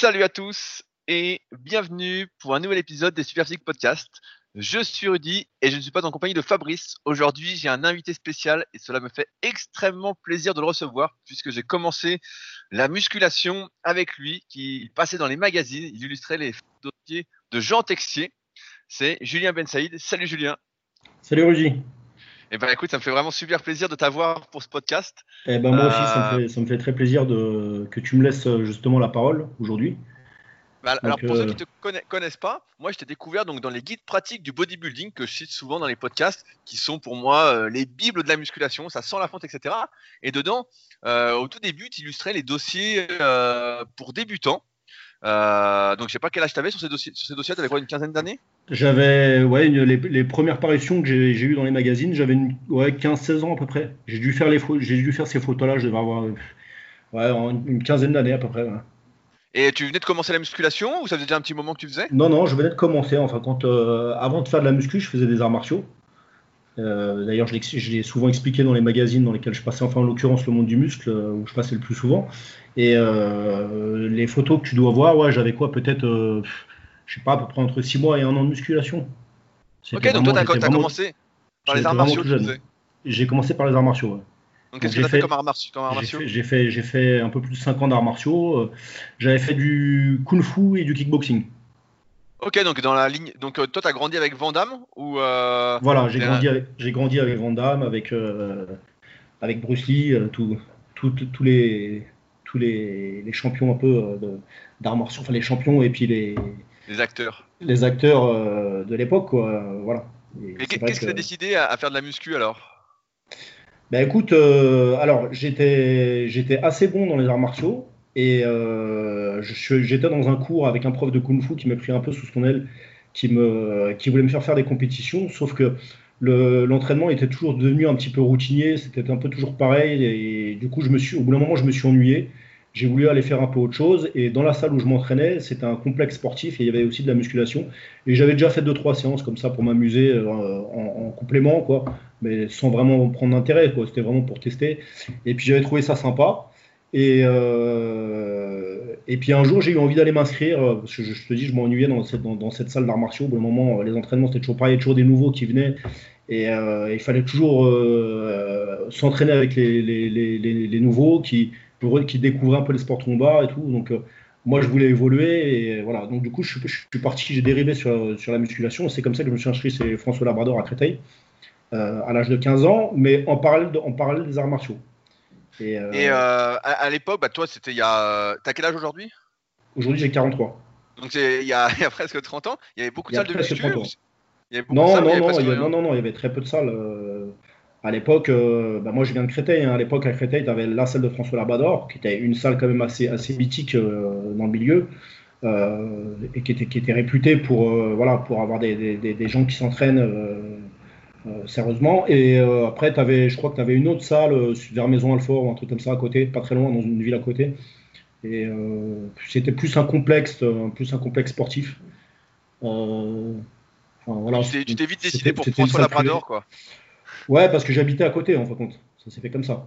Salut à tous et bienvenue pour un nouvel épisode des Superphysique Podcast. Je suis Rudy et je ne suis pas en compagnie de Fabrice. Aujourd'hui, j'ai un invité spécial et cela me fait extrêmement plaisir de le recevoir puisque j'ai commencé la musculation avec lui, qui passait dans les magazines, il illustrait les dossiers de Jean Texier. C'est Julien Ben Saïd. Salut Julien. Salut Rudy. Eh ben écoute, ça me fait vraiment super plaisir de t'avoir pour ce podcast. Eh ben moi aussi, ça me, euh, fait, très plaisir de, que tu me laisses justement la parole aujourd'hui. Bah, alors pour ceux euh, qui ne te connaissent pas, moi je t'ai découvert donc dans les guides pratiques du bodybuilding que je cite souvent dans les podcasts, qui sont pour moi euh, les bibles de la musculation, ça sent la fonte, etc. Et dedans, euh, au tout début, tu illustrais les dossiers pour débutants. Donc je sais pas quel âge tu avais sur ces dossiers. Sur ces dossiers, tu avais quoi, une quinzaine d'années? J'avais, ouais, les, premières parutions que j'ai eues dans les magazines, j'avais ouais, 15-16 ans à peu près. J'ai dû faire les j'ai dû faire ces photos-là, je devais avoir ouais, une quinzaine d'années à peu près. Et tu venais de commencer la musculation ou ça faisait déjà un petit moment que tu faisais? Non, non, je venais de commencer. Enfin, quand, euh, avant de faire de la muscu, je faisais des arts martiaux. Euh, d'ailleurs, je l'ai souvent expliqué dans les magazines dans lesquels je passais, enfin en l'occurrence le monde du muscle, euh, où je passais le plus souvent. Et les photos que tu dois voir, ouais, j'avais quoi Peut-être, je sais pas, à peu près entre 6 mois et 1 an de musculation. Ok, donc toi, tu as, commencé par les arts martiaux J'ai commencé par les arts martiaux, ouais. Donc, qu'est-ce que tu as fait, comme arts martiaux J'ai fait, fait, fait, un peu plus de 5 ans d'arts martiaux. Euh, j'avais fait du kung fu et du kickboxing. Ok, donc dans la ligne. Donc euh, toi, tu as grandi avec Vandame ou euh, Voilà, j'ai grandi, avec, grandi avec Vandame, avec, avec Bruce Lee, tous les, tous les, les, champions un peu d'arts martiaux, enfin les champions et puis les. Les acteurs. Les acteurs de l'époque, Voilà. Et, qu'est-ce que tu as décidé à faire de la muscu alors? Ben écoute, euh, alors j'étais j'étais assez bon dans les arts martiaux et euh, j'étais dans un cours avec un prof de kung-fu qui m'a pris un peu sous son aile, qui me qui voulait me faire faire des compétitions, sauf que l'entraînement était toujours devenu un petit peu routinier, c'était un peu toujours pareil et, du coup je me suis au bout d'un moment je me suis ennuyé j'ai voulu aller faire un peu autre chose. Et dans la salle où je m'entraînais, c'était un complexe sportif et il y avait aussi de la musculation. Et j'avais déjà fait deux trois séances comme ça pour m'amuser euh, en, complément, quoi, mais sans vraiment prendre d'intérêt. C'était vraiment pour tester. Et puis j'avais trouvé ça sympa. Et, euh, et puis un jour, j'ai eu envie d'aller m'inscrire, euh, parce que je, te dis, je m'ennuyais dans cette, dans, cette salle d'arts martiaux. Au bout moment, les entraînements, c'était toujours pareil, toujours des nouveaux qui venaient. Et il fallait toujours s'entraîner avec les, les, les, les nouveaux qui, qui découvrait un peu les sports trombards et tout. Donc, euh, moi, je voulais évoluer et voilà. Donc, du coup, je, suis parti, j'ai dérivé sur, sur la musculation. C'est comme ça que je me suis inscrit chez François Labrador à Créteil euh, à l'âge de 15 ans, mais en parallèle, en parallèle des arts martiaux. Et, euh, à, l'époque, bah, toi, c'était il y a. T'as quel âge aujourd'hui? Aujourd'hui, j'ai 43. Donc, il y, a, il y, a, presque 30 ans, il y avait beaucoup de salles de muscu. Non, non, non, non, non, non, il y avait très peu de salles. À l'époque, euh, bah, moi je viens de Créteil. Hein. À l'époque, à Créteil, tu avais la salle de François Labrador, qui était une salle quand même assez, assez mythique euh, dans le milieu, euh, et qui était, qui était réputée pour, voilà, pour avoir des, des, des gens qui s'entraînent sérieusement. Et après, avais, je crois que tu avais une autre salle vers Maison Alfort ou un truc comme ça à côté, pas très loin, dans une ville à côté. Et c'était plus un complexe, plus un complexe sportif. voilà, tu t'es vite décidé pour François Labrador, quoi. Ouais, parce que j'habitais à côté, en fin de compte. Ça s'est fait comme ça.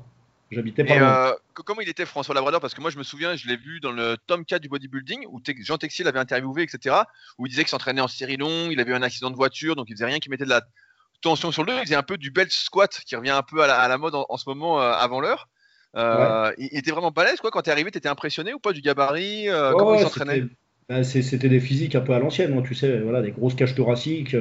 J'habitais pas. Euh, comment il était François Labrador? Parce que moi, je me souviens, je l'ai vu dans le tome 4 du bodybuilding, où Jean Texier l'avait interviewé, etc. Où il disait qu'il s'entraînait en série longue, il avait eu un accident de voiture, donc il faisait rien qui mettait de la tension sur le dos. Il faisait un peu du belt squat, qui revient un peu à la, mode en, ce moment, euh, avant l'heure. Euh, il, était vraiment balèze, quoi. Quand tu es arrivé, tu étais impressionné ou pas du gabarit Comment il s'entraînait bah, C'était des physiques un peu à l'ancienne, tu sais, voilà, des grosses caches thoraciques,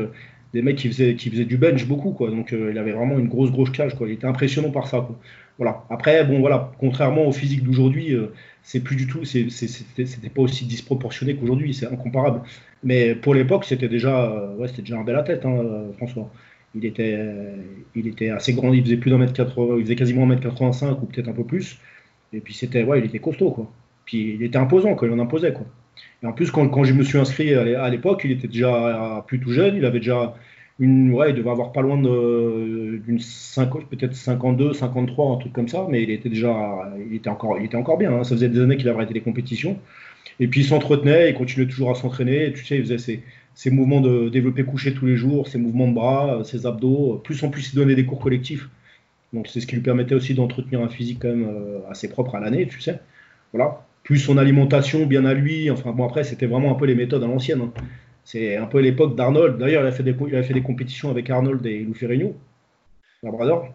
des mecs qui faisaient, qui faisaient du bench beaucoup, quoi. Donc euh, il avait vraiment une grosse, grosse cage, quoi. Il était impressionnant par ça, quoi. Voilà. Après, bon, voilà, contrairement au physique d'aujourd'hui, euh, c'est plus du tout, c'était pas aussi disproportionné qu'aujourd'hui, c'est incomparable. Mais pour l'époque, c'était déjà, euh, ouais, c'était déjà un bel à tête, hein, François. Il était, il était assez grand, il faisait plus d'un mètre 80, il faisait quasiment un mètre 85 ou peut-être un peu plus. Et puis c'était, ouais, il était costaud, quoi. Puis il était imposant, quoi. Il en imposait, quoi. Et en plus, quand, quand je me suis inscrit à l'époque, il était déjà plus tout jeune, il avait déjà une, ouais, il devait avoir pas loin d'une peut-être 52, 53, un truc comme ça, mais il était déjà, il était encore, il était encore bien. Hein. Ça faisait des années qu'il avait arrêté les compétitions. Et puis il s'entretenait, il continuait toujours à s'entraîner. Tu sais, il faisait ses, ses, mouvements de développé couché tous les jours, ses mouvements de bras, ses abdos. Plus en plus, il donnait des cours collectifs. Donc c'est ce qui lui permettait aussi d'entretenir un physique quand même euh, assez propre à l'année, tu sais. Voilà. plus son alimentation bien à lui. Enfin bon, après, c'était vraiment un peu les méthodes à l'ancienne. Hein. C'est un peu l'époque d'Arnold. D'ailleurs, il, a fait des, il a fait des compétitions avec Arnold et Lou Ferrigno, Labrador.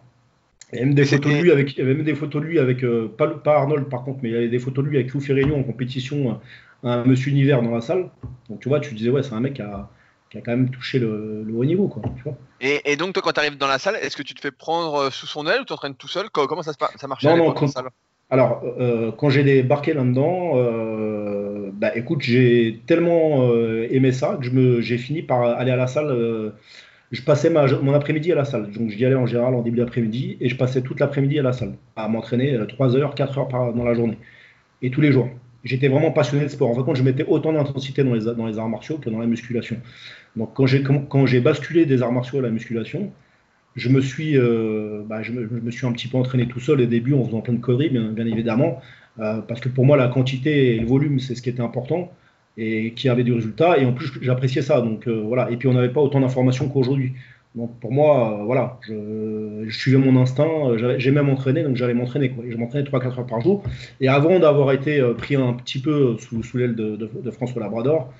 Il y avait même des photos de lui avec, il y avait même des photos de lui avec euh, pas, pas, Arnold par contre, mais il y avait des photos de lui avec Lou Ferrigno en compétition, un, Monsieur Univers dans la salle. Donc tu vois, tu disais ouais, c'est un mec qui a, qui a, quand même touché le, le haut niveau, quoi. Tu vois et, et, donc toi, quand tu arrives dans la salle, est-ce que tu te fais prendre euh, sous son aile ou tu entraînes tout seul? Comment ça, ça marche Non, non, quand, alors, euh, quand j'ai débarqué là-dedans, euh, bah, écoute, j'ai tellement euh, aimé ça que j'ai fini par aller à la salle. Je passais ma, mon après-midi à la salle. Donc, j'y allais en général en début d'après-midi et je passais toute l'après-midi à la salle, à m'entraîner 3 heures, 4 heures par, dans la journée. Et tous les jours. J'étais vraiment passionné de sport. En fait, je mettais autant d'intensité dans les, arts martiaux que dans la musculation. Donc, quand j'ai basculé des arts martiaux à la musculation, je me suis, euh, bah, je, me, suis un petit peu entraîné tout seul au début en faisant plein de conneries, bien, évidemment, euh, parce que pour moi la quantité et le volume c'est ce qui était important et qui avait du résultat. Et en plus j'appréciais ça, donc euh, voilà. Et puis on n'avait pas autant d'informations qu'aujourd'hui. Donc pour moi, voilà, je, suivais mon instinct, j'aimais m'entraîner, donc j'allais m'entraîner. Je m'entraînais 3-4 heures par jour. Et avant d'avoir été pris un petit peu sous, l'aile de, François Labrador,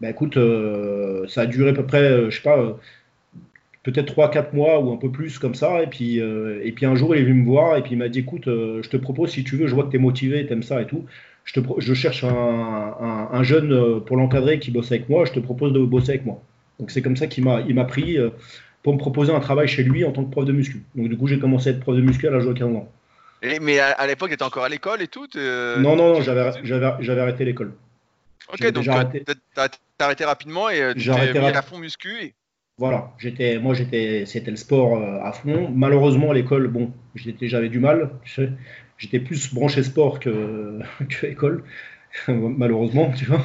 bah, écoute, ça a duré à peu près, je sais pas, peut-être 3-4 mois ou un peu plus comme ça. Et puis, euh, et puis un jour, il est venu me voir et puis il m'a dit écoute, euh, je te propose, si tu veux, je vois que tu es motivé, tu aimes ça et tout. Je, te, je cherche un, un, jeune euh, pour l'encadrer qui bosse avec moi, je te propose de bosser avec moi. Donc c'est comme ça qu'il m'a, il m'a pris pour me proposer un travail chez lui en tant que prof de muscu. Donc du coup, j'ai commencé à être prof de muscu à l'âge de 15 ans. mais à, l'époque, tu étais encore à l'école et tout Non, non, non, j'avais, arrêté l'école. Ok, donc tu as, arrêté rapidement et tu t'es mis à fond muscu. Et... Voilà, j'étais, moi j'étais, c'était le sport euh, à fond. Malheureusement, à l'école, bon, j'avais du mal. J'étais plus branché sport que, que école. malheureusement, tu vois.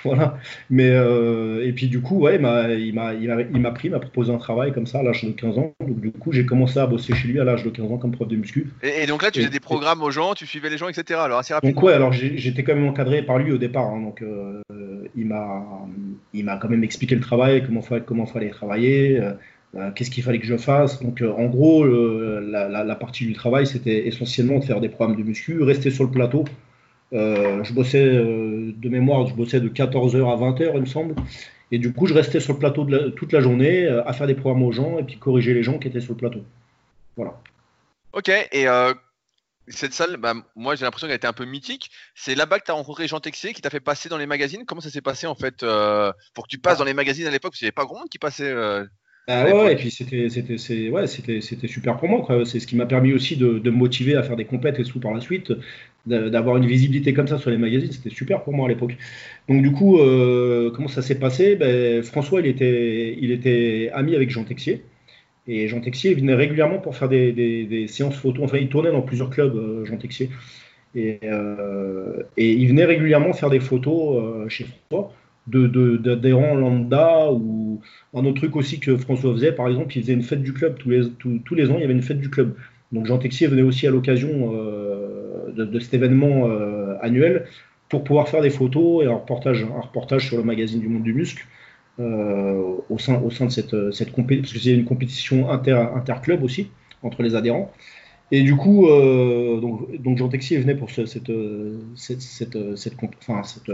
voilà. Mais euh, et puis du coup, ouais, il m'a, il m'a, il m'a pris, il m'a proposé un travail comme ça à l'âge de 15 ans. Donc du coup, j'ai commencé à bosser chez lui à l'âge de 15 ans comme prof de muscu. Et, donc là, tu faisais des programmes aux gens, tu suivais les gens, etc. Alors assez rapidement. Donc ouais, alors j'étais quand même encadré par lui au départ. Hein, donc euh, il m'a, il m'a quand même expliqué le travail, comment fallait, comment fallait travailler. Euh, qu'est-ce qu'il fallait que je fasse Donc, en gros, la, la, la, partie du travail, c'était essentiellement de faire des programmes de muscu, rester sur le plateau, euh, je bossais euh, de mémoire, je bossais de 14h à 20h, il me semble. Et du coup, je restais sur le plateau toute la journée euh, à faire des programmes aux gens et puis corriger les gens qui étaient sur le plateau. Voilà. Ok, et cette salle, bah, moi j'ai l'impression qu'elle était un peu mythique. C'est là-bas que tu as rencontré Jean Texier qui t'a fait passer dans les magazines. Comment ça s'est passé en fait pour que tu passes ah. dans les magazines à l'époque? Parce qu'il n'y avait pas grand monde qui passait. Ah ouais, et puis c'était c'était ouais, c'était super pour moi. C'est ce qui m'a permis aussi de, de, me motiver à faire des compètes et tout par la suite d'avoir une visibilité comme ça sur les magazines, c'était super pour moi à l'époque. Donc du coup, euh, comment ça s'est passé? Ben, François, il était, il était ami avec Jean Texier. Et Jean Texier venait régulièrement pour faire des, des, séances photos. Enfin, il tournait dans plusieurs clubs, euh, Jean Texier. Et, euh, et, il venait régulièrement faire des photos chez François d'adhérents de, lambda ou un autre truc aussi que François faisait. Par exemple, il faisait une fête du club. Tous les, tous les ans, il y avait une fête du club. Donc Jean Texier venait aussi à l'occasion de, cet événement euh, annuel pour pouvoir faire des photos et un reportage, un reportage sur le magazine du monde du muscle euh, au, sein, au sein de cette, cette compétition, parce que c'est une compétition inter, interclub aussi entre les adhérents. Et du coup, euh, donc, donc, Jean Texier venait pour cette, cette, cette, cette, enfin, cette,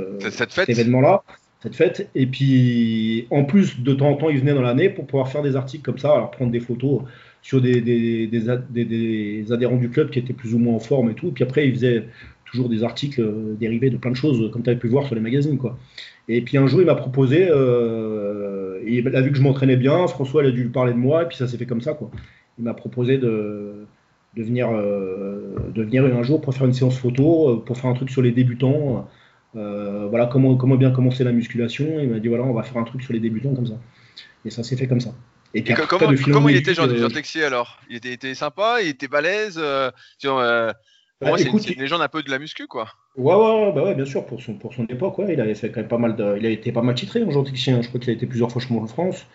cet événement-là, cette. Et puis, en plus, de temps en temps, il venait dans l'année pour pouvoir faire des articles comme ça, alors prendre des photos sur des, adhérents du club qui étaient plus ou moins en forme et tout. Et puis après, il faisait toujours des articles euh, dérivés de plein de choses, comme tu avais pu voir sur les magazines. Quoi. Et puis un jour, il m'a proposé, euh, il a vu que je m'entraînais bien, François il a dû lui parler de moi, et puis ça s'est fait comme ça. Quoi. Il m'a proposé de, de, venir, euh, de venir un jour pour faire une séance photo, euh, pour faire un truc sur les débutants. Voilà comment, comment bien commencer la musculation. Il m'a dit voilà, on va faire un truc sur les débutants comme ça. Et ça s'est fait comme ça. Et comment, comment il était Jean, Jean Texier alors? Il était, sympa, il était balèze. Euh, euh bah, moi, c'est une, légende un peu de la muscu, quoi. Ouais, ouais, bah ouais, bien sûr, pour son, pour son époque, ouais, il avait fait quand même pas mal de, il a été pas mal titré, Jean Texier. Hein. Je crois qu'il a été plusieurs fois champion de France.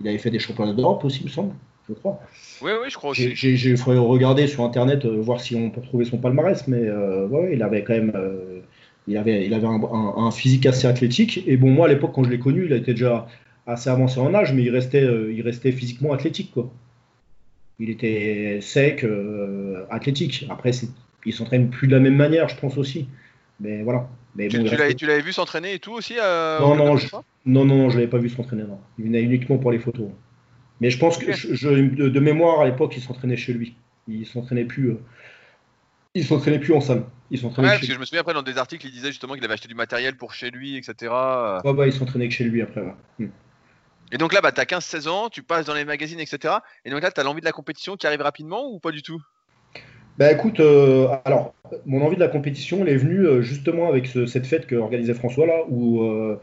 Il avait fait des championnats d'Europe aussi, il me semble, je crois. Oui, oui, je crois aussi. J'ai faudrait regarder sur internet, euh, voir si on peut trouver son palmarès, mais euh, ouais, il avait quand même. Euh, il avait, il avait un, un, physique assez athlétique. Et bon, moi, à l'époque, quand je l'ai connu, il était déjà assez avancé en âge, mais il restait, euh, il restait physiquement athlétique. Quoi. Il était sec, euh, athlétique. Après, il s'entraîne plus de la même manière, je pense aussi. Mais voilà. Mais tu, l'avais vu s'entraîner et tout aussi non, non, je, non, non, je l'avais pas vu s'entraîner. Il venait uniquement pour les photos. Mais je pense que je, de, mémoire à l'époque, il s'entraînait chez lui. Il s'entraînait plus. Il s'entraînait plus en salle. Il s'entraînait. Ouais, parce que je me souviens après dans des articles, il disait justement qu'il avait acheté du matériel pour chez lui, etc. Ouais, bah, il s'entraînait que chez lui après. Hmm. Et donc là, bah, tu as 15-16 ans, tu passes dans les magazines, etc. Et donc là, tu as l'envie de la compétition qui arrive rapidement ou pas du tout? Bah écoute, euh, alors, mon envie de la compétition, elle est venue euh, justement avec cette fête que organisait François là, où euh,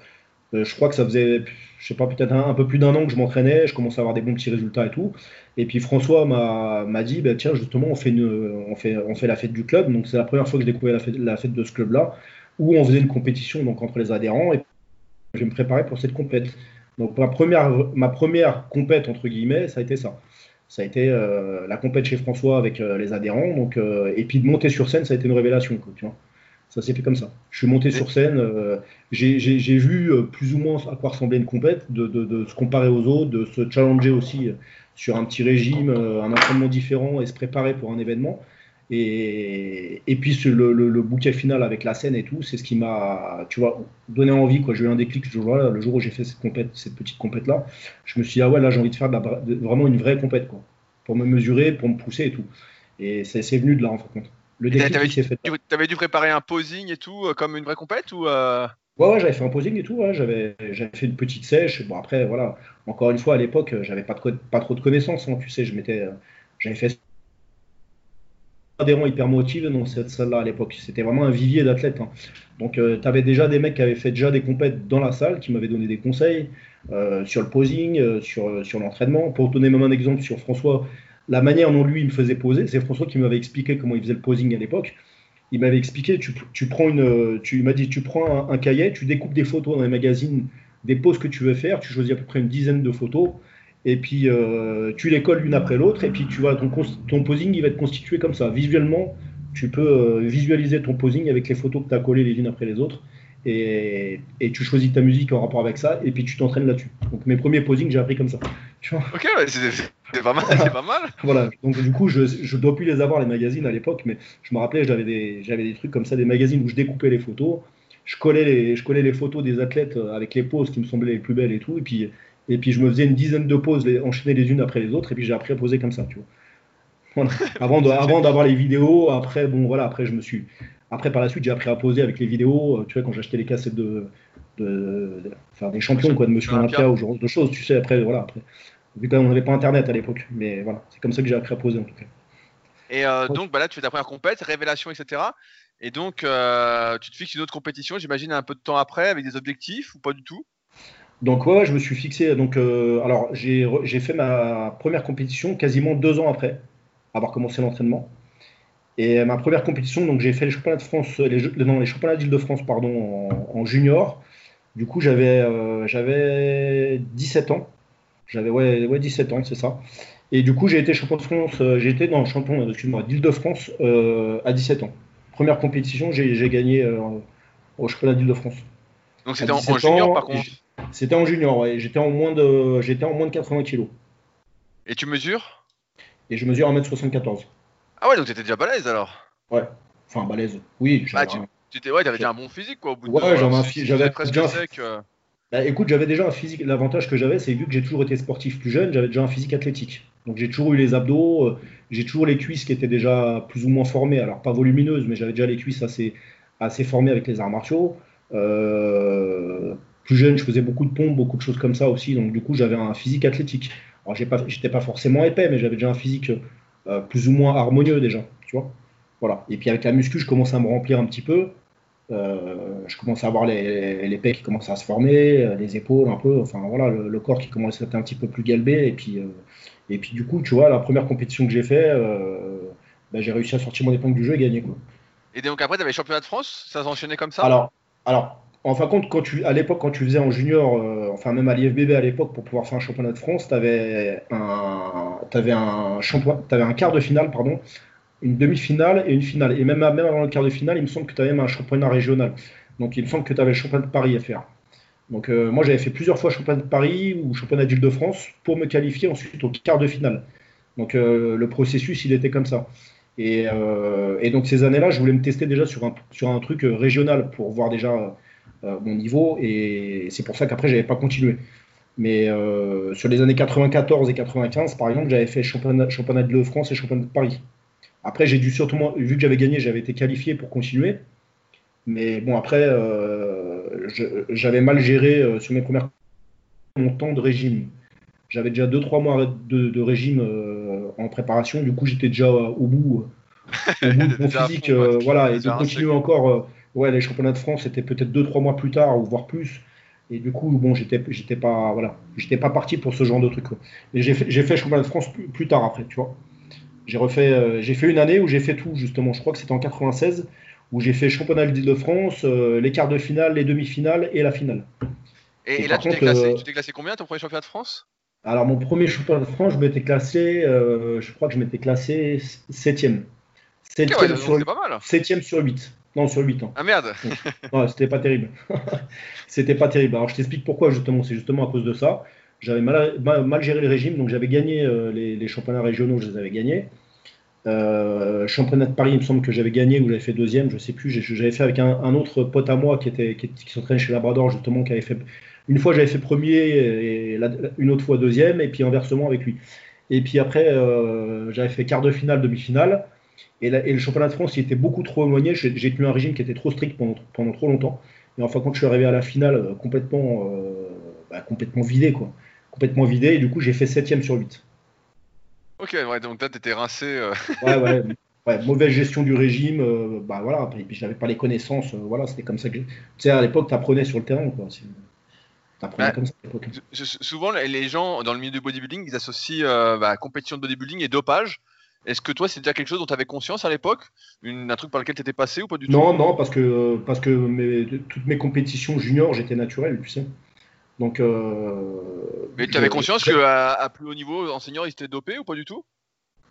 je crois que ça faisait, je sais pas, peut-être un, peu plus d'un an que je m'entraînais, je commençais à avoir des bons petits résultats et tout. Et puis François m'a dit, bah, tiens, justement, on fait, une, on, fait, on fait la fête du club. Donc c'est la première fois que je découvrais la fête, de ce club-là, où on faisait une compétition donc, entre les adhérents. Et je vais me préparer pour cette compétition. Donc ma première, ma première compète, entre guillemets, ça a été ça. Ça a été euh, la compète chez François avec euh, les adhérents. Donc, euh, et puis de monter sur scène, ça a été une révélation. Ça s'est fait comme ça. Je suis monté sur scène, j'ai vu plus ou moins à quoi ressemblait une compète, de, de, se comparer aux autres, de se challenger aussi sur un petit régime, un entraînement différent et se préparer pour un événement. Et, et puis le, le, bouquet final avec la scène et tout, c'est ce qui m'a, tu vois, donné envie. J'ai eu un déclic le jour où j'ai fait cette, compète, cette petite compète là. Je me suis dit, ah ouais, là j'ai envie de faire vraiment une vraie compète, quoi, pour me mesurer, pour me pousser et tout. Et c'est venu de là, en fait. Le déclic s'est fait. Tu avais dû préparer un posing et tout, euh, comme une vraie compète ou euh? Ouais, ouais j'avais fait un posing et tout. Ouais, j'avais fait une petite sèche. Bon, après, voilà. Encore une fois, à l'époque, j'avais pas, pas trop de connaissances. Hein, tu sais, je m'étais, j'avais fait adhérents hyper motivés dans cette salle-là à l'époque. C'était vraiment un vivier d'athlètes. Hein. Donc, euh, tu avais déjà des mecs qui avaient fait déjà des compètes dans la salle, qui m'avaient donné des conseils euh, sur le posing, euh, sur, sur l'entraînement. Pour donner même un exemple sur François, la manière dont lui il me faisait poser, c'est François qui m'avait expliqué comment il faisait le posing à l'époque. Il m'avait expliqué, tu, prends une, m'as dit, tu prends un, cahier, tu découpes des photos dans les magazines, des poses que tu veux faire, tu choisis à peu près une dizaine de photos et puis euh, tu les colles l'une après l'autre, et puis tu vois ton, ton posing il va être constitué comme ça. Visuellement, tu peux euh, visualiser ton posing avec les photos que tu as collées les unes après les autres, et, et, tu choisis ta musique en rapport avec ça, et puis tu t'entraînes là-dessus. Donc mes premiers posings, j'ai appris comme ça. Ok, c'est pas mal, c'est pas mal. voilà, donc du coup, je, je dois plus les avoir les magazines à l'époque, mais je me rappelais, j'avais des, j'avais des trucs comme ça, des magazines où je découpais les photos. Je collais les, je collais les photos des athlètes euh, avec les poses qui me semblaient les plus belles et tout, et puis et puis je me faisais une dizaine de poses les, enchaînées les unes après les autres. Et puis j'ai appris à poser comme ça, tu vois. Avant, d'avoir les vidéos, après, bon voilà, après je me suis. Après par la suite, j'ai appris à poser avec les vidéos. Euh, tu vois, quand j'achetais les cassettes de, de, des champions, quoi, de Monsieur Olympia ou genre de choses, tu sais, après, voilà, après. Vu qu'on n'avait pas internet à l'époque. Mais voilà, c'est comme ça que j'ai appris à poser en tout cas. Et euh, donc bah là, tu fais ta première compète, révélation, etc. Et donc, euh, tu te fixes une autre compétition, j'imagine, un peu de temps après, avec des objectifs ou pas du tout? Donc ouais, je me suis fixé. Donc euh, alors j'ai fait ma première compétition quasiment deux ans après avoir commencé l'entraînement. Et ma première compétition, donc j'ai fait les championnats de France, les, non, les championnats d'Île-de-France pardon en, junior. Du coup j'avais euh, j'avais 17 ans. J'avais ouais, ouais 17 ans, c'est ça. Et du coup j'ai été champion de France, euh, j'ai été dans champion excuse-moi d'Île-de-France à 17 ans. Première compétition, j'ai gagné au championnat d'Île-de-France. Donc c'était en, junior par contre. C'était en junior, ouais. J'étais en moins de, j'étais en moins de 80 kg. Et tu mesures? Et je mesure 1m74. Ah ouais, donc t'étais déjà balèze alors? Ouais. Enfin, balèze. Oui. Bah, tu, tu ouais, t'avais déjà un bon physique quoi. Au bout ouais, de j'avais presque déjà... sec. Bah, écoute, j'avais déjà un physique. L'avantage que j'avais, c'est vu que j'ai toujours été sportif plus jeune, j'avais déjà un physique athlétique. Donc j'ai toujours eu les abdos, euh, j'ai toujours les cuisses qui étaient déjà plus ou moins formées. Alors pas volumineuses, mais j'avais déjà les cuisses assez, assez formées avec les arts martiaux. Euh, plus jeune, je faisais beaucoup de pompes, beaucoup de choses comme ça aussi. Donc, du coup, j'avais un physique athlétique. Alors, j'ai pas, j'étais pas forcément épais, mais j'avais déjà un physique euh, plus ou moins harmonieux déjà, tu vois. Voilà. Et puis, avec la muscu, je commençais à me remplir un petit peu. Euh, je commençais à avoir les, les pecs qui commençaient à se former, euh, les épaules un peu, enfin voilà, le, corps qui commençait à être un petit peu plus galbé. Et puis, et puis du coup, tu vois, la première compétition que j'ai fait, bah, j'ai réussi à sortir mon épingle du jeu et gagner. Quoi. Et donc après, tu avais championnat de France Ça s'enchaînait comme ça? Alors, alors en fin de compte, quand tu, à l'époque, quand tu faisais en junior, euh, enfin même à l'IFBB à l'époque, pour pouvoir faire un championnat de France, tu avais un, avais un, avais un quart de finale, pardon, une demi-finale et une finale. Et même, même avant le quart de finale, il me semble que tu avais même un championnat régional. Donc il me semble que tu avais le championnat de Paris à faire. Donc euh, moi j'avais fait plusieurs fois championnat de Paris ou championnat d'Île-de-France pour me qualifier ensuite au quart de finale. Donc euh, le processus il était comme ça. Et, et donc ces années-là, je voulais me tester déjà sur un, sur un truc régional pour voir déjà mon niveau. Et c'est pour ça qu'apraprès, j'avais pas continué. Mais sur les années 94 et 95, par exemple, j'avais fait championnat, championnat de France et championnat de Paris. Après, j'ai dû surtout, vu que j'avais gagné, j'avais été qualifié pour continuer. Mais bon, après, euh, j'avais mal géré euh, sur mes premières mon temps de régime. J'avais déjà 2-3 mois de, régime euh, en préparation. Du coup, j'étais déjà au bout, au bout de mon physique. voilà, et de continuer encore. ouais, les championnats de France, c'était peut-être 2-3 mois plus tard, ou voire plus. Et du coup, bon, j'étais, j'étais pas, voilà, j'étais pas parti pour ce genre de truc. Mais j'ai fait, j'ai fait championnat de France plus, tard après, tu vois. J'ai refait, j'ai fait une année où j'ai fait tout justement. Je crois que c'était en 96 où j'ai fait championnat d'Île-de-France, euh, les quarts de finale, les demi-finales et la finale. Et, là, tu t'es classé, euh, classé, combien ton premier championnat de France? Alors, mon premier championnat de France, je m'étais classé, euh, je crois que je m'étais classé 7ème. 7ème sur, pas mal. 7 sur 8. Non, sur 8 ans. Ah merde ouais, C'était pas terrible. c'était pas terrible. Alors, je t'explique pourquoi, justement. C'est justement à cause de ça. J'avais mal, mal, géré le régime, donc j'avais gagné les, les, championnats régionaux, je les avais gagnés. Euh, championnat de Paris, il me semble que j'avais gagné ou j'avais fait deuxième, je sais plus. J'avais fait avec un, autre pote à moi qui était qui, s'entraînait chez Labrador justement, qui avait fait une fois j'avais fait premier et une autre fois deuxième et puis inversement avec lui. Et puis après euh, j'avais fait quart de finale, demi-finale et, le championnat de France il était beaucoup trop éloigné. J'ai tenu un régime qui était trop strict pendant, pendant trop longtemps. Et enfin quand je suis arrivé à la finale euh, complètement bah, complètement vidé quoi, complètement vidé et du coup j'ai fait septième sur 8. Ok, ouais, donc toi, t'étais rincé. Euh. Ouais, ouais, mauvaise gestion du régime, euh, bah voilà, et puis j'avais pas les connaissances, euh, voilà, c'était comme ça que. Tu sais, à l'époque, t'apprenais sur le terrain, quoi. T'apprenais comme ça à l'époque. Souvent, les gens dans le milieu du bodybuilding, ils associent bah, compétition de bodybuilding et dopage. Est-ce que toi, c'est déjà quelque chose dont tu avais conscience à l'époque? Un truc par lequel tu étais passé ou pas du tout? Non, non, parce que, parce que toutes mes compétitions juniors, j'étais naturel, tu sais. Donc, euh, Mais tu avais conscience qu'à à plus haut niveau, enseignant, il s'était dopé ou pas du tout?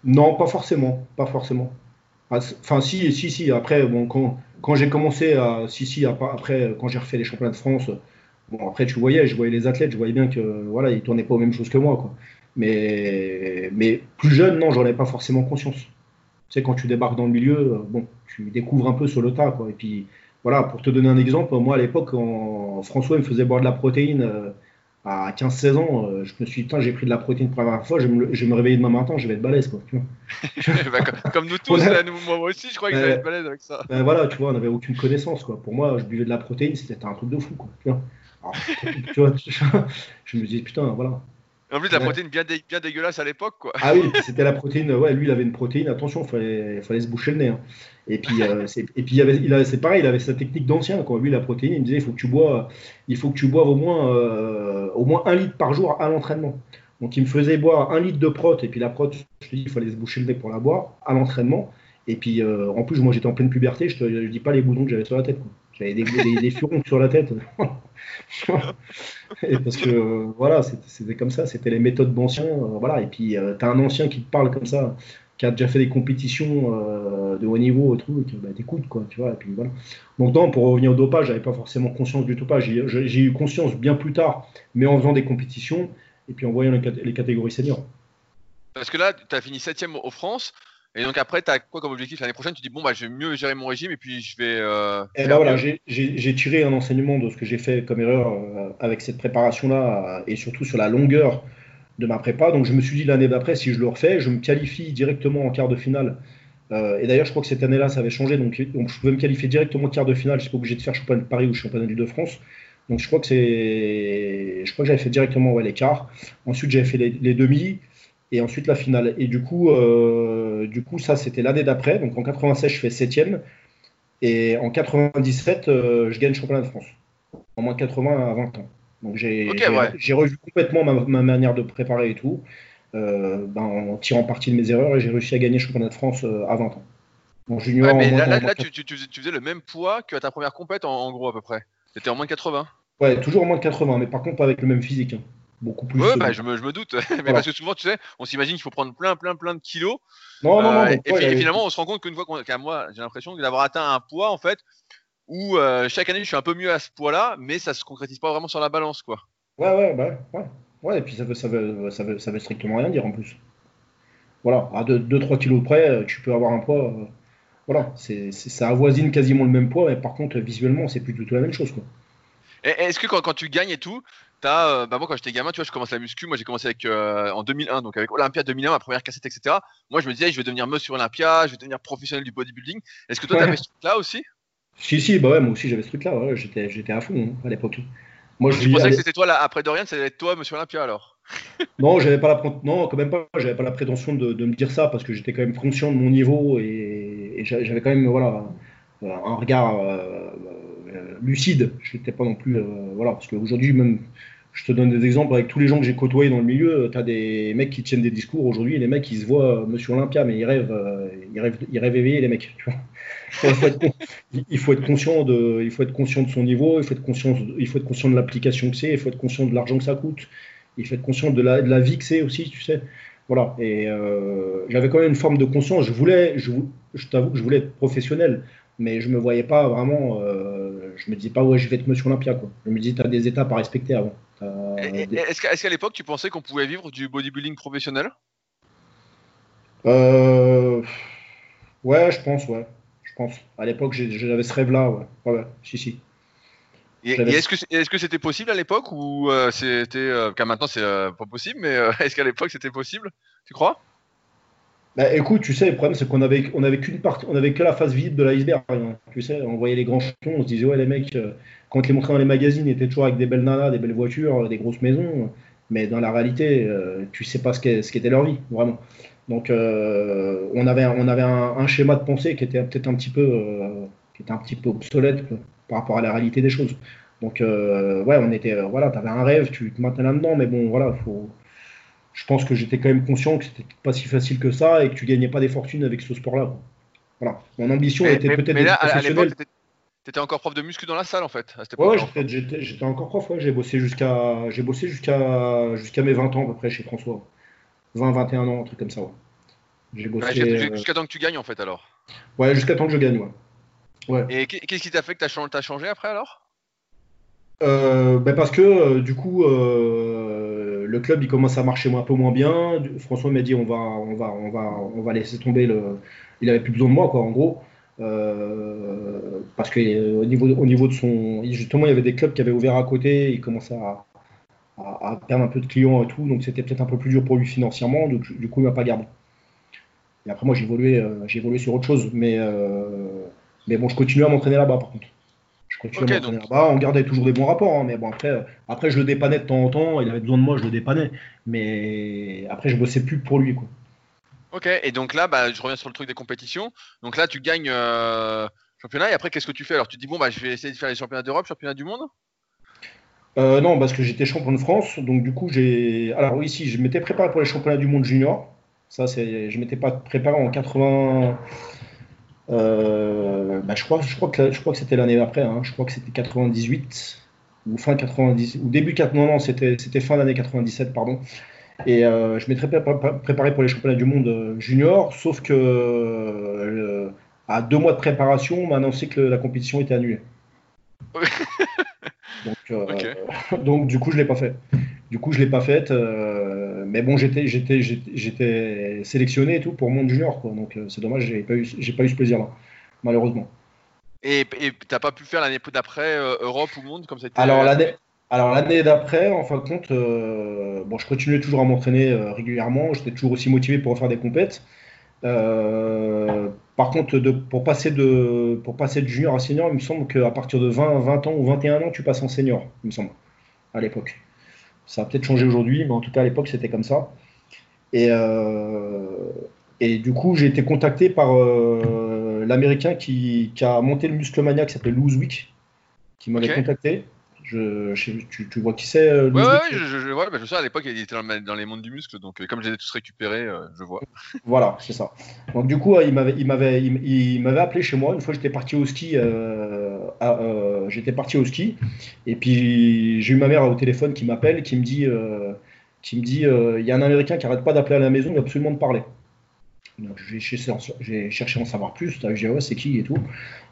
Non, pas forcément, pas forcément. Ah, enfin, si, si, si. Après, bon, quand, quand j'ai commencé à, si, si, après, quand j'ai refait les championnats de France, bon, après, tu voyais, je voyais les athlètes, je voyais bien que, voilà, ils tournaient pas aux mêmes choses que moi, quoi. Mais, mais plus jeune, non, j'en ai pas forcément conscience. Tu sais, quand tu débarques dans le milieu, euh, bon, tu découvres un peu sur le tas, quoi. Et puis, voilà, pour te donner un exemple, moi à l'époque, François me faisait boire de la protéine euh, à 15-16 ans. Euh, je me suis dit, j'ai pris de la protéine pour la première fois, je vais me, je me réveiller demain matin, je vais être balèze. Quoi, bah, comme, nous tous, moi aussi, je crois que j'allais être balèze avec ça. Ben, voilà, tu vois, on n'avait aucune connaissance. Quoi. Pour moi, je buvais Quoi. En plus, la protéine bien, bien dégueulasse à l'époque, quoi. Ah oui, c'était la protéine. Ouais, lui, il avait une protéine. Attention, il fallait, fallait se boucher le nez. Hein. Et puis, euh, c'est, et puis, il avait, il c'est pareil, il avait sa technique d'ancien. Quand lui, la protéine, il me disait, il faut que tu bois, il faut que tu boives au moins, euh, au moins un litre par jour à l'entraînement. Donc, il me faisait boire un litre de prot. Et puis, la prot, je te dis, il fallait se boucher le nez pour la boire à l'entraînement. Et puis, euh, en plus, moi, j'étais en pleine puberté. Je te dis pas les boutons que j'avais sur la tête. J'avais des, des, furons sur la tête. parce que voilà, c'était comme ça, c'était les méthodes d'anciens. voilà, et puis tu as un ancien qui te parle comme ça, qui a déjà fait des compétitions euh, de haut niveau et tout, et bah, t'écoutes, quoi, tu vois, et puis voilà. Donc, non, pour revenir au dopage, j'avais pas forcément conscience du dopage, j'ai eu conscience bien plus tard, mais en faisant des compétitions, et puis en voyant les, catégories seniors. Parce que là, tu as fini 7 au France, et donc après, tu as quoi comme objectif l'année prochaine? Tu dis, bon, bah, je vais mieux gérer mon régime, et puis je vais... Euh, et ben voilà, j'ai tiré un enseignement de ce que j'ai fait comme erreur euh, avec cette préparation-là, et surtout sur la longueur de ma prépa. Donc je me suis dit l'année d'après, si je le refais, je me qualifie directement en quart de finale. Euh, et d'ailleurs, je crois que cette année-là, ça avait changé. Donc, je pouvais me qualifier directement en quart de finale. Je suis pas obligé de faire championnat de Paris ou championnat de France. Donc je crois que c'est, je crois que j'avais fait directement ouais, les quarts. Ensuite, j'avais fait les, demi et ensuite la finale. Et du coup, euh, du coup, ça c'était l'année d'après. Donc en 96, je fais septième. Et en 97, euh, je gagne championnat de France. En moins de 80 à 20 ans. Donc j'ai revu complètement ma, manière de préparer et tout, euh, ben, en tirant parti de mes erreurs et j'ai réussi à gagner le championnat de France à 20 ans. Mon junior, mais là, là, tu, tu, faisais le même poids que ta première compète en, gros à peu près. C'était en moins de 80. Ouais, toujours en moins de 80, mais par contre pas avec le même physique. Hein. Beaucoup plus. Ouais, bah, je, me, je, me, doute. mais parce que souvent, tu sais, on s'imagine qu'il faut prendre plein, plein, plein de kilos. Non, non, non. Euh, et, finalement, on se rend compte qu'une fois qu'à moi, j'ai l'impression d'avoir atteint un poids, en fait, où chaque année, je suis un peu mieux à ce poids-là, mais ça se concrétise pas vraiment sur la balance, quoi. Ouais, ouais, bah, ouais. Ouais, et puis ça veut, ça veut, ça veut, ça veut strictement rien dire en plus. voilà, à 2-3 kilos près, tu peux avoir un poids. voilà, c'est, ça avoisine quasiment le même poids, mais par contre, visuellement, c'est plus du tout la même chose. Quoi. Est-ce que quand, quand, tu gagnes et tout, as, bah moi quand j'étais gamin, tu vois, je commençais la muscu, moi j'ai commencé avec en 2001, donc avec Olympia 2001, ma première cassette, etc. Moi je me disais, je vais devenir monsieur Olympia, je vais devenir professionnel du bodybuilding. Est-ce que toi, tu avais ce truc-là aussi? Si, si, bah ouais, moi aussi j'avais ce truc-là, ouais, j'étais, j'étais à fond hein, à l'époque. Moi, je, pensais que c'était toi, là, après Dorian, ça allait être toi, monsieur Olympia alors? Non, j'avais pas la, non, quand même pas, j'avais pas la prétention de, de, me dire ça parce que j'étais quand même conscient de mon niveau et, j'avais quand même, voilà, un regard euh, euh, lucide. Je n'étais pas non plus, euh, voilà, parce qu'aujourd'hui, même je te donne des exemples avec tous les gens que j'ai côtoyés dans le milieu. Tu as des mecs qui tiennent des discours aujourd'hui, les mecs ils se voient euh, Monsieur Olympia, mais ils rêvent, euh, ils rêvent, ils rêvent éveillés les mecs. Il, faut être, conscient de, il faut être conscient de son niveau, il faut être conscient, il faut être conscient de l'application que c'est, il faut être conscient de l'argent que ça coûte, il faut être conscient de la, vie que c'est aussi, tu sais. Voilà. Et euh, j'avais quand même une forme de conscience. Je voulais, je, t'avoue que je voulais être professionnel, mais je me voyais pas vraiment. Euh, je me disais pas ouais, je vais être Monsieur Olympia quoi. Je me disais tu as des étapes à respecter avant. Euh, est-ce qu'à l'époque, tu pensais qu'on pouvait vivre du bodybuilding professionnel? Euh, Ouais, je pense, ouais. Je pense. À l'époque, j'avais ce rêve-là, ouais. ouais. Si, si. Et, est-ce que c'était possible à l'époque ou euh, c'était car maintenant c'est pas possible mais est-ce qu'à l'époque c'était possible? Tu crois? Bah, écoute tu sais le problème c'est qu'on avait qu'une partie on avait que la face vide de l'iceberg hein. tu sais on voyait les grands champions on se disait ouais les mecs quand on te les montrait dans les magazines, ils étaient toujours avec des belles nanas, des belles voitures, des grosses maisons. Mais dans la réalité, euh, tu sais pas ce qu'était leur vie, vraiment. Donc, euh, on avait, un, schéma de pensée qui était peut-être un petit peu, euh, obsolète par rapport à la réalité des choses. Donc, ouais, on était, voilà, avais un rêve, tu te maintenais là-dedans, mais bon, voilà, faut. Je pense que j'étais quand même conscient que c'était pas si facile que ça et que tu gagnais pas des fortunes avec ce sport-là. Voilà. Mon ambition était peut-être. T'étais encore prof de muscu dans la salle en fait à cette Ouais, j'étais encore prof, ouais. j'ai bossé jusqu'à j'ai bossé jusqu'à jusqu'à mes 20 ans à peu près chez François. 20 21 ans, un truc comme ça, ouais. J'ai bossé euh, jusqu'à temps que tu gagnes en fait alors. Ouais, jusqu'à temps que je gagne, ouais. ouais. Et qu'est-ce qui t'a fait que t'as as changé après alors? Euh, ben parce que euh, du coup euh, le club il commence à marcher un peu moins bien. François m'a dit on va on va on va on va laisser tomber. Il avait plus besoin de moi quoi en gros. Euh, parce que euh, au niveau, au niveau de son. Justement, il y avait des clubs qui avaient ouvert à côté, il commençait à, perdre un peu de clients et tout, donc c'était peut-être un peu plus dur pour lui financièrement, du coup, il m'a pas gardé. Et après, moi, j'ai évolué, euh, évolué sur autre chose, mais, mais bon, je continuais à m'entraîner là-bas par contre. Là-bas, on gardait toujours des bons rapports, hein, mais bon, après, après, je le dépannais de temps en temps, il avait besoin de moi, je le dépannais, mais après, je bossais plus pour lui, quoi. Ok, et donc là, bah, je reviens sur le truc des compétitions. Donc là, tu gagnes euh, championnat et après, qu'est-ce que tu fais? Alors, tu te dis, bon, bah, je vais essayer de faire les championnats d'Europe, championnats du monde? Euh, Non, parce que j'étais champion de France. Donc, du coup, j'ai. Alors, oui, si, je m'étais préparé pour les championnats du monde junior. Ça, c'est. Je m'étais pas préparé en 80. Euh, bah, je, crois, je, crois que, je crois que c'était l'année après. Hein. Je crois que c'était 98 ou fin 90 ou début 4 non non c'était c'était fin d'année 97 pardon et euh, je m'étais préparé pour les championnats du monde euh, junior, sauf que euh, à deux mois de préparation, on m'a annoncé que la compétition était annulée. donc, donc, du coup, je l'ai pas fait. Du coup, je l'ai pas faite. Mais bon, j'étais, j'étais, j'étais sélectionné et tout pour monde junior, quoi. Donc c'est dommage, j'ai pas eu, j'ai pas eu ce plaisir-là, malheureusement. Et t'as pas pu faire l'année d'après Europe ou monde comme ça Alors l'année, alors l'année d'après, en fin de compte, euh, bon, je continuais toujours à m'entraîner euh, régulièrement, j'étais toujours aussi motivé pour faire des compètes. Euh, par contre, de, pour, passer de, pour passer de junior à senior, il me semble qu'à partir de 20, 20 ans ou 21 ans, tu passes en senior, il me semble, à l'époque. Ça a peut-être changé aujourd'hui, mais en tout cas à l'époque c'était comme ça. Et, et du coup, j'ai été contacté par l'américain qui, a monté le Musclemania qui s'appelle Week, qui m'avait contacté. Je, tu, vois qui c'est euh, Ouais, ouais, je, je, bah, je, sais, à l'époque, il était dans, les mondes du muscle, donc euh, comme je les ai tous récupérés, euh, je vois. Voilà, c'est ça. Donc, du coup, il m'avait, il m'avait, il, m'avait appelé chez moi. Une fois, j'étais parti au ski. j'étais parti au ski. Et puis, j'ai eu ma mère au téléphone qui m'appelle, qui me dit qui me dit il y a un Américain qui arrête pas d'appeler à la maison, il a absolument de parler. J'ai cherché, à en savoir plus. J'ai dit ouais, c'est qui et tout.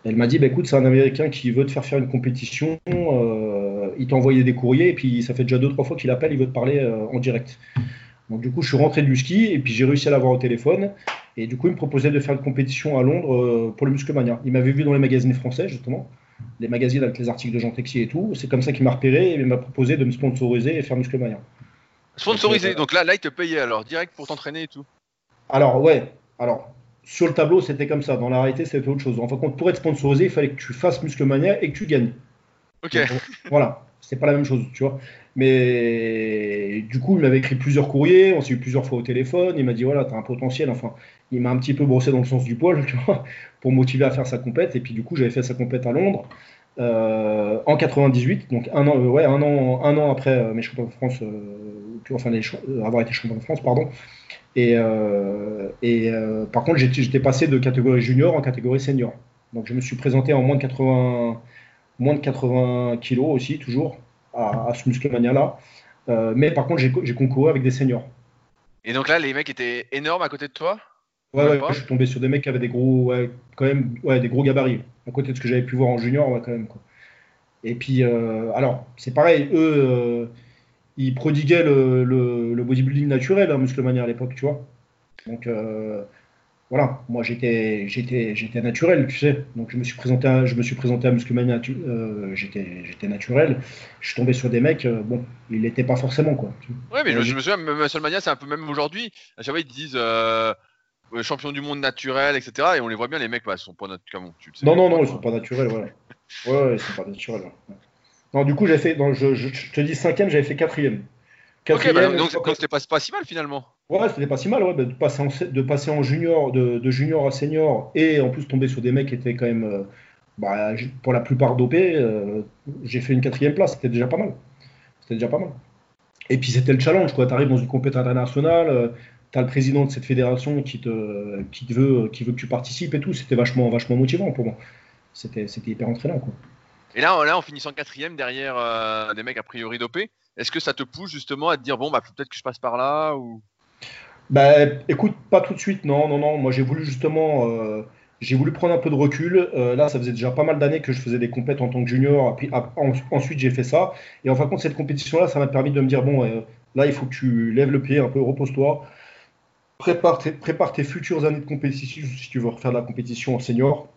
Elle m'a dit bah, écoute, c'est un Américain qui veut te faire faire une compétition. Euh, il t'a envoyé des courriers et puis ça fait déjà deux trois fois qu'il appelle, il veut te parler euh, en direct. Donc du coup, je suis rentré du ski et puis j'ai réussi à l'avoir au téléphone. Et du coup, il me proposait de faire une compétition à Londres euh, pour le Musclemania. Il m'avait vu dans les magazines français, justement, les magazines avec les articles de Jean Texier et tout. C'est comme ça qu'il m'a repéré et il m'a proposé de me sponsoriser et faire Musclemania. Sponsorisé, donc là, là, il te payait alors direct pour t'entraîner et tout Alors, ouais. Alors, sur le tableau, c'était comme ça. Dans la réalité, c'était autre chose. En fin pour être sponsorisé, il fallait que tu fasses Musclemania et que tu gagnes. Ok. voilà, c'est pas la même chose, tu vois. Mais du coup, il m'avait écrit plusieurs courriers, on s'est eu plusieurs fois au téléphone. Il m'a dit voilà, t'as un potentiel. Enfin, il m'a un petit peu brossé dans le sens du poil, tu vois, pour motiver à faire sa compète. Et puis du coup, j'avais fait sa compète à Londres euh, en 98, donc un an, euh, ouais, un an, un an après euh, mes de France, enfin avoir été champion de France, pardon. Et, et par contre, j'étais passé de catégorie junior en catégorie senior. Donc je me suis présenté en moins de 80, moins de 80 kilos aussi, toujours, à, ce Musclemania-là. mais par contre, j'ai concouru avec des seniors. Et donc là, les mecs étaient énormes à côté de toi? Ouais, ouais, je suis tombé sur des mecs qui avaient des gros, quand même, ouais, des gros gabarits, à côté de ce que j'avais pu voir en junior, quand même. Quoi. Et puis, euh, alors, c'est pareil, eux, euh, ils prodiguaient le, le, bodybuilding naturel, hein, Musclemania à l'époque, tu vois. Donc, euh, voilà, moi j'étais, j'étais, j'étais naturel, tu sais. Donc, je me suis présenté à, je me suis présenté à Musclemania, j'étais, j'étais naturel. Je suis tombé sur des mecs, bon, ils l'étaient pas forcément, quoi. Ouais, mais je, je, me souviens, Musclemania, c'est un peu même aujourd'hui. À chaque fois, ils disent champion du monde naturel, etc. Et on les voit bien, les mecs, bah, ils sont pas naturels. Non, non, non, ils sont pas naturels, ouais. Ouais, ils sont pas naturels. Non, du coup, j'ai fait, je, je, te dis cinquième, j'avais fait quatrième. Quatrième ok, bah, donc c'était pas, pas si mal finalement. Ouais, c'était pas si mal, ouais, bah, de, passer en, de passer en junior, de, de, junior à senior, et en plus tomber sur des mecs qui étaient quand même, euh, bah, pour la plupart dopés. Euh, j'ai fait une quatrième place, c'était déjà pas mal. C'était déjà pas mal. Et puis c'était le challenge, quoi. Tu arrives dans une compétition internationale, euh, tu as le président de cette fédération qui te, qui te veut, qui veut que tu participes et tout. C'était vachement, vachement motivant pour moi. C'était, c'était hyper entraînant. Quoi. Et là, là, en finissant quatrième derrière euh, des mecs a priori dopés, est-ce que ça te pousse justement à te dire bon, bah, peut-être que je passe par là ou... Bah, écoute, pas tout de suite, non, non, non. Moi, j'ai voulu justement, euh, j'ai voulu prendre un peu de recul. Euh, là, ça faisait déjà pas mal d'années que je faisais des compètes en tant que junior. Ensuite, j'ai fait ça. Et en fin de compte, cette compétition-là, ça m'a permis de me dire bon, là, il faut que tu lèves le pied un peu, repose-toi prépare tes, prépare futures années de compétition si tu veux refaire la compétition en senior.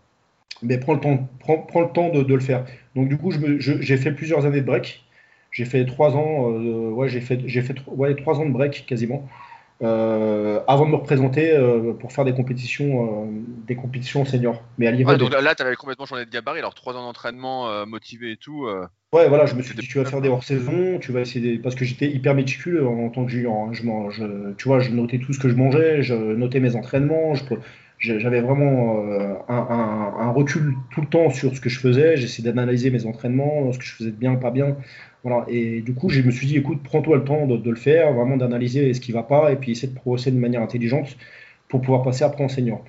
Mais prends le temps, de, le faire. Donc du coup, j'ai fait plusieurs années de break. J'ai fait trois ans, euh, ouais, j'ai fait, j'ai fait ouais, trois ans de break quasiment. Euh, avant de me représenter euh, pour faire des compétitions, euh, des compétitions seniors. Mais à ouais, donc là, tu avais complètement changé de gabarit, alors trois ans d'entraînement motivé et tout. Ouais, voilà, je me suis dit, tu vas faire des hors-saison, tu vas essayer parce que j'étais hyper méticuleux en, tant que junior. Hein. Je, je, tu vois, je notais tout ce que je mangeais, je notais mes entraînements, j'avais vraiment un, un, recul tout le temps sur ce que je faisais. J'essayais d'analyser mes entraînements, ce que je faisais de bien, pas bien. Voilà. Et du coup, je me suis dit, écoute, prends-toi le temps de, le faire, vraiment d'analyser ce qui va pas, et puis essayer de progresser de manière intelligente pour pouvoir passer après enseignant.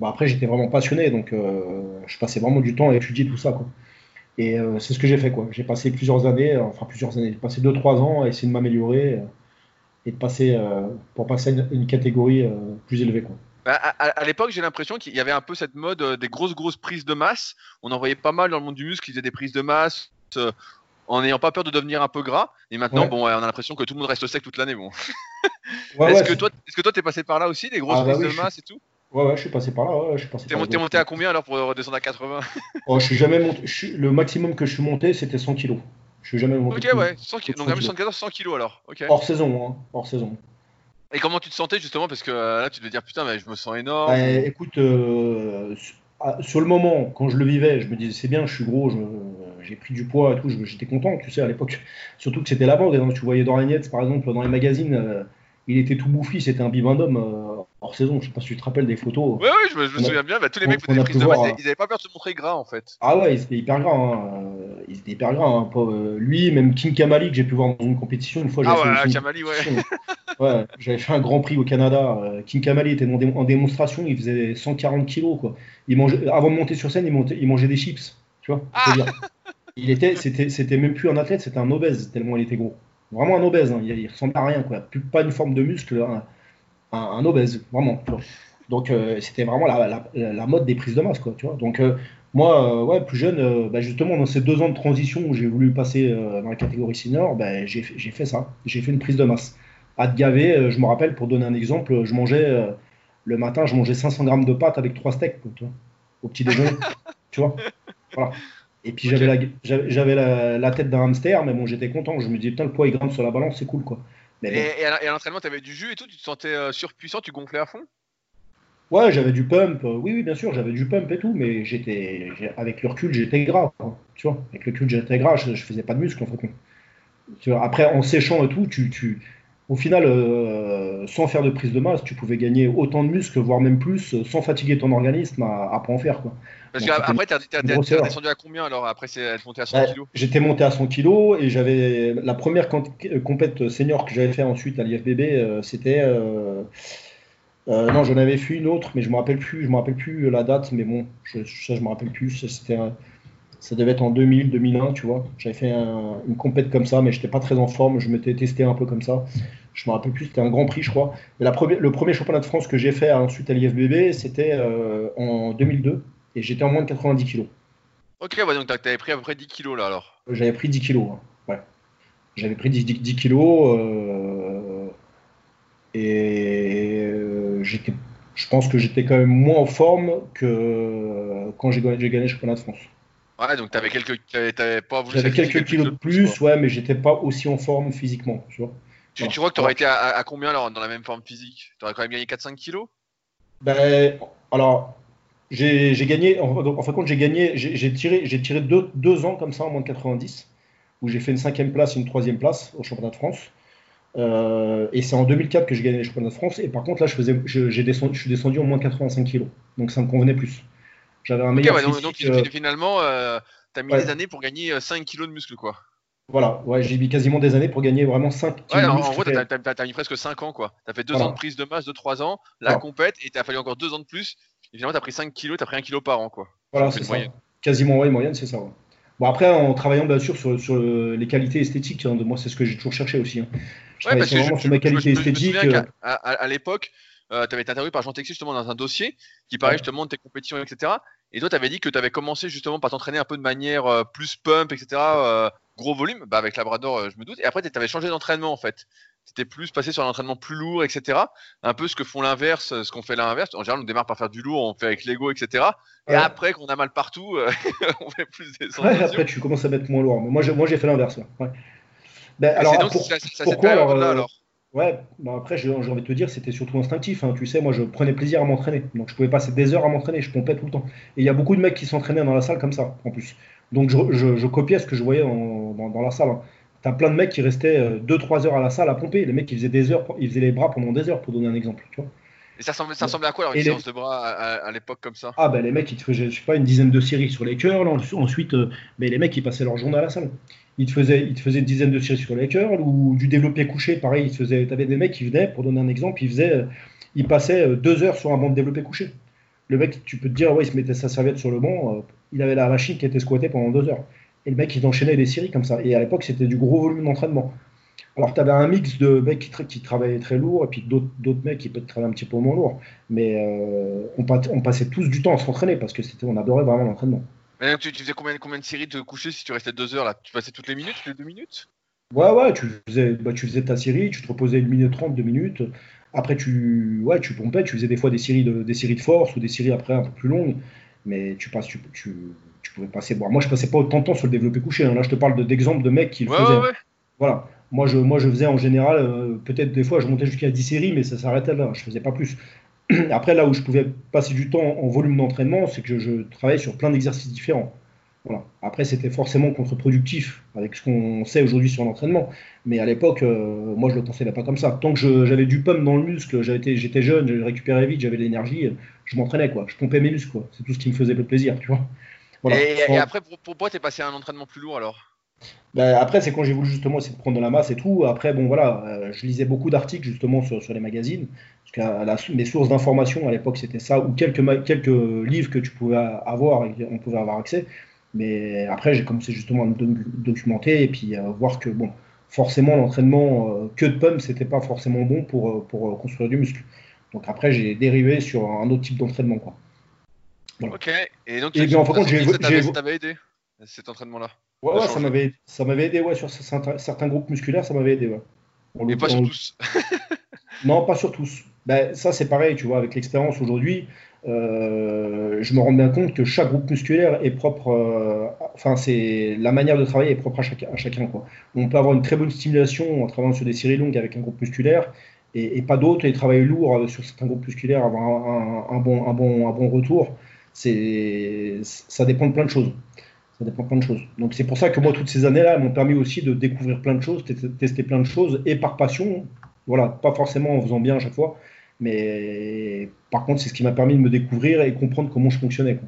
Bon, après, j'étais vraiment passionné, donc euh, je passais vraiment du temps à étudier tout ça. Quoi. Et euh, c'est ce que j'ai fait. J'ai passé plusieurs années, enfin plusieurs années, j'ai passé 2-3 ans à essayer de m'améliorer euh, et de passer pour passer à une, catégorie plus élevée. Quoi. Bah, à, l'époque, j'ai l'impression qu'il y avait un peu cette mode des grosses grosses prises de masse. On en voyait pas mal dans le monde du muscle qui faisaient des prises de masse en n'ayant pas peur de devenir un peu gras. Et maintenant, bon, on a l'impression que tout le monde reste sec toute l'année. Bon. est-ce, que toi, est-ce que toi, t'es passé par là aussi, des grosses ah, bah prises de masse et tout? Ouais, ouais, je suis passé par là. Ouais, je suis passé t'es, monté, monté à combien alors pour redescendre à 80 oh, je suis jamais monté. Le maximum que je suis monté, c'était 100 kg. Je suis jamais monté. Ok, ouais, 100 kg. Donc, 114, 100 kg alors. Hors saison, hein. Hors saison. Et comment tu te sentais justement Parce que euh, là, tu devais dire putain, mais je me sens énorme. Bah, écoute, euh, ah, sur le moment, quand je le vivais, je me disais c'est bien, je suis gros, j'ai pris du poids et tout, j'étais content, tu sais, à l'époque. Surtout que c'était la mode. Hein. tu voyais Dorian par exemple, dans les magazines, euh, il était tout bouffi, c'était un bibendum euh, hors saison. Je sais pas si tu te rappelles des photos. Oui, oui, je me, souviens bien. Bah, tous les mecs faisaient des prises de masse, ils n'avaient pas peur de se montrer gras en fait. Ah ouais, ils étaient hyper gras. Hein. Ils étaient hyper gras. Hein. Euh, lui, même King Kamali, que j'ai pu voir dans une compétition une fois. Ah ouais, Kamali, ouais. ouais j'avais fait un grand prix au Canada. King Kamali était en démonstration, il faisait 140 kilos. Quoi. Il mangeait, avant de monter sur scène, il, il mangeait des chips. Tu vois ah il était, c'était, c'était même plus un athlète, c'était un obèse, tellement il était gros. Vraiment un obèse, hein. il, ressemblait à rien, quoi. Plus, pas une forme de muscle, un, un, obèse, vraiment. Donc euh, c'était vraiment la, la, mode des prises de masse, quoi, tu vois. Donc euh, moi, euh, ouais, plus jeune, bah, justement dans ces deux ans de transition où j'ai voulu passer dans la catégorie senior, bah, j'ai fait ça, j'ai fait une prise de masse. À te gaver. Je me rappelle, pour donner un exemple, je mangeais le matin, je mangeais 500 grammes de pâtes avec trois steaks, au petit déjeuner, tu vois. Voilà. Et puis j'avais la, tête d'un hamster, mais bon, j'étais content. Je me disais, putain, le poids il grimpe sur la balance, c'est cool, quoi. et, à, l'entraînement, tu avais du jus et tout, tu te sentais euh, surpuissant, tu gonflais à fond? Ouais, j'avais du pump. Euh, oui, oui, bien sûr, j'avais du pump et tout, mais j'étais, avec le recul, j'étais gras, tu vois. Avec le recul, j'étais gras, je, faisais pas de muscle, en fait. Tu vois, après, en séchant et tout, tu, tu, au final, euh, sans faire de prise de masse, tu pouvais gagner autant de muscles, voire même plus, sans fatiguer ton organisme à, à pas en faire. Quoi. Parce qu'après, tu es descendu à combien alors Après, monté à 100 kg J'étais monté à 100 kg et j'avais la première compète senior que j'avais fait ensuite à l'IFBB, euh, c'était. Euh, euh, non, j'en avais fait une autre, mais je me rappelle plus. Je me rappelle plus la date, mais bon, je, ça je me rappelle plus. C'était, ça devait être en 2000, 2001, tu vois. J'avais fait une compète comme ça, mais j'étais pas très en forme. Je m'étais testé un peu comme ça. Je me rappelle plus. C'était un Grand Prix, je crois. la le premier championnat de France que j'ai fait ensuite à l'IFBB, c'était en 2002 et j'étais en moins de 90 kg. Ok, ouais, donc t'avais pris à peu près 10 kg là alors J'avais pris 10 kg, hein. ouais. J'avais pris 10, 10 kg euh, et euh, j'étais, je pense que j'étais quand même moins en forme que quand j'ai gagné, le championnat de France. Ouais, donc t'avais quelques, t'avais pas voulu J'avais quelques kilos de plus, ouais, mais j'étais pas aussi en forme physiquement, tu vois. Tu, tu vois que t'aurais été à, combien alors dans la même forme physique? T'aurais quand même gagné 4-5 kilos? Ben, alors j'ai gagné, en, fin de compte, j'ai gagné, j'ai tiré, j'ai tiré deux, deux, ans comme ça en moins de 90, où j'ai fait une cinquième place et une troisième place au championnat de France. Euh, et c'est en 2004 que j'ai gagné les championnats de France. Et par contre, là, je, faisais, je, descendu, je suis descendu en moins de 85 kilos. Donc ça me convenait plus. J'avais un meilleur physique, donc, euh, finalement, euh, tu as mis des années pour gagner 5 kilos de muscle, quoi. Voilà, ouais, j'ai mis quasiment des années pour gagner vraiment 5 kilos ouais, en, en gros, tu as, mis presque 5 ans, quoi. Tu as fait 2 ans de prise de masse de 3 ans, la compète, et tu as fallu encore 2 ans de plus Évidemment, tu as pris 5 kilos, tu as pris 1 kilo par an. Quoi. Voilà, c'est ça. Quasiment, oui, moyenne, c'est ça. Bon, après, en travaillant bien sûr sur, sur les qualités esthétiques, hein, de moi, c'est ce que j'ai toujours cherché aussi. Hein. Je ouais, parce que vraiment je, sur mes qualités esthétiques. Euh, à, à, l'époque, euh, tu avais été interviewé par Jean Texier justement dans un dossier qui parlait justement de tes compétitions, etc. Et toi, tu avais dit que tu avais commencé justement par t'entraîner un peu de manière euh, plus pump, etc. gros volume, bah, avec Labrador, je me doute. Et après, tu avais changé d'entraînement en fait c'était plus passé sur un entraînement plus lourd, etc. Un peu ce que font l'inverse, ce qu'on fait l'inverse. En général, on démarre par faire du lourd, on fait avec l'ego, etc. Et après, qu'on a mal partout, euh, on fait plus des ouais, après, tu commences à mettre moins lourd. Mais moi, j'ai fait l'inverse. Ouais. Ben, alors, donc, pour, ça, pourquoi alors, euh, alors? Ouais, bah après, j'ai envie de te dire, c'était surtout instinctif. Hein. Tu sais, moi, je prenais plaisir à m'entraîner. Donc, je pouvais passer des heures à m'entraîner. Je pompais tout le temps. Et il y a beaucoup de mecs qui s'entraînaient dans la salle comme ça, en plus. Donc, je, je, copiais ce que je voyais dans, dans, la salle. Hein. T'as plein de mecs qui restaient 2-3 euh, heures à la salle à pomper. Les mecs, ils faisaient des heures, ils faisaient les bras pendant des heures, pour donner un exemple. Tu vois. Et ça ressemblait, ça ressemblait à quoi alors, une séance de bras à, l'époque comme ça? Ah, ben les mecs, ils te faisaient, je sais pas, une dizaine de séries sur les cœurs. ensuite, euh, mais les mecs, ils passaient leur journée à la salle. Ils te te faisaient une dizaine de séries sur les cœurs ou du développé couché. Pareil, ils faisaient, t'avais des mecs qui venaient, pour donner un exemple, ils, faisaient, euh, ils passaient deux heures sur un banc de développé couché. Le mec, tu peux te dire, ouais, il se mettait sa serviette sur le banc, il avait la machine qui était squattée pendant deux heures. Et le mec, il enchaînait des séries comme ça. Et à l'époque, c'était du gros volume d'entraînement. Alors, tu avais un mix de mecs qui, travaillaient très lourd et puis d'autres mecs qui travailler un petit peu moins lourd. Mais euh, on, on, passait tous du temps à s'entraîner parce que c'était, on adorait vraiment l'entraînement. Tu, tu, faisais combien, combien de séries de coucher si tu restais deux heures là? Tu passais toutes les minutes, toutes les deux minutes? Ouais, ouais, tu faisais, bah, tu faisais ta série, tu te reposais une minute trente, deux minutes. Après, tu, ouais, tu pompais, tu faisais des fois des séries, de, des séries de force ou des séries après un peu plus longues. Mais tu passes, tu, tu, tu pouvais passer. Bon, moi, je passais pas autant de temps sur le développé couché. Hein. Là, je te parle d'exemples de, mecs qui le faisaient. Voilà. Moi je, moi, je faisais en général, euh, peut-être des fois, je montais jusqu'à 10 séries, mais ça s'arrêtait là. Je faisais pas plus. Après, là où je pouvais passer du temps en volume d'entraînement, c'est que je, travaillais sur plein d'exercices différents. Voilà. Après, c'était forcément contre-productif avec ce qu'on sait aujourd'hui sur l'entraînement. Mais à l'époque, euh, moi, je le pensais pas comme ça. Tant que j'avais du pump dans le muscle, j'étais jeune, je récupérais vite, j'avais de l'énergie, je m'entraînais, quoi. Je pompais mes muscles, C'est tout ce qui me faisait le plaisir, tu vois. Et, après, pour, pourquoi tu es passé à un entraînement plus lourd alors? Ben, après, c'est quand j'ai voulu justement essayer de prendre de la masse et tout. Après, bon voilà, euh, je lisais beaucoup d'articles justement sur, sur, les magazines. Parce que mes sources d'information à l'époque, c'était ça, ou quelques, quelques livres que tu pouvais avoir et on pouvait avoir accès. Mais après, j'ai commencé justement à me documenter et puis à voir que, bon, forcément, l'entraînement euh, que de pump, c'était pas forcément bon pour, euh, pour construire du muscle. Donc après, j'ai dérivé sur un autre type d'entraînement. Quoi. Ok, et donc, et bien, en fait, j'ai. Ça t'avait aidé, cet entraînement-là Ouais, ça m'avait, ça m'avait aidé ouais, sur certains, groupes musculaires, ça m'avait aidé. Ouais. Mais pas sur tous. non, pas sur tous. Ben, ça, c'est pareil, tu vois, avec l'expérience aujourd'hui, euh, je me rends bien compte que chaque groupe musculaire est propre. Euh, enfin, c'est la manière de travailler est propre à, chacun. Quoi. On peut avoir une très bonne stimulation en travaillant sur des séries longues avec un groupe musculaire et, pas d'autres, et travailler lourd sur certains groupes musculaires, avoir un, bon, un, bon, un bon retour. C'est, ça dépend de plein de choses. Ça dépend plein de choses. Donc c'est pour ça que moi, toutes ces années-là, m'ont permis aussi de découvrir plein de choses, tester plein de choses, et par passion. Voilà, pas forcément en faisant bien à chaque fois, mais par contre, c'est ce qui m'a permis de me découvrir et comprendre comment je fonctionnais.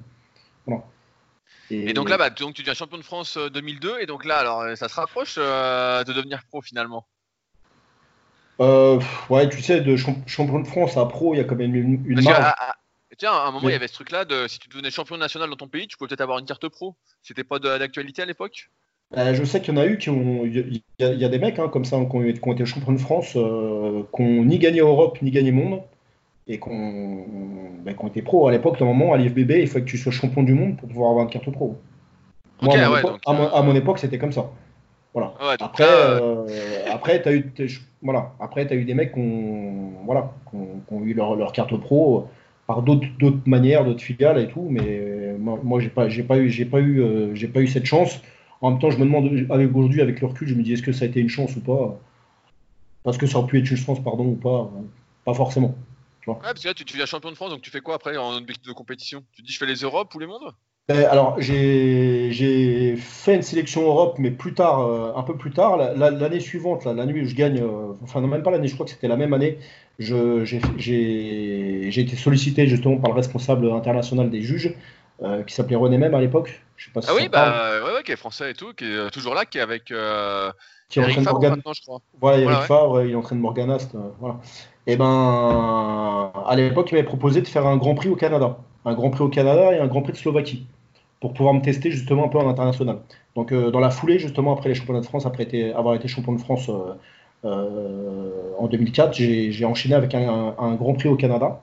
Et, donc là, bah, donc, tu deviens champion de France 2002, euh, et donc là, alors, ça se rapproche euh, de devenir pro finalement? Euh, Ouais, tu sais, de champion de France à pro, il y a quand même une, une marge. Tiens, à un moment, il y avait ce truc-là de si tu devenais champion national dans ton pays, tu pouvais peut-être avoir une carte pro. C'était pas d'actualité à l'époque? Je sais qu'il y en a eu qui ont. Il y, a des mecs hein, comme ça qui ont, été champions de France, qui n'ont ni gagné Europe ni gagné monde, et qu'on ben, qu était pro à l'époque, moment à l'IFBB, il fallait que tu sois champion du monde pour pouvoir avoir une carte pro. Moi, à, mon époque, c'était comme ça. Voilà. après, euh, après tu as eu, voilà. Après, as eu des mecs qui ont, voilà, ont, eu leur, leur, carte pro par d'autres manières, d'autres filiales et tout, mais moi, moi j'ai pas, eu, j'ai pas eu, euh, j'ai pas eu cette chance. En même temps, je me demande, aujourd'hui, avec le recul, je me dis, est-ce que ça a été une chance ou pas? Parce que ça aurait pu être une chance, pardon, ou pas Pas forcément. Ouais, parce que là, tu, tu deviens champion de France, donc tu fais quoi après en objectif de compétition? Tu dis, je fais les Europes ou les mondes? Alors, j'ai fait une sélection Europe, mais plus tard, euh, un peu plus tard, l'année suivante, la nuit où je gagne, euh, enfin non, même pas l'année, je crois que c'était la même année, j'ai été sollicité justement par le responsable international des juges, euh, qui s'appelait René Même à l'époque. ah oui, bah, ouais, ouais, qui est français et tout, qui est toujours là, qui est avec qui Eric Favre maintenant, je crois. Voilà, Eric Favre, il entraîne Morganast. voilà. Et eh ben, à l'époque, il m'avait proposé de faire un Grand Prix au Canada, un Grand Prix au Canada et un Grand Prix de Slovaquie, pour pouvoir me tester justement un peu en international. Donc, euh, dans la foulée, justement après les championnats de France, après avoir été champion de France euh, euh, en 2004, j'ai enchaîné avec un, Grand Prix au Canada,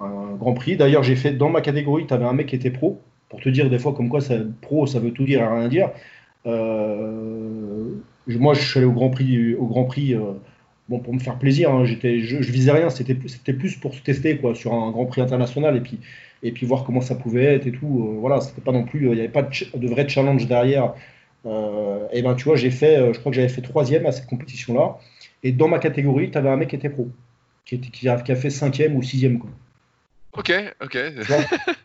un Grand Prix. D'ailleurs, j'ai fait dans ma catégorie, tu avais un mec qui était pro, pour te dire des fois comme quoi pro, ça veut tout dire et rien dire. moi, je suis allé au Grand Prix, au Grand Prix bon, pour me faire plaisir, hein, j'étais, je, visais rien, c'était, c'était plus pour se tester quoi, sur un Grand Prix international et puis, et puis voir comment ça pouvait être et tout. Euh, voilà, c'était pas non plus, il n'y avait pas de, vrai challenge derrière. Euh, et ben tu vois, j'ai fait, euh, je crois que j'avais fait troisième à cette compétition-là. Et dans ma catégorie, tu avais un mec qui était pro, qui, était, qui, a, qui a fait cinquième ou sixième. Quoi. Ok, ok.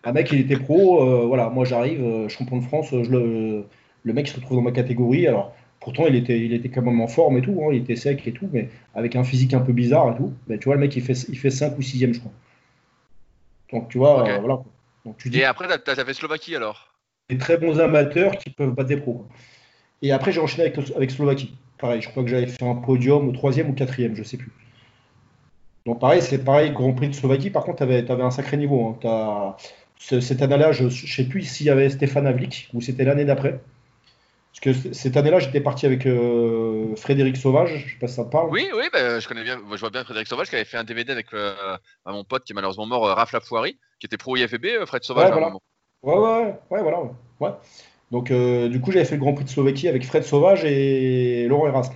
un mec, il était pro, voilà, moi j'arrive, champion de France, je le, le mec se retrouve dans ma catégorie. Alors, Pourtant, il était, il était quand même en forme et tout, hein, il était sec et tout, mais avec un physique un peu bizarre et tout. Mais tu vois, le mec, il fait, il fait 5 ou 6 je crois. Donc, tu vois, euh, voilà. Donc, tu dis, et après, tu as, fait Slovaquie alors? Des très bons amateurs qui peuvent battre des pros. Et après, j'ai enchaîné avec, avec Slovaquie. Pareil, je crois que j'avais fait un podium au troisième ou quatrième, je sais plus. Donc pareil, c'est pareil, Grand Prix de Slovaquie, par contre, tu avais, avais, un sacré niveau. Hein. Cette année-là, je ne sais plus s'il y avait Stéphane Avlik ou c'était l'année d'après. Parce que cette année-là, j'étais parti avec euh, Frédéric Sauvage, je sais pas si ça te parle. Oui, oui, bah, je connais bien, je vois bien Frédéric Sauvage qui avait fait un DVD avec euh, mon pote qui est malheureusement mort, euh, Raph Lafoirie, qui était pro IFB, Fred Sauvage. Ouais, voilà. Ouais, ouais, ouais, voilà. Ouais. Donc, du coup, j'avais fait le Grand Prix de Slovaquie avec Fred Sauvage et Laurent Erasme.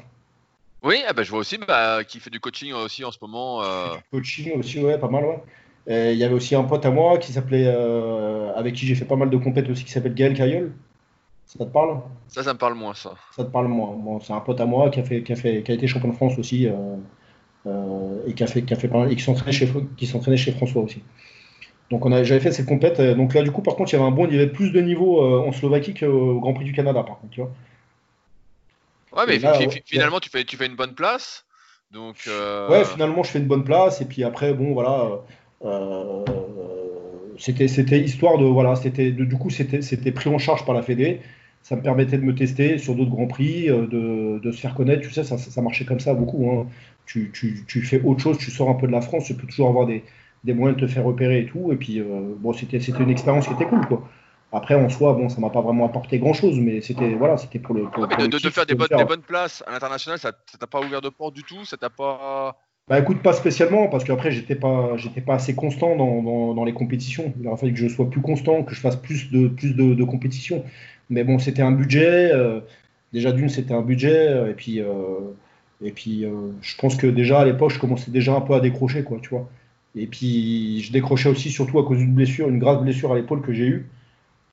Oui, bah, je vois aussi bah, qui fait du coaching aussi en ce moment. Coaching aussi, ouais, pas mal, ouais. Il y avait aussi un pote à moi qui s'appelait, avec qui j'ai fait pas mal de compètes aussi, qui s'appelle Gaël Caillol. Ça te parle? Ça, ça me parle moins, ça. Ça te parle moins. Bon, c'est un pote à moi qui a, fait, qui a, fait, qui a été champion de France aussi euh, euh, et qui a fait, qui a fait et qui s'entraînait chez, qui s'entraînait chez François aussi. Donc on a, j'avais fait cette compète. Euh, donc là, du coup, par contre, il y avait un bon, il y avait plus de niveau en Slovaquie qu'au Grand Prix du Canada, par contre, tu vois. Ouais, mais finalement, tu fais, tu fais une bonne place. Donc, Ouais, finalement, je fais une bonne place. Et puis après, bon, voilà. c'était, c'était histoire de. Voilà, c'était, du coup, c'était, c'était pris en charge par la Fédé ça me permettait de me tester sur d'autres grands prix, euh, de, de, se faire connaître. Tu sais, ça, ça, marchait comme ça beaucoup. Hein. Tu, tu, tu, fais autre chose, tu sors un peu de la France, tu peux toujours avoir des, des moyens de te faire repérer et tout. Et puis, euh, bon, c'était, une expérience qui était cool, quoi. Après, en soi, bon, ça m'a pas vraiment apporté grand chose, mais c'était voilà, c'était pour le. Pour, de, de, faire des bonnes, des bonnes places à l'international, ça, ça t'a pas ouvert de porte du tout, ça t'a pas. Bah écoute, pas spécialement, parce qu'après, j'étais pas, j'étais pas assez constant dans, dans, dans, les compétitions. Il aurait fallu que je sois plus constant, que je fasse plus de, plus de, de compétitions. Mais bon, c'était un budget. Euh, déjà d'une, c'était un budget. Euh, et puis, euh, Et puis, je pense que déjà à l'époque, je commençais déjà un peu à décrocher, quoi, tu vois. Et puis, je décrochais aussi surtout à cause d'une blessure, une grave blessure à l'épaule que j'ai eue.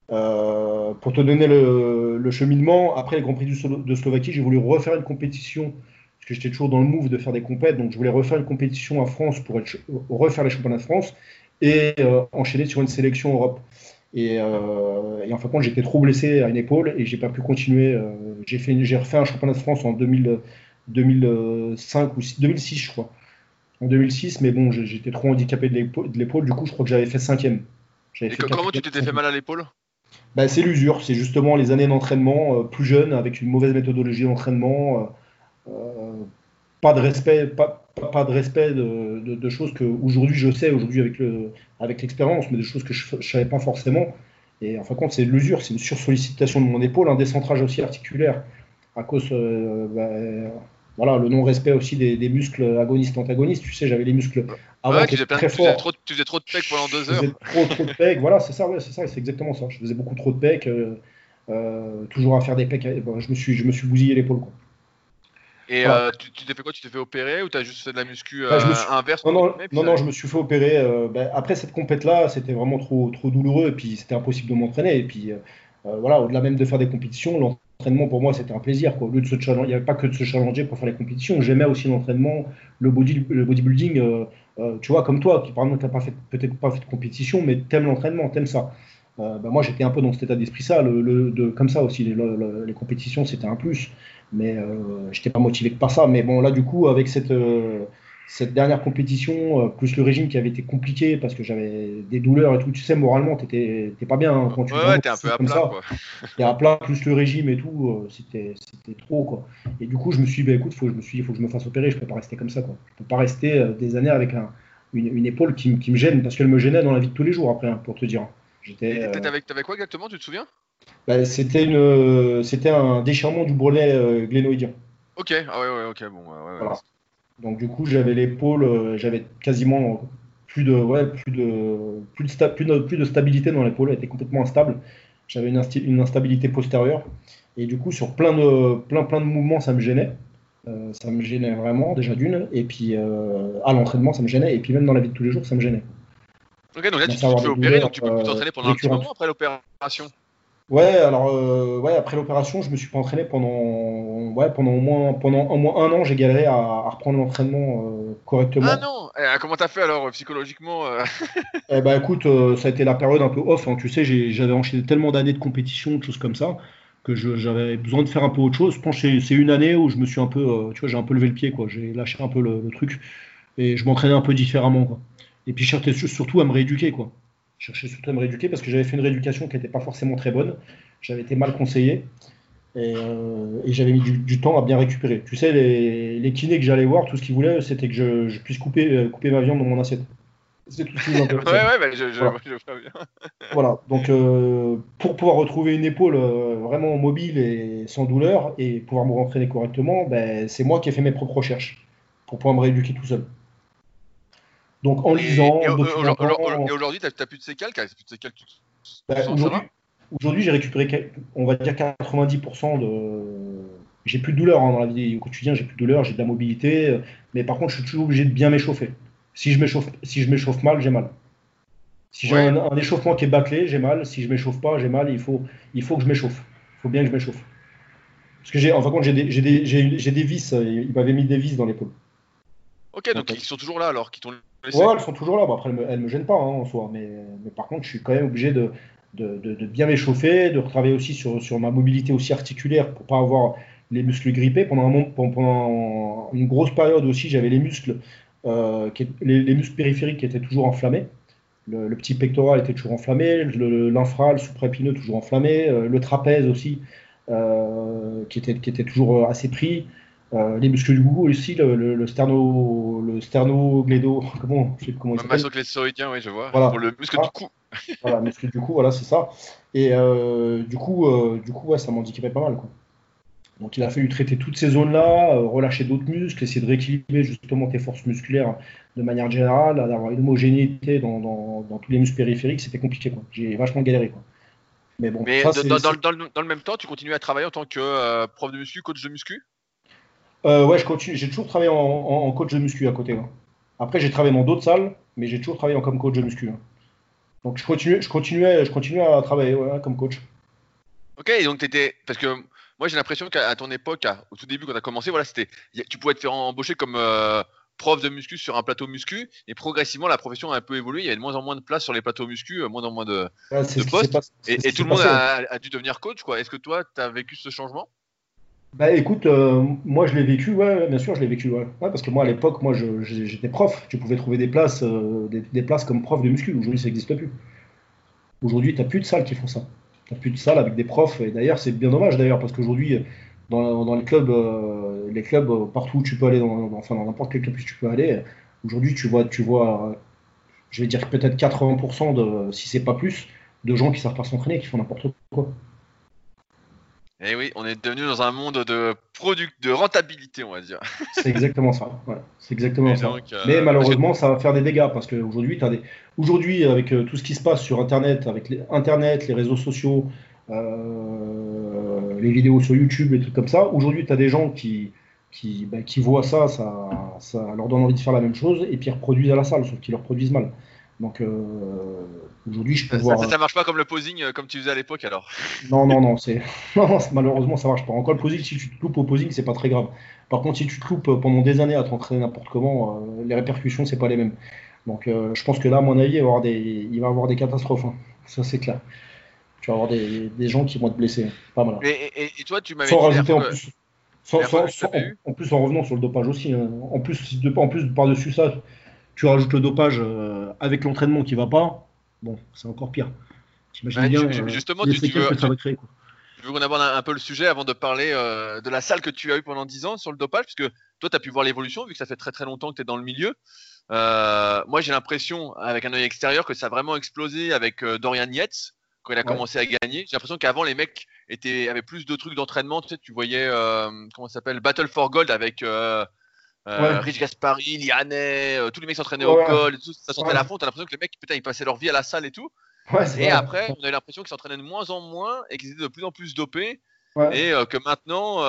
pour te donner le, cheminement, après le Grand Prix de Slovaquie, j'ai voulu refaire une compétition que j'étais toujours dans le move de faire des compètes, donc je voulais refaire une compétition en France pour refaire les championnats de France et enchaîner sur une sélection Europe. Euh, et, en fin de compte, j'étais trop blessé à une épaule et j'ai pas pu continuer. Euh, j'ai fait, j'ai refait un championnat de France en 2000, 2005 ou 2006, je crois. En 2006, mais bon, j'étais trop handicapé de l'épaule. Du coup, je crois que j'avais fait cinquième. Et comment tu t'étais fait mal à l'épaule? Bah, c'est l'usure, c'est justement les années d'entraînement plus jeunes avec une mauvaise méthodologie d'entraînement. Euh, pas de respect, pas, pas de respect de, choses que aujourd'hui je sais, aujourd'hui avec, le, avec l'expérience, mais des choses que je ne savais pas forcément. Et en fin de compte, c'est l'usure, c'est une sursollicitation de mon épaule, un décentrage aussi articulaire à cause, euh, bah, voilà, le non-respect aussi des, muscles agonistes-antagonistes. Tu sais, j'avais les muscles avant qui étaient très forts. Tu faisais, trop, de pecs pendant deux heures. trop, trop de pecs, voilà, c'est ça, ouais, c'est ça, c'est exactement ça. Je faisais beaucoup trop de pecs, euh, toujours à faire des pecs. je me suis, je me suis bousillé l'épaule. Quoi. Et euh, tu t'es fait quoi? Tu t'es fait opérer ou tu as juste fait de la muscu bah, euh, inverse Non, non, non, non, je me suis fait opérer. Euh, bah, après cette compète-là, c'était vraiment trop, trop douloureux et puis c'était impossible de m'entraîner. Et puis voilà, au-delà même de faire des compétitions, l'entraînement pour moi c'était un plaisir. Quoi. Au lieu de se il n'y avait pas que de se challenger pour faire les compétitions. J'aimais aussi l'entraînement, le, body, le bodybuilding. tu vois, comme toi, qui par exemple n'as peut-être pas fait de compétition, mais t'aimes l'entraînement, t'aimes ça. Bah, moi j'étais un peu dans cet état d'esprit ça, le, de, comme ça aussi. Les, les compétitions c'était un plus mais euh, je n'étais pas motivé par ça. Mais bon, là, du coup, avec cette, euh, cette dernière compétition, euh, plus le régime qui avait été compliqué parce que j'avais des douleurs et tout, tu sais, moralement, tu n'étais pas bien hein, quand tu ouais, ouais, un peu à plat, quoi. Et à plat, plus le régime et tout, c'était trop, quoi. Et du coup, je me suis dit, bah, écoute, faut, je me suis faut que je me fasse opérer, je peux pas rester comme ça, quoi. Je peux pas rester des années avec un, une, épaule qui, qui, me gêne parce qu'elle me gênait dans la vie de tous les jours après, hein, pour te dire. J'étais. T'avais quoi exactement, tu te souviens? Bah, c'était une, c'était un déchirement du bourrelet euh, glénoïdien. Ok, ah ouais, ouais, ok, bon, voilà. Donc du coup, j'avais l'épaule, euh, j'avais quasiment plus de, ouais, plus de, plus de, plus de, plus de stabilité dans l'épaule, elle était complètement instable. J'avais une, une, instabilité postérieure. Et du coup, sur plein de, plein, plein de mouvements, ça me gênait. Euh, ça me gênait vraiment, déjà d'une. Et puis, à l'entraînement, ça me gênait. Et puis, même dans la vie de tous les jours, ça me gênait. Ok, donc là, tu te fais opérer, donc tu peux plus t'entraîner pendant un petit moment après l'opération? Ouais, alors euh, ouais, après l'opération, je me suis pas entraîné pendant ouais, pendant au moins pendant au moins un an, j'ai galéré à, reprendre l'entraînement euh, correctement. Ah non, eh, comment t'as fait alors psychologiquement euh Eh ben écoute, ça a été la période un peu off. Hein. Tu sais, j'avais enchaîné tellement d'années de compétition, de choses comme ça, que j'avais besoin de faire un peu autre chose. Je pense que c'est une année où je me suis un peu, tu vois, j'ai un peu levé le pied, quoi. J'ai lâché un peu le, truc et je m'entraînais un peu différemment, quoi. Et puis cherchais surtout à me rééduquer, quoi. Je cherchais surtout à me rééduquer parce que j'avais fait une rééducation qui n'était pas forcément très bonne. J'avais été mal conseillé et, euh, j'avais mis du, temps à bien récupérer. Tu sais, les, les kinés que j'allais voir, tout ce qu'ils voulaient, c'était que je, puisse couper, euh, couper ma viande dans mon assiette. C'est tout ce qu'ils ouais, ouais, bah, je, je, voilà. je, bien. voilà, donc euh, pour pouvoir retrouver une épaule vraiment mobile et sans douleur et pouvoir me rentraîner correctement, ben, c'est moi qui ai fait mes propres recherches pour pouvoir me rééduquer tout seul. Donc en lisant. Et, aujourd'hui, tu n'as plus de séquelles, plus de bah, Aujourd'hui, j'ai récupéré, on va dire 90% de. J'ai plus de douleur hein, dans la vie au quotidien, j'ai plus de douleur, j'ai de la mobilité, mais par contre, je suis toujours obligé de bien m'échauffer. Si je m'échauffe, si je m'échauffe mal, j'ai mal. Si j'ai un, échauffement qui est bâclé, j'ai mal. Si je m'échauffe pas, j'ai mal. Il faut, il faut que je m'échauffe. Il faut bien que je m'échauffe. Parce que j'ai, en fin de compte, j'ai des, des, des vis. Il m'avait mis des vis dans l'épaule. Ok, donc, ils sont toujours là alors, qui Ouais, elles sont toujours là. Bon, après, elles me, me gênent pas hein, en soi, mais, mais, par contre, je suis quand même obligé de, de, de, bien m'échauffer, de retravailler aussi sur, sur, ma mobilité aussi articulaire pour pas avoir les muscles grippés. Pendant, un pendant une grosse période aussi, j'avais les muscles, euh, qui, les, muscles périphériques qui étaient toujours enflammés. Le, petit pectoral était toujours enflammé, l'infra, le, sous-épineux toujours enflammé, euh, le trapèze aussi, euh, qui, était, qui était toujours assez pris. Euh, les muscles du goût aussi, le, le, sterno, le sternoglédo, comment, je sais comment il s'appelle. oui, je vois. Pour le muscle du cou. voilà, muscle du cou, voilà, c'est ça. Et euh, du coup, euh, du coup, ouais, ça m'handicapait pas mal, quoi. Donc il a fallu traiter toutes ces zones-là, relâcher d'autres muscles, essayer de rééquilibrer justement tes forces musculaires de manière générale, d'avoir une homogénéité dans, dans, dans, tous les muscles périphériques, c'était compliqué. Quoi. J'ai vachement galéré. Quoi. Mais bon, Mais dans, dans, dans, le même temps, tu continues à travailler en tant que prof de muscu, coach de muscu? Euh, Ouais, je continue. J'ai toujours travaillé en, coach de muscu à côté. Hein. Après, j'ai travaillé dans d'autres salles, mais j'ai toujours travaillé comme coach de muscu. Hein. Donc, je continuais, je continuais, je continuais à travailler comme coach. Ok, donc tu étais. Parce que moi, j'ai l'impression qu'à ton époque, au tout début, quand tu as commencé, voilà, c'était, tu pouvais te faire embaucher comme euh, prof de muscu sur un plateau muscu, et progressivement, la profession a un peu évolué. Il y avait de moins en moins de place sur les plateaux muscu, euh, moins en moins de, postes. et, tout le monde a, dû devenir coach, quoi. Est-ce que toi, tu as vécu ce changement? Bah écoute, euh, moi je l'ai vécu, ouais, bien sûr, je l'ai vécu, ouais. parce que moi à l'époque, moi j'étais prof, tu pouvais trouver des places, des, places comme prof de muscu. Aujourd'hui, ça n'existe plus. Aujourd'hui, tu n'as plus de salles qui font ça. Tu n'as plus de salles avec des profs. Et d'ailleurs, c'est bien dommage d'ailleurs, parce qu'aujourd'hui, dans, les clubs, euh, les clubs, euh, partout où tu peux aller, enfin dans n'importe quel club tu peux aller, aujourd'hui, tu vois, tu vois, je vais dire peut-être 80% de, si c'est pas plus, de gens qui savent pas s'entraîner, qui font n'importe quoi. Et eh oui, on est devenu dans un monde de product, de rentabilité, on va dire. C'est exactement ça. c'est exactement ça. Euh, Mais malheureusement, ça va faire des dégâts parce qu'aujourd'hui, des... aujourd'hui, avec euh, tout ce qui se passe sur Internet, avec les... Internet, les réseaux sociaux, euh, les vidéos sur YouTube, et trucs comme ça, aujourd'hui, tu as des gens qui, qui, bah, qui voient ça, ça, ça leur donne envie de faire la même chose et puis ils reproduisent à la salle, sauf qu'ils leur produisent mal. Donc euh, aujourd'hui, je peux ça, voir. Ça, marche pas comme le posing euh, comme tu faisais à l'époque alors Non, non, non, c'est malheureusement ça marche pas. Encore le posing, si tu te loupes au posing, c'est pas très grave. Par contre, si tu te loupes pendant des années à t'entraîner n'importe comment, euh, les répercussions c'est pas les mêmes. Donc je pense que là, à mon avis, il va y avoir des, il va avoir des catastrophes. Hein. Ça c'est clair. Tu vas avoir des, des, gens qui vont être blessés. Pas mal. Et, et, toi, tu m'avais Sans rajouter en plus. Sans, en, plus en revenant sur le dopage aussi. Hein. En plus, en plus par-dessus ça, tu rajoutes le dopage euh, avec l'entraînement qui va pas, bon, c'est encore pire. T'imagines bien euh, justement, tu, tu, veux, qu'on aborde un, peu le sujet avant de parler euh, de la salle que tu as eu pendant 10 ans sur le dopage, puisque toi, tu as pu voir l'évolution, vu que ça fait très très longtemps que tu es dans le milieu. moi, j'ai l'impression, avec un œil extérieur, que ça a vraiment explosé avec Dorian Yates quand il a commencé à gagner. J'ai l'impression qu'avant, les mecs étaient, avaient plus de trucs d'entraînement. Tu sais, tu voyais, comment ça s'appelle, Battle for Gold avec euh, Rich Gaspari, Lianet, euh, tous les mecs s'entraînaient au col, tout, ça sentait la fonte. T'as l'impression que les mecs, putain, ils passaient leur vie à la salle et tout. et après, on a eu l'impression qu'ils s'entraînaient de moins en moins et qu'ils étaient de plus en plus dopés. Et euh, que maintenant,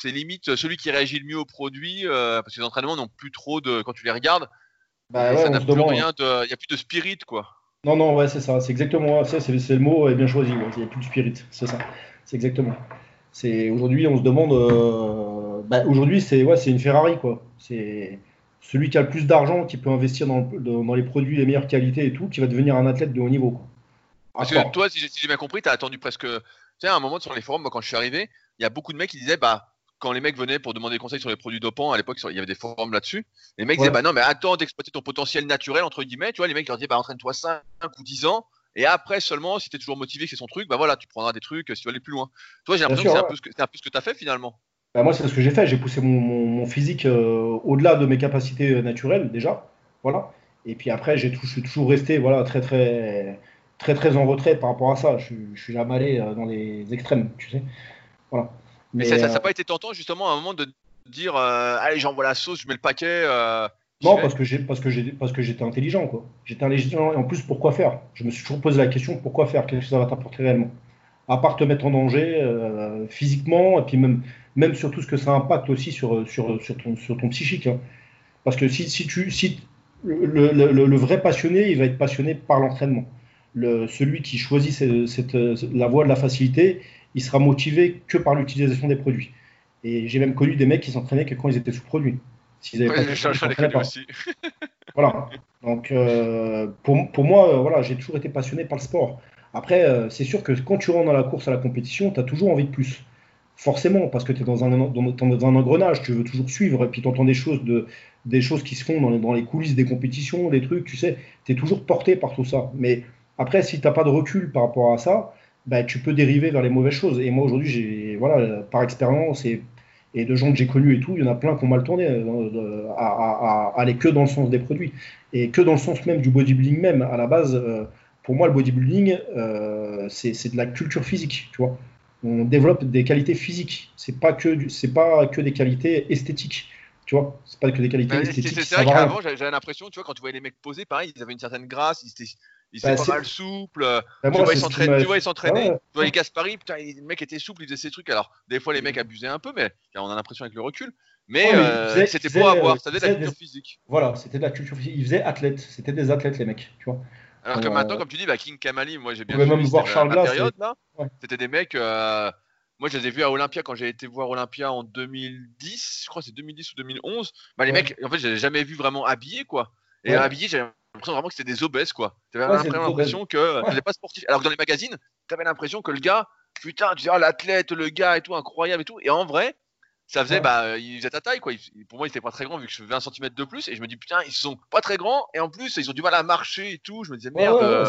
c'est limite celui qui réagit le mieux au produit, parce que les entraînements n'ont plus trop de. Quand tu les regardes, bah ça n'a plus rien de. Il n'y a plus de spirit, quoi. Non, non, ouais, c'est ça. C'est exactement ça. C'est le mot est bien choisi. Il n'y a plus de spirit. C'est ça. C'est exactement. C'est aujourd'hui, on se demande. Bah, aujourd'hui, c'est ouais, une Ferrari quoi. C'est celui qui a le plus d'argent, qui peut investir dans, dans, les produits les meilleures qualités et tout, qui va devenir un athlète de haut niveau. Quoi. Parce que toi, si j'ai bien compris, tu as attendu presque. Tu sais, à un moment sur les forums, quand je suis arrivé, il y a beaucoup de mecs qui disaient bah quand les mecs venaient pour demander conseil sur les produits dopants, à l'époque, il y avait des forums là-dessus. Les mecs disaient, bah non, mais attends d'exploiter ton potentiel naturel, entre guillemets. Tu vois, les mecs leur disaient, bah entraîne-toi 5 ou 10 ans, et après seulement, si tu es toujours motivé, que c'est son truc, bah voilà, tu prendras des trucs si tu veux aller plus loin. Toi, j'ai l'impression que c'est un, peu ce que tu as fait finalement. Bah moi, c'est ce que j'ai fait. J'ai poussé mon, physique euh, au-delà de mes capacités euh, naturelles déjà. Voilà. Et puis après, j'ai je suis toujours resté voilà, très, très, très, très en retrait par rapport à ça. Je, je suis jamais allé euh, dans les extrêmes, tu sais. Voilà. Mais, ça n'a pas été tentant justement à un moment de dire allez, j'envoie la sauce, je mets le paquet non, parce que j'ai parce que j'ai parce que j'étais intelligent quoi. J'étais intelligent et en plus pourquoi faire? Je me suis toujours posé la question pourquoi faire? Qu'est-ce que ça va t'apporter réellement? À part te mettre en danger euh, physiquement et puis même même sur tout ce que ça impacte aussi sur sur sur ton sur ton psychique. Hein. Parce que si, si tu si le, le, le, vrai passionné, il va être passionné par l'entraînement. Le, celui qui choisit cette, la voie de la facilité, il sera motivé que par l'utilisation des produits. Et j'ai même connu des mecs qui s'entraînaient que quand ils étaient sous-produits. S'ils avaient pas, aussi. voilà. Donc, euh, pour, pour, moi, euh, voilà, j'ai toujours été passionné par le sport. Après, euh, c'est sûr que quand tu rentres dans la course à la compétition, tu as toujours envie de plus. Forcément, parce que tu es dans un, dans, un engrenage, tu veux toujours suivre, et puis tu entends des choses, de, des choses qui se font dans les, dans coulisses des compétitions, des trucs, tu sais, tu es toujours porté par tout ça. Mais après, si tu n'as pas de recul par rapport à ça, bah, tu peux dériver vers les mauvaises choses. Et moi, aujourd'hui, j'ai, voilà, par expérience et et de gens que j'ai connus et tout, il y en a plein qui ont mal tourné euh, à, aller que dans le sens des produits et que dans le sens même du bodybuilding même. À la base, euh, pour moi, le bodybuilding, euh, c'est de la culture physique, tu vois. On développe des qualités physiques. C'est pas que c'est pas que des qualités esthétiques. Tu vois, c'est pas que des qualités esthétiques. C'est vrai qu'avant, j'avais l'impression, tu vois, quand tu voyais les mecs poser, pareil, ils avaient une certaine grâce, ils étaient, il était bah, pas mal souple. Bah, tu, vois, il s'entraînait. Tu vois, il s'entraînait. Tu vois, les Gaspari, putain, le mec était souple, il faisait ses trucs. Alors, des fois, les mecs abusaient un peu, mais on a l'impression avec le recul. Mais, euh, c'était pour avoir, ça faisait de la culture physique. Voilà, c'était de la culture physique. Ils faisaient athlète, c'était des athlètes, les mecs, tu vois. Alors que maintenant, comme tu dis, bah, King Kamali, moi j'ai bien vu même voir Charles la, période là. C'était des mecs. Euh, moi, je les ai vus à Olympia quand j'ai été voir Olympia en 2010. Je crois que c'est 2010 ou 2011. Bah, les mecs, en fait, je les jamais vu vraiment habillés, quoi. Et habillés, j'avais l'impression vraiment que c'était des obèses, quoi. Tu avais l'impression que c'était pas sportif. Alors que dans les magazines, tu avais l'impression que le gars, putain, tu dis, ah, l'athlète, le gars et tout, incroyable et tout. Et en vrai, ça faisait, bah, il faisait ta taille, quoi. pour moi, il était pas très grand vu que je faisais 20 cm de plus. Et je me dis, putain, ils sont pas très grands. Et en plus, ils ont du mal à marcher et tout. Je me disais, merde. Euh...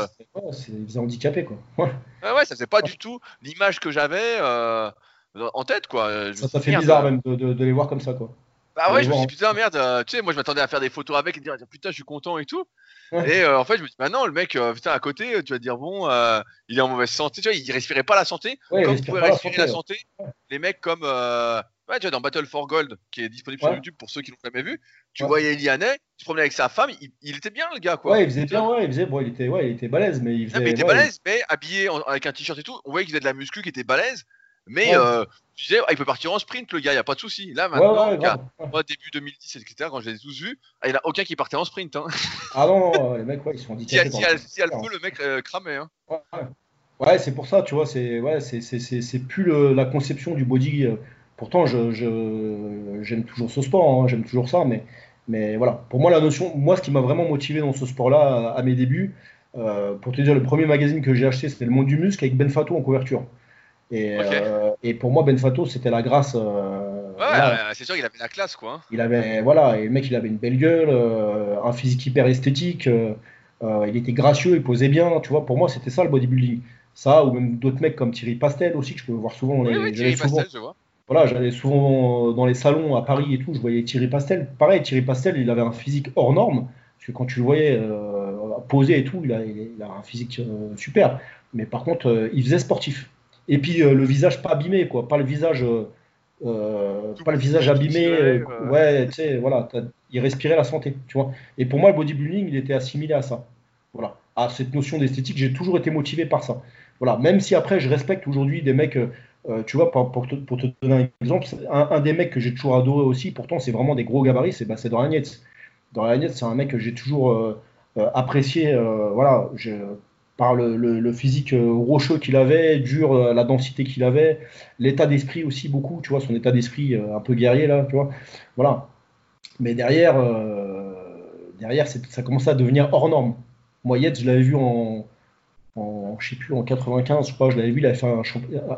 ils faisaient handicapés, quoi. Ouais, ouais, ça faisait pas du tout l'image que j'avais euh, en tête, quoi. ça, fait bizarre, même, de, de, les voir comme ça, quoi. Bah ouais, je me suis dit, putain, merde. Euh, tu sais, moi, je m'attendais à faire des photos avec et dire, putain, je suis content et tout. Et euh, en fait, je me dis, bah non, le mec, putain, à côté, tu vas dire, bon, il est en mauvaise santé. Tu vois, il respirait pas la santé. comme il pouvait respirer la santé, les mecs comme Ouais, tu vois, dans Battle for Gold, qui est disponible sur YouTube pour ceux qui l'ont jamais vu, tu voyais Elianet, il se promenait avec sa femme, il, était bien le gars, quoi. Ouais, il faisait bien, ouais, il faisait, bon, il était, ouais, il était balèze, mais il faisait. mais il était balèze, mais habillé avec un t-shirt et tout, on voyait qu'il faisait de la muscu, qui était balèze, mais euh, tu sais, il peut partir en sprint, le gars, il n'y a pas de souci. Là, maintenant, moi, début 2010, etc., quand je les ai tous vus, ah, il n'y en a aucun qui partait en sprint. Hein. Ah non, les mecs, ouais, ils sont handicapés. Si, si, le feu, le mec euh, cramait. Hein. Ouais, c'est pour ça, tu vois, c'est ouais, c'est plus le, la conception du body. Euh, Pourtant, j'aime je, toujours ce sport, hein, j'aime toujours ça, mais, mais voilà. Pour moi, la notion, moi, ce qui m'a vraiment motivé dans ce sport-là à, mes débuts, euh, pour te dire, le premier magazine que j'ai acheté, c'était Le Monde du Muscle avec Ben Fato en couverture. Et, euh, et pour moi, Ben Fato, c'était la grâce. Euh, ouais, c'est sûr qu'il avait la classe, quoi. Hein. Il avait, voilà, et le mec, il avait une belle gueule, un physique hyper esthétique, il était gracieux, il posait bien, tu vois. Pour moi, c'était ça le bodybuilding. Ça, ou même d'autres mecs comme Thierry Pastel aussi, que je peux voir souvent. Oui, oui, Thierry Pastel, je vois voilà, j'allais souvent dans les salons à Paris et tout, je voyais Thierry Pastel. Pareil, Thierry Pastel, il avait un physique hors norme, parce que quand tu le voyais euh, poser et tout, il a, un physique euh, super. Mais par contre, euh, il faisait sportif. Et puis le visage pas abîmé, quoi, pas le visage, pas le visage abîmé. ouais, tu sais, voilà, il respirait la santé, tu vois. Et pour moi, le bodybuilding, il était assimilé à ça. Voilà, à cette notion d'esthétique, j'ai toujours été motivé par ça. Voilà, même si après, je respecte aujourd'hui des mecs euh, tu vois, pour, te, donner un exemple, un, des mecs que j'ai toujours adoré aussi, pourtant c'est vraiment des gros gabarits, c'est bah, Dorian Yates. Dorian Yates, c'est un mec que j'ai toujours euh, euh, apprécié, voilà, par le, physique rocheux qu'il avait, dur, la densité qu'il avait, l'état d'esprit aussi beaucoup, tu vois, son état d'esprit un peu guerrier là, tu vois, voilà. Mais derrière, derrière ça commençait à devenir hors norme. Moi, je l'avais vu en, en, je sais plus, en 95, je crois, je l'avais vu, il avait fait un,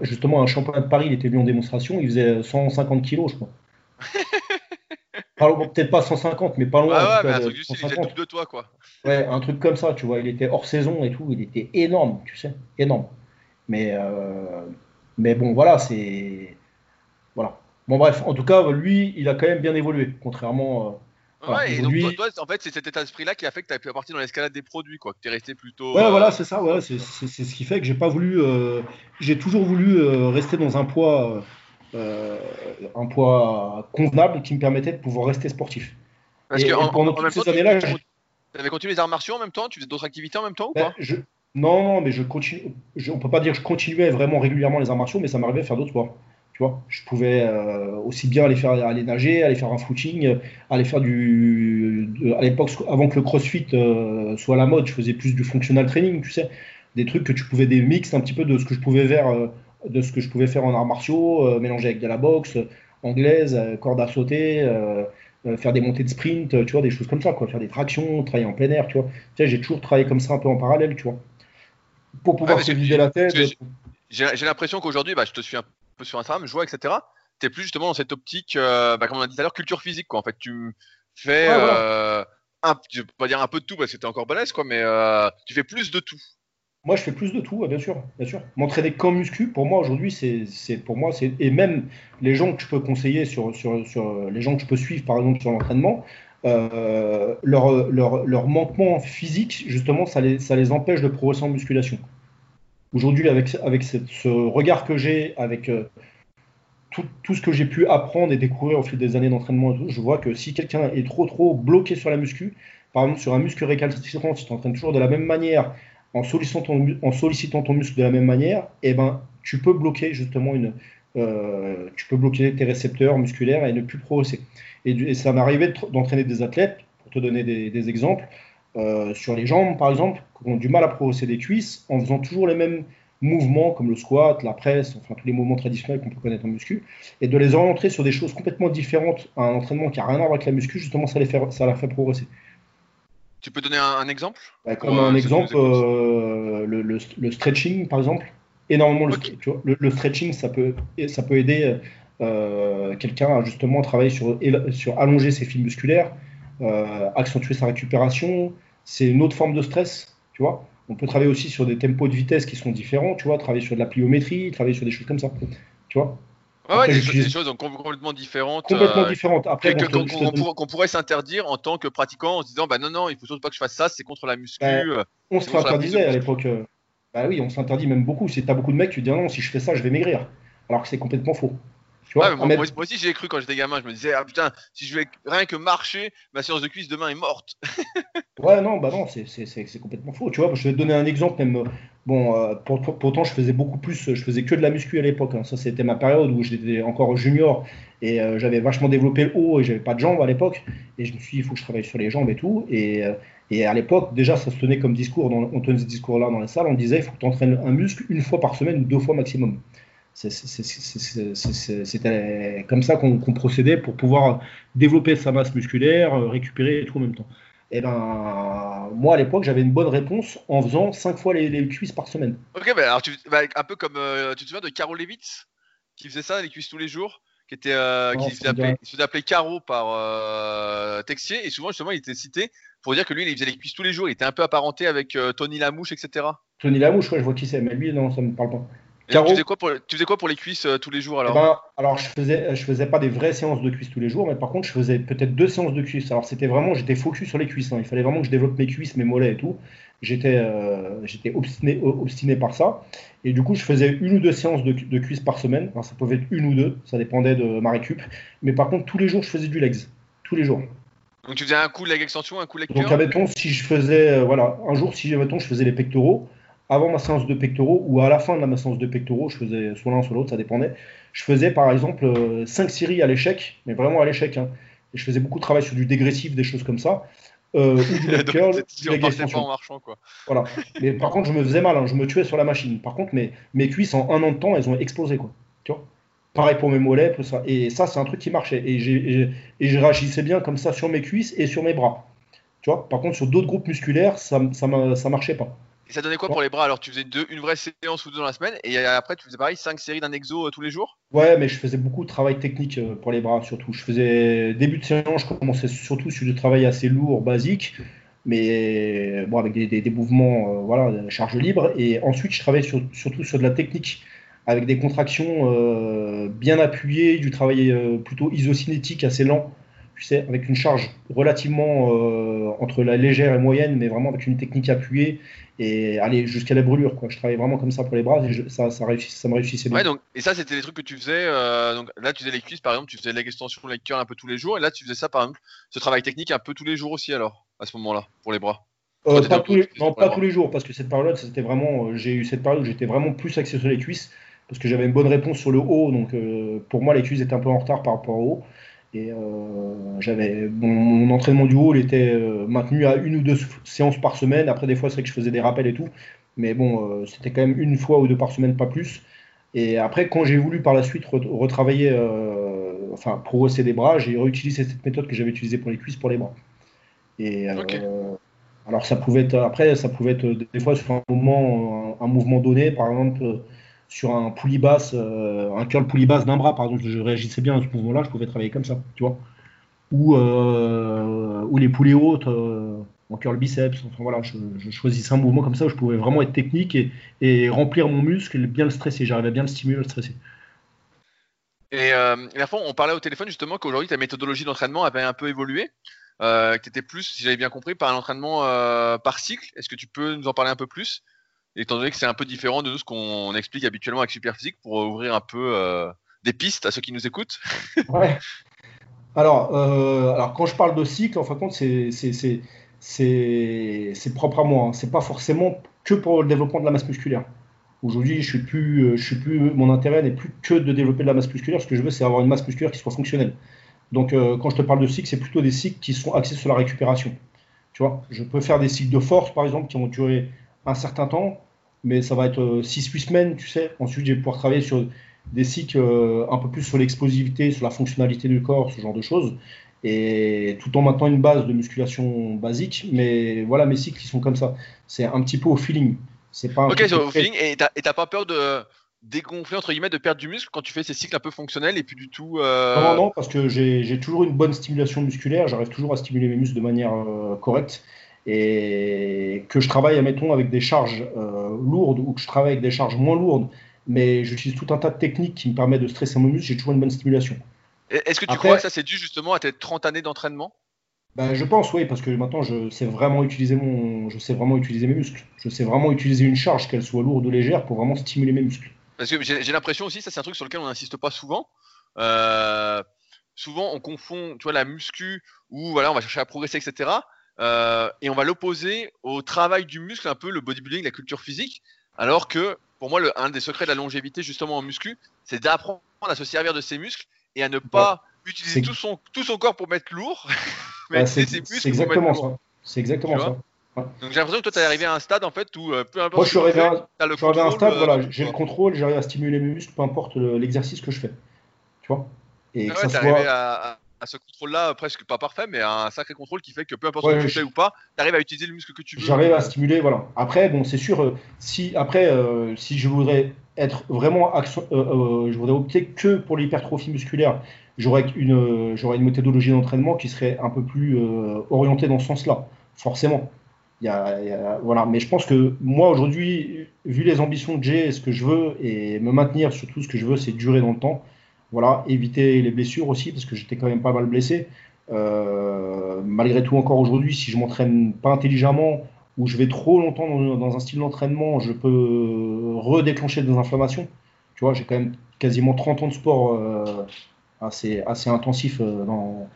justement un championnat de Paris, il était venu en démonstration, il faisait 150 kilos, je crois. Peut-être pas 150, mais pas loin. Ah ouais, mais un truc du style, il de toi, quoi. Ouais, un truc comme ça, tu vois, il était hors saison et tout, il était énorme, tu sais, énorme. Mais, euh, mais bon, voilà, c'est. Voilà. Bon, bref, en tout cas, lui, il a quand même bien évolué, contrairement. Euh, Ouais, et donc toi, en fait, c'est cet état d'esprit-là qui a fait que tu as pu partir dans l'escalade des produits, quoi, que tu es resté plutôt. Ouais, voilà, c'est ça, ouais, c'est ce qui fait que j'ai pas voulu. Euh, j'ai toujours voulu euh, rester dans un poids, euh, un poids convenable qui me permettait de pouvoir rester sportif. Parce que pendant toutes ces années-là. Tu avais continué les arts martiaux en même temps Tu faisais d'autres activités en même temps ou ben, pas? je... Non, non, mais je continue. On peut pas dire que je continuais vraiment régulièrement les arts martiaux, mais ça m'arrivait à faire d'autres sports. Tu vois, je pouvais euh, aussi bien aller faire aller nager, aller faire un footing, aller faire du. à l'époque, avant que le CrossFit euh, soit la mode, je faisais plus du functional training, tu sais, des trucs que tu pouvais des mix un petit peu de ce que je pouvais faire, euh, de ce que je pouvais faire en arts martiaux, mélanger avec de la boxe anglaise, corde à sauter, faire des montées de sprint, tu vois, des choses comme ça, quoi, faire des tractions, travailler en plein air, tu vois. Tu sais, j'ai toujours travaillé comme ça un peu en parallèle, tu vois, pour pouvoir se vider la tête. J'ai l'impression qu'aujourd'hui, bah, je te suis un peu sur Instagram, je vois, etc. Tu es plus justement dans cette optique, euh, bah, comme on a dit tout à l'heure, culture physique. Quoi. En fait, tu fais, euh, un, je vais pas dire un peu de tout parce que tu encore balèze, quoi, mais euh, tu fais plus de tout. Moi, je fais plus de tout, bien sûr, bien sûr. M'entraîner comme muscu, pour moi aujourd'hui, c'est pour moi, et même les gens que je peux conseiller sur, les gens que je peux suivre, par exemple sur l'entraînement, leur, leur, leur, manquement physique, justement, ça les, empêche de progresser en musculation. Aujourd'hui, avec, ce regard que j'ai, avec euh, tout, ce que j'ai pu apprendre et découvrir au fil des années d'entraînement, je vois que si quelqu'un est trop trop bloqué sur la muscu, par exemple sur un muscle récalcitrant, tu t'entraînes toujours de la même manière, en sollicitant ton, muscle de la même manière, eh ben, tu peux bloquer justement une, euh, tu peux bloquer tes récepteurs musculaires et ne plus progresser. Et, ça m'est arrivé d'entraîner des athlètes, pour te donner des, exemples, euh, sur les jambes par exemple, qui ont du mal à progresser des cuisses en faisant toujours les mêmes mouvements comme le squat, la presse, enfin tous les mouvements traditionnels qu'on peut connaître en muscu, et de les orienter sur des choses complètement différentes à un entraînement qui n'a rien à voir avec la muscu, justement ça les fait, ça la fait progresser. Tu peux donner un, exemple? Bah, Comme un exemple, euh, le, stretching par exemple. Énormément le, le, stretching, ça peut, ça peut aider euh, quelqu'un à justement travailler sur, sur allonger ses fils musculaires, euh, accentuer sa récupération. C'est une autre forme de stress, tu vois. On peut travailler aussi sur des tempos de vitesse qui sont différents, tu vois, travailler sur de la pliométrie, travailler sur des choses comme ça, tu vois. Ouais, des, choses complètement différentes. Complètement euh, différentes. Après, qu'on pourrait s'interdire en tant que pratiquant en se disant bah non, non, il faut surtout pas que je fasse ça, c'est contre la muscu. Bah, euh, on se interdisait à l'époque. Euh, bah oui, on s'interdit même beaucoup. Si t'as beaucoup de mecs, tu dis non, si je fais ça, je vais maigrir. Alors que c'est complètement faux moi, aussi j'ai cru quand j'étais gamin, je me disais ah putain si je vais rien que marcher, ma séance de cuisse demain est morte. ouais non bah non c'est complètement faux. Tu vois, je vais te donner un exemple même. Bon euh, pourtant je faisais beaucoup plus, je faisais que de la muscu à l'époque. Hein. Ça c'était ma période où j'étais encore junior et euh, j'avais vachement développé le haut et j'avais pas de jambes à l'époque et je me suis dit il faut que je travaille sur les jambes et tout et euh, et à l'époque, déjà, ça se tenait comme discours, on tenait ce discours-là dans les salles, on disait il faut que tu entraînes un muscle une fois par semaine ou deux fois maximum. C'était comme ça qu'on procédait pour pouvoir développer sa masse musculaire, euh, récupérer et tout en même temps. Et eh ben, moi à l'époque, j'avais une bonne réponse en faisant 5 fois les, cuisses par semaine. Ok, bah, alors tu, bah, un peu comme euh, tu te souviens de Caro Levitz qui faisait ça, les cuisses tous les jours, qui était euh, qui se faisait appeler Caro par Texier, et souvent justement il était cité pour dire que lui il faisait les cuisses tous les jours, il était un peu apparenté avec Tony Lamouche, etc. Tony Lamouche, ouais, je vois qui c'est, mais lui non, ça me parle pas tu, faisais quoi pour, tu faisais quoi pour les cuisses euh, tous les jours alors eh ben, Alors je faisais, je faisais pas des vraies séances de cuisses tous les jours, mais par contre je faisais peut-être deux séances de cuisses. Alors c'était vraiment, j'étais focus sur les cuisses. Hein. Il fallait vraiment que je développe mes cuisses, mes mollets et tout. J'étais, euh, j'étais obstiné, obstiné par ça. Et du coup je faisais une ou deux séances de, de cuisses par semaine. Ça pouvait être une ou deux, ça dépendait de ma récup. Mais par contre tous les jours je faisais du legs, tous les jours. Donc tu faisais un coup leg extension, un coup leg Donc admettons si je faisais, euh, voilà, un jour si admettons je faisais les pectoraux avant ma séance de pectoraux ou à la fin de ma séance de pectoraux, je faisais soit l'un soit l'autre, ça dépendait. Je faisais par exemple 5 euh, séries à l'échec, mais vraiment à l'échec. Hein. Et je faisais beaucoup de travail sur du dégressif, des choses comme ça. Euh, ou du curl, du en marchant, quoi. Voilà. Mais par contre, je me faisais mal, hein. je me tuais sur la machine. Par contre, mes, mes cuisses en un an de temps, elles ont explosé, quoi. Tu vois? Pareil pour mes mollets, tout ça. Et ça, c'est un truc qui marchait. Et, et je réagissais bien comme ça sur mes cuisses et sur mes bras. Tu vois? Par contre, sur d'autres groupes musculaires, ça, ça, ça marchait pas. Et ça donnait quoi pour les bras? Alors tu faisais deux, une vraie séance ou deux dans la semaine et après tu faisais pareil, cinq séries d'un exo euh, tous les jours? Ouais, mais je faisais beaucoup de travail technique euh, pour les bras surtout. Je faisais début de séance, je commençais surtout sur du travail assez lourd, basique, mais bon, avec des, mouvements, euh, voilà, charge libre. Et ensuite je travaillais surtout sur de la technique avec des contractions bien appuyées, du travail plutôt isocinétique assez lent avec une charge relativement entre la légère et moyenne, mais vraiment avec une technique appuyée et aller jusqu'à la brûlure. Quoi. Je travaillais vraiment comme ça pour les bras et ça, ça, ça me réussissait bien. Ouais, donc, et ça, c'était les trucs que tu faisais. Euh, donc, là, tu faisais les cuisses, par exemple, tu faisais l'extension, les curls un peu tous les jours. Et là, tu faisais ça, par exemple, ce travail technique un peu tous les jours aussi, alors, à ce moment-là, pour les bras? Euh, pas tous les, non, pas tous les jours, parce que cette période, c'était vraiment, euh, j'ai eu cette période où j'étais vraiment plus axé sur les cuisses, parce que j'avais une bonne réponse sur le haut, donc pour moi, les cuisses étaient un peu en retard par rapport au haut. Et euh, j'avais mon, entraînement du haut il était euh, maintenu à une ou deux séances par semaine. Après, des fois, c'est que je faisais des rappels et tout. Mais bon, euh, c'était quand même une fois ou deux par semaine, pas plus. Et après, quand j'ai voulu par la suite retravailler, enfin, progresser des bras, j'ai réutilisé cette méthode que j'avais utilisée pour les cuisses, pour les bras. Et alors, ça pouvait être, après, ça pouvait être des fois sur un moment, un mouvement donné, par exemple sur un poulie basse, euh, un curl poulie basse d'un bras, par je réagissais bien à ce mouvement-là, je pouvais travailler comme ça, tu vois. Ou, euh, ou les poulies hautes euh, en curl biceps. Enfin voilà, je, choisissais un mouvement comme ça où je pouvais vraiment être technique et, remplir mon muscle et bien le stresser. J'arrivais bien le stimuler, le stresser. Et la fois, on parlait au téléphone justement qu'aujourd'hui ta méthodologie d'entraînement avait un peu évolué. que tu étais plus, si j'avais bien compris, par un entraînement par cycle. Est-ce que tu peux nous en parler un peu plus? Étant donné que c'est un peu différent de ce qu'on explique habituellement avec Superphysique pour ouvrir un peu euh, des pistes à ceux qui nous écoutent. ouais. Alors, euh, alors, quand je parle de cycle, en fin de compte, c'est propre à moi. Hein. C'est pas forcément que pour le développement de la masse musculaire. Aujourd'hui, je suis plus, je suis plus, mon intérêt n'est plus que de développer de la masse musculaire. Ce que je veux, c'est avoir une masse musculaire qui soit fonctionnelle. Donc, quand je te parle de cycles, c'est plutôt des cycles qui sont axés sur la récupération. Tu vois, je peux faire des cycles de force, par exemple, qui vont durer un certain temps, mais ça va être 6-8 semaines, tu sais. Ensuite, je vais pouvoir travailler sur des cycles un peu plus sur l'explosivité, sur la fonctionnalité du corps, ce genre de choses et tout en maintenant une base de musculation basique. Mais voilà, mes cycles, ils sont comme ça. C'est un petit peu au feeling. C'est pas. ok, c'est au feeling. Et t'as pas peur de dégonfler entre guillemets de perdre du muscle quand tu fais ces cycles un peu fonctionnels et puis du tout. Euh... Non, non, parce que j'ai toujours une bonne stimulation musculaire. J'arrive toujours à stimuler mes muscles de manière euh, correcte. Et que je travaille, admettons, avec des charges euh, lourdes ou que je travaille avec des charges moins lourdes, mais j'utilise tout un tas de techniques qui me permettent de stresser mon muscle, j'ai toujours une bonne stimulation. Est-ce que tu crois que ça c'est dû justement à tes 30 années d'entraînement? Ben, je pense, oui, parce que maintenant, je sais vraiment utiliser mon, je sais vraiment utiliser mes muscles. Je sais vraiment utiliser une charge, qu'elle soit lourde ou légère, pour vraiment stimuler mes muscles. Parce que j'ai l'impression aussi, ça c'est un truc sur lequel on n'insiste pas souvent. Euh, souvent, on confond, tu vois, la muscu où voilà, on va chercher à progresser, etc. Euh, et on va l'opposer au travail du muscle, un peu le bodybuilding, la culture physique. Alors que, pour moi, le, un des secrets de la longévité justement en muscu, c'est d'apprendre à se servir de ses muscles et à ne pas utiliser tout son, tout son corps pour mettre lourd. mais c'est exactement ça. C'est exactement ça. Donc j'ai l'impression que toi tu es arrivé à un stade en fait où euh, peu importe. Moi je suis arrivé, à, un stade, voilà, euh, j'ai le contrôle, j'arrive à stimuler mes muscles, peu importe l'exercice que je fais. Tu vois? Et ah à, à, ce contrôle-là, presque pas parfait, mais un sacré contrôle qui fait que peu importe ce que tu fais ou pas, tu arrives à utiliser le muscle que tu veux. J'arrive à stimuler, voilà. Après, bon, c'est sûr, euh, si après, si je voudrais être vraiment, je voudrais opter que pour l'hypertrophie musculaire j'aurais une, j'aurais une méthodologie d'entraînement qui serait un peu plus euh, orientée dans ce sens-là, forcément. Il y a, voilà. Mais je pense que moi, aujourd'hui, vu les ambitions que j'ai, ce que je veux, et me maintenir sur tout ce que je veux, c'est durer dans le temps. Voilà, éviter les blessures aussi, parce que j'étais quand même pas mal blessé. Euh, malgré tout, encore aujourd'hui, si je m'entraîne pas intelligemment ou je vais trop longtemps dans, dans un style d'entraînement, je peux redéclencher des inflammations. Tu vois, j'ai quand même quasiment 30 ans de sport euh, assez, assez intensif euh, dans,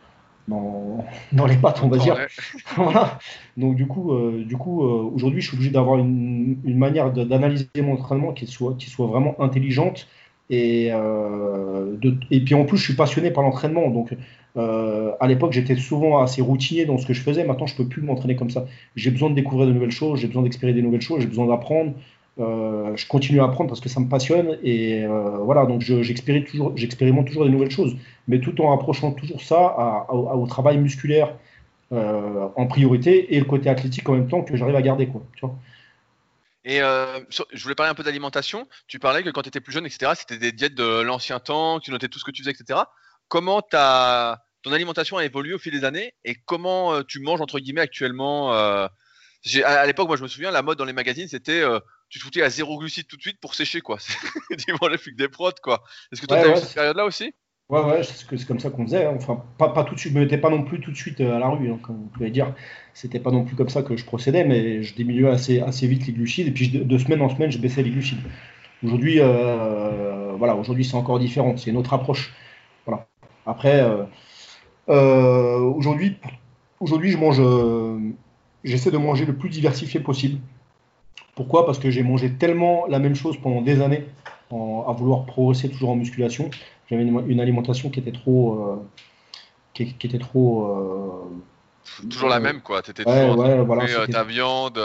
dans, dans, les pattes, on va dire. voilà. Donc du coup, euh, du coup euh, aujourd'hui, je suis obligé d'avoir une, une, manière d'analyser mon entraînement qui soit, qui soit vraiment intelligente. Et, de, et puis en plus, je suis passionné par l'entraînement. Donc à l'époque, j'étais souvent assez routinier dans ce que je faisais. Maintenant, je peux plus m'entraîner comme ça. J'ai besoin de découvrir de nouvelles choses, j'ai besoin d'expérimenter des nouvelles choses, j'ai besoin d'apprendre. Euh, je continue à apprendre parce que ça me passionne et euh, voilà donc j'expérimente toujours des nouvelles choses mais tout en rapprochant toujours ça au travail musculaire euh, en priorité et le côté athlétique en même temps que j'arrive à garder quoi tu vois? Et je voulais parler un peu d'alimentation. Tu parlais que quand tu étais plus jeune, etc., c'était des diètes de l'ancien temps, tu notais tout ce que tu faisais, etc. Comment ta, ton alimentation a évolué au fil des années et comment tu manges, entre guillemets, actuellement à, l'époque, moi je me souviens, la mode dans les magazines, c'était tu te foutais à zéro glucide tout de suite pour sécher, quoi. tu mangeais plus que des prods, quoi. Est-ce que toi, tu as eu cette période-là aussi? Ouais, ouais, c'est comme ça qu'on faisait. Hein. Enfin, pas, tout de suite, je me mettais pas non plus tout de suite euh, à la rue, hein, comme vous pouvez dire. C'était pas non plus comme ça que je procédais, mais je diminuais assez, vite les glucides, et puis de, semaine en semaine, je baissais les glucides. Aujourd'hui, euh, voilà, aujourd'hui c'est encore différent, c'est une autre approche. Voilà. Après, euh aujourd'hui, aujourd'hui, je mange, j'essaie de manger le plus diversifié possible. Pourquoi? Parce que j'ai mangé tellement la même chose pendant des années à vouloir progresser toujours en musculation. J'avais une, alimentation qui était trop. Euh, qui, était trop. Euh, toujours la même, quoi. Tu étais toujours ouais, voilà, euh, ta viande.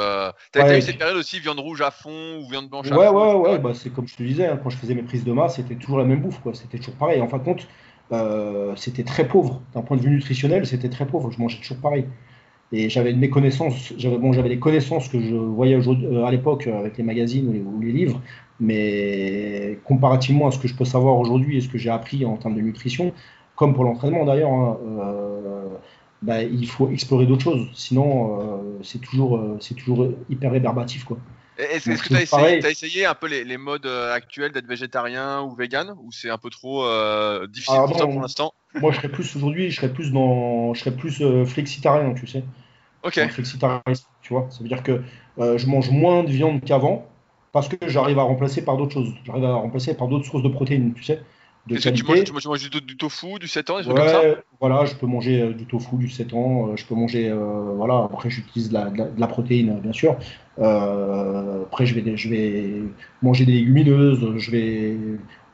T'as eu cette période aussi, viande rouge à fond ou viande blanche à ouais, fond Ouais, ouais, bah, c'est comme je te disais, hein, quand je faisais mes prises de masse, c'était toujours la même bouffe, quoi. C'était toujours pareil. En fin de compte, c'était très pauvre. D'un point de vue nutritionnel, c'était très pauvre. Je mangeais toujours pareil. Et j'avais mes connaissances, j'avais bon, j'avais les connaissances que je voyais à l'époque avec les magazines ou les, livres, mais comparativement à ce que je peux savoir aujourd'hui et ce que j'ai appris en termes de nutrition, comme pour l'entraînement d'ailleurs, hein, euh, bah, il faut explorer d'autres choses. Sinon, c'est toujours, c'est toujours hyper rébarbatif, quoi. Est-ce que tu as, essayé un peu les, modes actuels d'être végétarien ou vegan ou c'est un peu trop difficile pour toi pour l'instant? Moi, je serais plus aujourd'hui, je serais plus dans, je serais plus flexitarien, tu sais. Ok. tu vois. Ça veut dire que euh, je mange moins de viande qu'avant parce que j'arrive à remplacer par d'autres choses. J'arrive à remplacer par d'autres sources de protéines, tu sais. de. Tu manges, du, tofu, du 7 ans, des comme ça Voilà, je peux manger du tofu, du 7 ans. je peux manger, voilà. Après, j'utilise de, la, protéine, bien sûr. après, je vais, je vais manger des légumineuses. Je vais,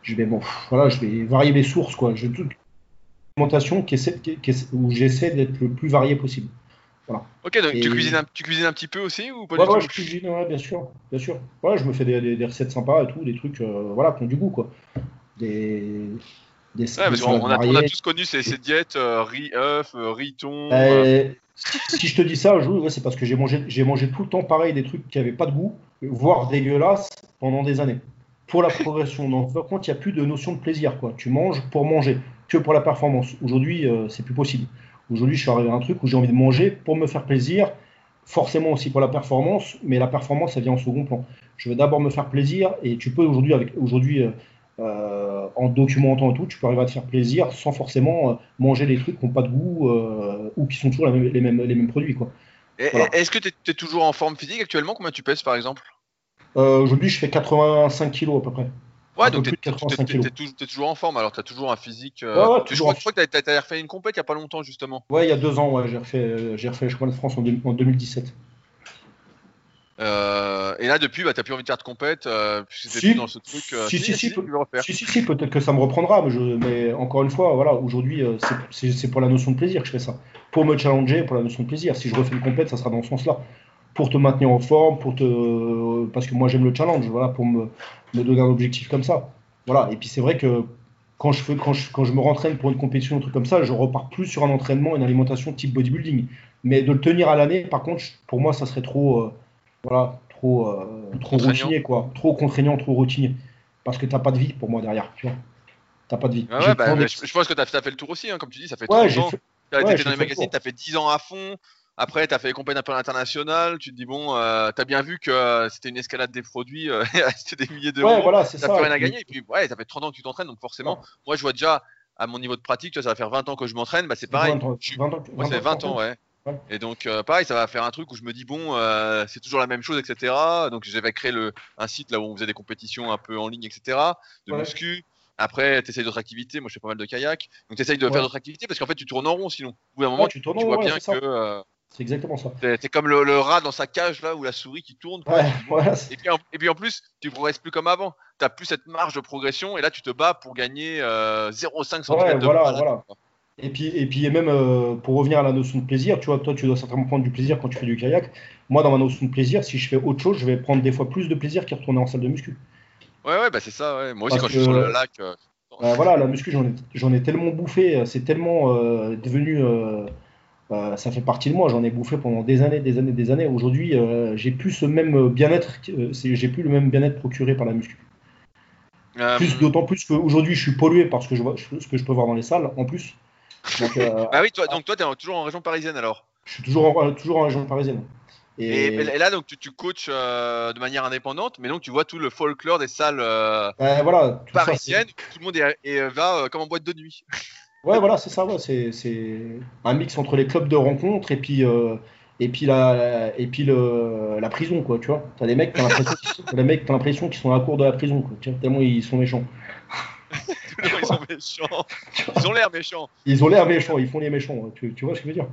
je vais, bon, voilà, je vais varier mes sources, quoi. J'ai toute une alimentation qui où j'essaie d'être le plus varié possible. Ok, donc tu, cuisines un, tu cuisines un petit peu aussi ou pas ouais, ouais, je cuisine, ouais, bien sûr, bien sûr. Ouais, je me fais des, des, recettes sympas et tout, des trucs, euh, voilà, qui ont du goût, quoi. Des, des, parce on, a, on, a, tous connu ces, ces diètes euh, riz œuf, euh, riz thon. si je te dis ça, c'est parce que j'ai mangé, j'ai mangé tout le temps pareil des trucs qui n'avaient pas de goût, voire dégueulasses pendant des années. Pour la progression, donc par contre, il n'y a plus de notion de plaisir, quoi. Tu manges pour manger, que pour la performance. Aujourd'hui, c'est plus possible. Aujourd'hui, je suis arrivé à un truc où j'ai envie de manger pour me faire plaisir, forcément aussi pour la performance, mais la performance, ça vient en second plan. Je veux d'abord me faire plaisir et tu peux aujourd'hui, avec aujourd'hui, euh, euh, en documentant et tout, tu peux arriver à te faire plaisir sans forcément euh, manger des trucs qui n'ont pas de goût ou qui sont toujours les mêmes, les mêmes, produits. Quoi. Est-ce que tu es, toujours en forme physique actuellement? Combien tu pèses par exemple? Aujourd'hui, je fais 85 kg à peu près. Ouais, donc t'es toujours en forme, alors t'as toujours un physique. Euh, ouais, ouais, je, crois, que t'as refait une compète il y a pas longtemps, justement. Ouais, il y a deux ans, ouais, j'ai refait, euh, j'ai refait le championnat de France en, 2017. Euh, et là, depuis, bah, t'as plus envie de faire de compète, euh, puisque si, dans ce truc. si, si, si, si, si, peut-être que ça me reprendra, mais, je, mais encore une fois, voilà, aujourd'hui, c'est pour la notion de plaisir que je fais ça. Pour me challenger, pour la notion de plaisir. Si je refais une compète, ça sera dans ce sens-là pour te maintenir en forme, pour te parce que moi j'aime le challenge, voilà, pour me, me, donner un objectif comme ça. Voilà. Et puis c'est vrai que quand je, fais, quand, je, quand je me rentraîne pour une compétition, un truc comme ça, je repars plus sur un entraînement, une alimentation type bodybuilding. Mais de le tenir à l'année, par contre, pour moi, ça serait trop, euh, voilà, trop, euh, trop routinier, quoi, trop contraignant, trop routinier, parce que t'as pas de vie pour moi derrière, tu vois. T'as pas de vie. ouais, bah, je, pense que tu as, fait le tour aussi, hein, comme tu dis, ça fait ouais, ans. Tu as été dans les magazines, tu as fait 10 ans à fond. Après, tu as fait les compagnies un peu internationales, tu te dis, bon, euh, tu as bien vu que euh, c'était une escalade des produits, euh, c'était des milliers d'euros. Ouais, voilà, c'est ça. plus rien à gagner. Et puis, ouais, ça fait 30 ans que tu t'entraînes, donc forcément, moi, je vois déjà à mon niveau de pratique, tu vois, ça va faire 20 ans que je m'entraîne, bah, c'est pareil. 20 ans, 20 ans, moi, c'est 20 ans, ouais. Et donc, pareil, ça va faire un truc où je me dis, bon, c'est toujours la même chose, etc. Donc, j'avais créé le, un site là où on faisait des compétitions un peu en ligne, etc. De muscu. Après, tu essayes d'autres activités. Moi, je fais pas mal de kayak. Donc, tu essayes de faire d'autres activités parce qu'en fait, tu tournes en rond sinon. Au bout d'un moment, tu, tu, vois bien que. C'est exactement ça. C'est comme le, rat dans sa cage là ou la souris qui tourne. et, puis en, et, puis en, plus, tu progresses plus comme avant. Tu n'as plus cette marge de progression et là tu te bats pour gagner 0,5 euh, cm de voilà, voilà. Et puis, et puis même euh, pour revenir à la notion de plaisir, tu vois, toi tu dois certainement prendre du plaisir quand tu fais du kayak. Moi, dans ma notion de plaisir, si je fais autre chose, je vais prendre des fois plus de plaisir qu'y retourner en salle de muscu. Ouais, ouais, bah c'est ça. Ouais. Moi aussi, quand je suis sur le lac. Euh, voilà, la muscu, j'en ai, ai, tellement bouffé, c'est tellement devenu bah, ça fait partie de moi. J'en ai bouffé pendant des années, des années, des années. Aujourd'hui, euh, j'ai plus ce même bien-être, euh, j'ai plus le même bien-être procuré par la muscu. Euh, plus, d'autant plus qu'aujourd'hui, je suis pollué par ce que je vois, ce que je peux voir dans les salles, en plus. ah oui, toi, donc toi, tu es toujours en région parisienne alors? Je suis toujours en, toujours en région parisienne. Et, là, donc, tu, tu coaches de manière indépendante, mais donc tu vois tout le folklore des salles voilà, parisiennes. tout le monde est, va comme en boîte de nuit. Ouais, voilà, c'est ça. Ouais, c'est un mix entre les clubs de rencontres et puis, euh, et puis, la, et puis le, la prison, quoi, tu vois. T'as des mecs, t'as l'impression qu'ils sont à la cour de la prison, quoi, tu vois, tellement ils sont méchants. ils sont méchants. Ils ont l'air méchants. Ils ont l'air méchants, ils font les méchants. Tu, tu, vois ce que je veux dire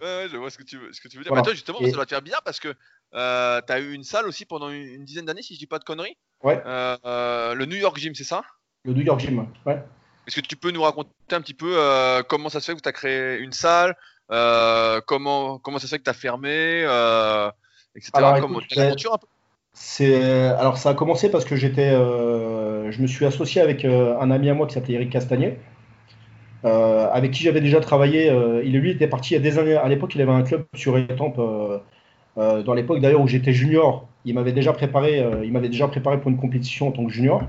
Ouais, ouais, je vois ce que tu veux, ce que tu veux dire. Mais toi, justement, ça doit te faire bien parce que euh, tu as eu une salle aussi pendant une, dizaine d'années, si je dis pas de conneries. Ouais. Euh, euh le New York Gym, c'est ça? Le New York Gym, ouais. Est-ce que tu peux nous raconter un petit peu euh, comment ça se fait que tu as créé une salle euh, comment, comment ça se fait que tu as fermé euh, etc. Alors, comment, c'est alors ça a commencé parce que j'étais je me suis associé avec un ami à moi qui s'appelait Eric Castagnet avec qui j'avais déjà travaillé il lui était parti il y a des années à l'époque il avait un club sur Étampes dans l'époque d'ailleurs où j'étais junior il m'avait déjà préparé il m'avait déjà préparé pour une compétition en tant que junior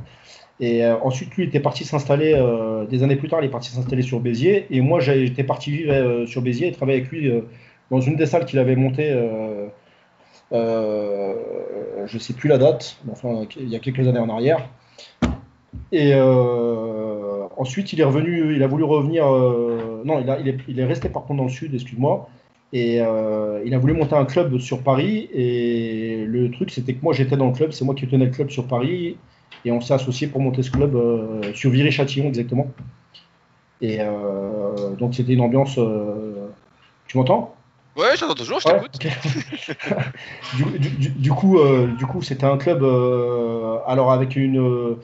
et euh, ensuite, lui était parti s'installer, euh, des années plus tard, il est parti s'installer sur Béziers. Et moi, j'étais parti vivre euh, sur Béziers et travailler avec lui dans une des salles qu'il avait montées. je ne sais plus la date, enfin, il y a quelques années en arrière. Et ensuite, il est revenu, il a voulu revenir. non, il, il, est, il, est, resté par contre dans le sud, excuse-moi. Et il a voulu monter un club sur Paris. Et le truc, c'était que moi, j'étais dans le club, c'est moi qui tenais le club sur Paris. Et on s'est associé pour monter ce club sur Viry-Châtillon exactement. Et donc c'était une ambiance. Tu m'entends? Ouais, j'entends toujours, je t'écoute. du, coup, euh, du coup, c'était un club euh, alors avec une euh,